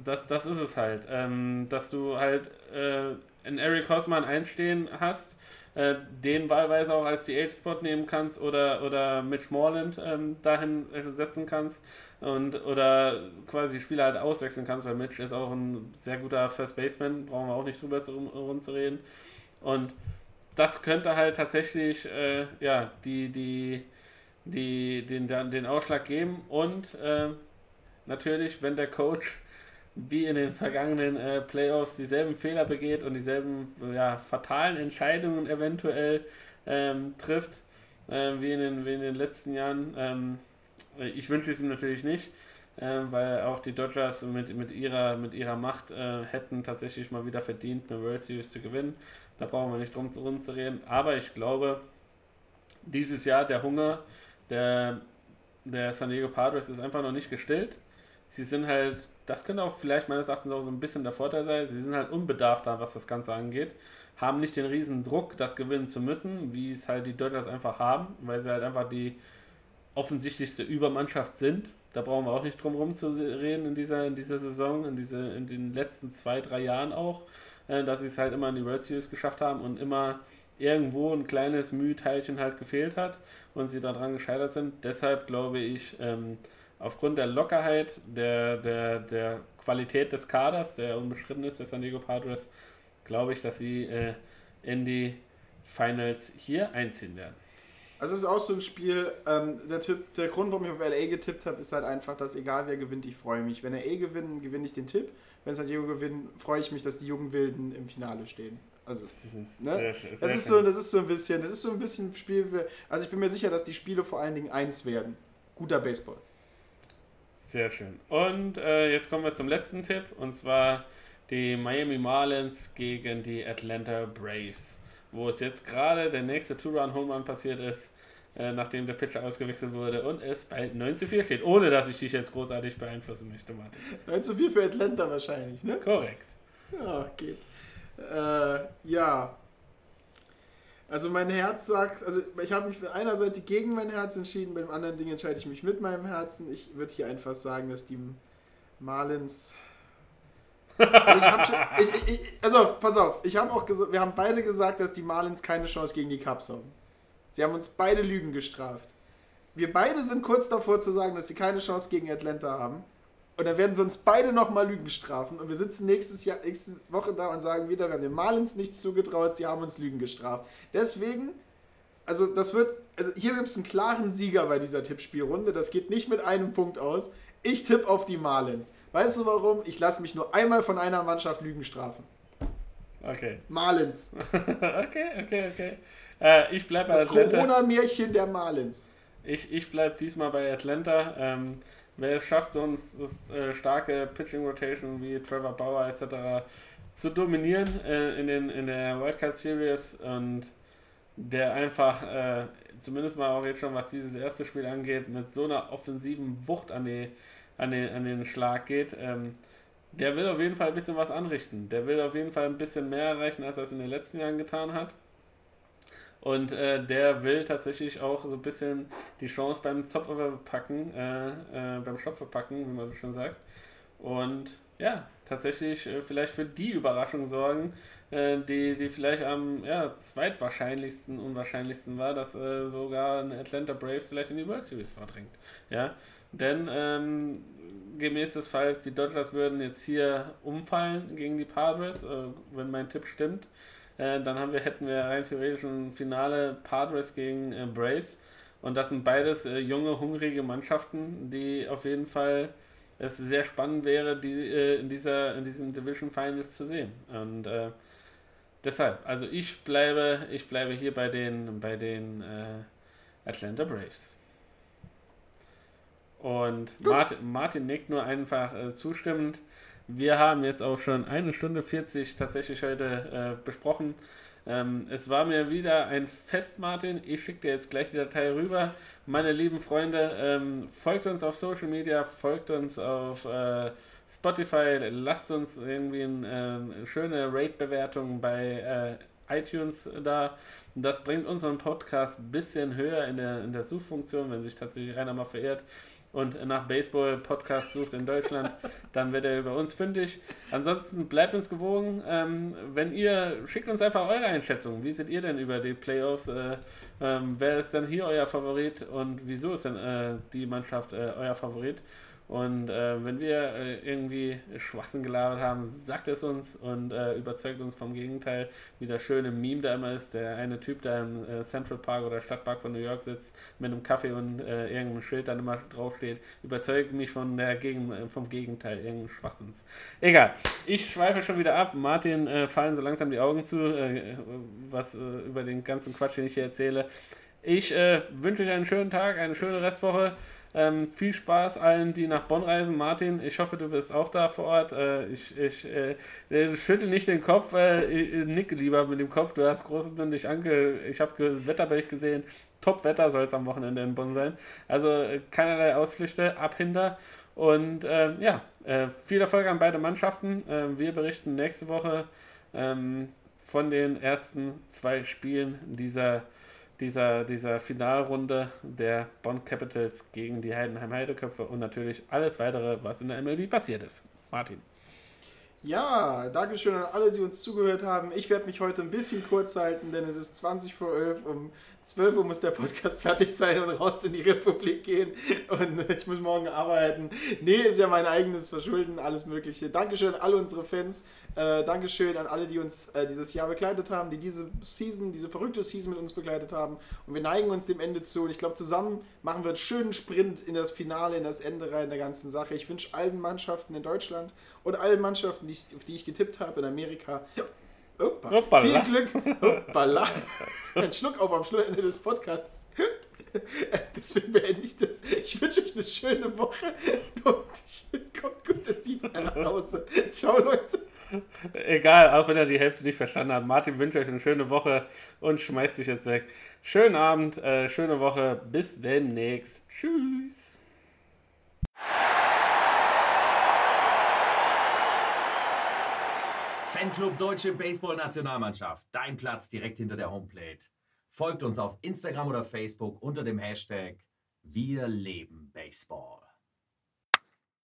das, das ist es halt. Ähm, dass du halt äh, einen Eric Hosman einstehen hast, äh, den wahlweise auch als DH-Spot nehmen kannst oder, oder Mitch Moreland ähm, dahin äh, setzen kannst und oder quasi die Spieler halt auswechseln kannst, weil Mitch ist auch ein sehr guter First Baseman, brauchen wir auch nicht drüber zu, rumzureden. Und das könnte halt tatsächlich äh, ja, die, die, die, den, den Ausschlag geben und äh, natürlich, wenn der Coach wie in den vergangenen äh, Playoffs dieselben Fehler begeht und dieselben ja, fatalen Entscheidungen eventuell ähm, trifft, äh, wie, in den, wie in den letzten Jahren. Ähm, ich wünsche es ihm natürlich nicht, äh, weil auch die Dodgers mit, mit, ihrer, mit ihrer Macht äh, hätten tatsächlich mal wieder verdient, eine World Series zu gewinnen. Da brauchen wir nicht drum zu rumzureden. Aber ich glaube, dieses Jahr der Hunger der, der San Diego Padres ist einfach noch nicht gestillt. Sie sind halt, das könnte auch vielleicht meines Erachtens auch so ein bisschen der Vorteil sein, sie sind halt unbedarfter, was das Ganze angeht, haben nicht den riesen Druck, das gewinnen zu müssen, wie es halt die Dodgers einfach haben, weil sie halt einfach die offensichtlichste Übermannschaft sind. Da brauchen wir auch nicht drum rum zu reden in dieser, in dieser Saison, in, diese, in den letzten zwei, drei Jahren auch. äh, dass sie es halt immer in die World Series geschafft haben und immer irgendwo ein kleines Mühteilchen halt gefehlt hat und sie daran gescheitert sind. Deshalb glaube ich, ähm, aufgrund der Lockerheit, der, der, der Qualität des Kaders, der unbeschritten ist, der San Diego Padres, glaube ich, dass sie äh, in die Finals hier einziehen werden. Also es ist auch so ein Spiel, ähm, der, Tipp, der Grund, warum ich auf LA getippt habe, ist halt einfach, dass egal wer gewinnt, ich freue mich. Wenn LA gewinnt, gewinne ich den Tipp. Wenn San Diego gewinnt, freue ich mich, dass die jungen Wilden im Finale stehen. Also, ne? Sehr, sehr das, ist so, das ist so ein bisschen, das ist so ein bisschen Spiel. Für, also ich bin mir sicher, dass die Spiele vor allen Dingen eins werden. Guter Baseball. Sehr schön. Und äh, jetzt kommen wir zum letzten Tipp und zwar die Miami Marlins gegen die Atlanta Braves wo es jetzt gerade der nächste Two-Run-Home Run passiert ist, äh, nachdem der Pitcher ausgewechselt wurde und es bei 9 zu 4 steht, ohne dass ich dich jetzt großartig beeinflussen möchte, Martin. 9 zu 4 für Atlanta wahrscheinlich, ne? Korrekt. Ja, geht. Äh, ja. Also mein Herz sagt, also ich habe mich mit einer Seite gegen mein Herz entschieden, beim anderen Ding entscheide ich mich mit meinem Herzen. Ich würde hier einfach sagen, dass die Marlins ich hab schon, ich, ich, also, pass auf, ich habe auch gesagt, wir haben beide gesagt, dass die Marlins keine Chance gegen die Cubs haben. Sie haben uns beide Lügen gestraft. Wir beide sind kurz davor zu sagen, dass sie keine Chance gegen Atlanta haben. Und dann werden sie uns beide nochmal Lügen strafen. Und wir sitzen nächstes Jahr, nächste Woche da und sagen wieder, wir haben den Marlins nichts zugetraut, sie haben uns Lügen gestraft. Deswegen, also das wird, also hier gibt es einen klaren Sieger bei dieser Tippspielrunde. Das geht nicht mit einem Punkt aus. Ich tippe auf die Marlins. Weißt du warum? Ich lasse mich nur einmal von einer Mannschaft Lügen strafen. Okay. Marlins. okay, okay, okay. Äh, ich bleibe bei das Atlanta. Das Corona-Märchen der Marlins. Ich, ich bleibe diesmal bei Atlanta. Ähm, wer es schafft, so eine äh, starke Pitching-Rotation wie Trevor Bauer etc. zu dominieren äh, in, den, in der Wildcard Series und der einfach äh, zumindest mal auch jetzt schon, was dieses erste Spiel angeht, mit so einer offensiven Wucht an, die, an, den, an den Schlag geht, ähm, der will auf jeden Fall ein bisschen was anrichten. Der will auf jeden Fall ein bisschen mehr erreichen, als er es in den letzten Jahren getan hat. Und äh, der will tatsächlich auch so ein bisschen die Chance beim Zopfer packen, äh, äh, beim Schopfer packen, wie man so schon sagt. Und ja, tatsächlich äh, vielleicht für die Überraschung sorgen, äh, die, die vielleicht am ja, zweitwahrscheinlichsten, unwahrscheinlichsten war, dass äh, sogar ein Atlanta Braves vielleicht in die World Series vordringt. Ja, denn ähm, gemäß des Falls, die Dodgers würden jetzt hier umfallen gegen die Padres, äh, wenn mein Tipp stimmt. Äh, dann haben wir, hätten wir rein theoretisch ein Finale Padres gegen äh, Braves. Und das sind beides äh, junge, hungrige Mannschaften, die auf jeden Fall es sehr spannend wäre, die äh, in dieser in diesem Division Finals zu sehen. Und äh, deshalb, also ich bleibe, ich bleibe hier bei den bei den Atlanta Braves. Und Martin, Martin nickt nur einfach zustimmend. Wir haben jetzt auch schon eine Stunde 40 tatsächlich heute äh, besprochen. Ähm, es war mir wieder ein Fest, Martin. Ich schicke dir jetzt gleich die Datei rüber. Meine lieben Freunde, ähm, folgt uns auf Social Media, folgt uns auf äh, Spotify, lasst uns irgendwie eine äh, schöne Rate-Bewertung bei äh, iTunes da. Das bringt unseren Podcast ein bisschen höher in der, in der Suchfunktion, wenn sich tatsächlich einer mal verirrt und nach Baseball-Podcast sucht in Deutschland, dann wird er über uns fündig. Ansonsten bleibt uns gewogen. Ähm, wenn ihr, schickt uns einfach eure Einschätzung. Wie seht ihr denn über die Playoffs? Äh, ähm, wer ist denn hier euer Favorit und wieso ist denn äh, die Mannschaft äh, euer Favorit? Und äh, wenn wir äh, irgendwie Schwachsinn gelabert haben, sagt es uns und äh, überzeugt uns vom Gegenteil, wie das schöne Meme da immer ist. Der eine Typ, der im äh, Central Park oder Stadtpark von New York sitzt, mit einem Kaffee und äh, irgendeinem Schild dann immer draufsteht, überzeugt mich von der Gegen äh, vom Gegenteil, irgendein Schwachsinns. Egal, ich schweife schon wieder ab. Martin fallen so langsam die Augen zu, was über den ganzen Quatsch, den ich hier erzähle. Ich wünsche dir einen schönen Tag, eine schöne Restwoche. Ähm, viel Spaß allen, die nach Bonn reisen. Martin, ich hoffe, du bist auch da vor Ort. Äh, ich ich äh, äh schüttel nicht den Kopf, äh, nicke lieber mit dem Kopf. Du hast großbündig ange. Ich habe Wetterbericht gesehen. Top-Wetter soll es am Wochenende in Bonn sein. Also äh, keinerlei Ausflüchte, Abhinder. Und ähm, ja, äh, viel Erfolg an beide Mannschaften. Ähm, wir berichten nächste Woche ähm, von den ersten zwei Spielen dieser dieser, dieser Finalrunde der Bonn Capitals gegen die Heidenheim Heideköpfe und natürlich alles weitere, was in der MLB passiert ist. Martin. Ja, Dankeschön an alle, die uns zugehört haben. Ich werde mich heute ein bisschen kurz halten, denn es ist 20 vor 11. Um 12 Uhr muss der Podcast fertig sein und raus in die Republik gehen. Und ich muss morgen arbeiten. Nee, ist ja mein eigenes Verschulden, alles Mögliche. Dankeschön an alle unsere Fans. Äh, Dankeschön an alle, die uns äh, dieses Jahr begleitet haben, die diese Season, diese verrückte Season mit uns begleitet haben. Und wir neigen uns dem Ende zu. Und ich glaube, zusammen machen wir einen schönen Sprint in das Finale, in das Ende rein der ganzen Sache. Ich wünsche allen Mannschaften in Deutschland und allen Mannschaften, die ich, auf die ich getippt habe in Amerika, ja, Opa. Hoppala. Viel Glück. Hoppala. Ein Schluck auf am Ende des Podcasts. Deswegen beende ich das. Ich wünsche euch eine schöne Woche und ich kommt gut in die nach Hause. Ciao, Leute. Egal, auch wenn er die Hälfte nicht verstanden hat. Martin wünscht euch eine schöne Woche und schmeißt sich jetzt weg. Schönen Abend, äh, schöne Woche. Bis demnächst. Tschüss. Fanclub Deutsche Baseball-Nationalmannschaft. Dein Platz direkt hinter der Homeplate. Folgt uns auf Instagram oder Facebook unter dem Hashtag Wir leben Baseball.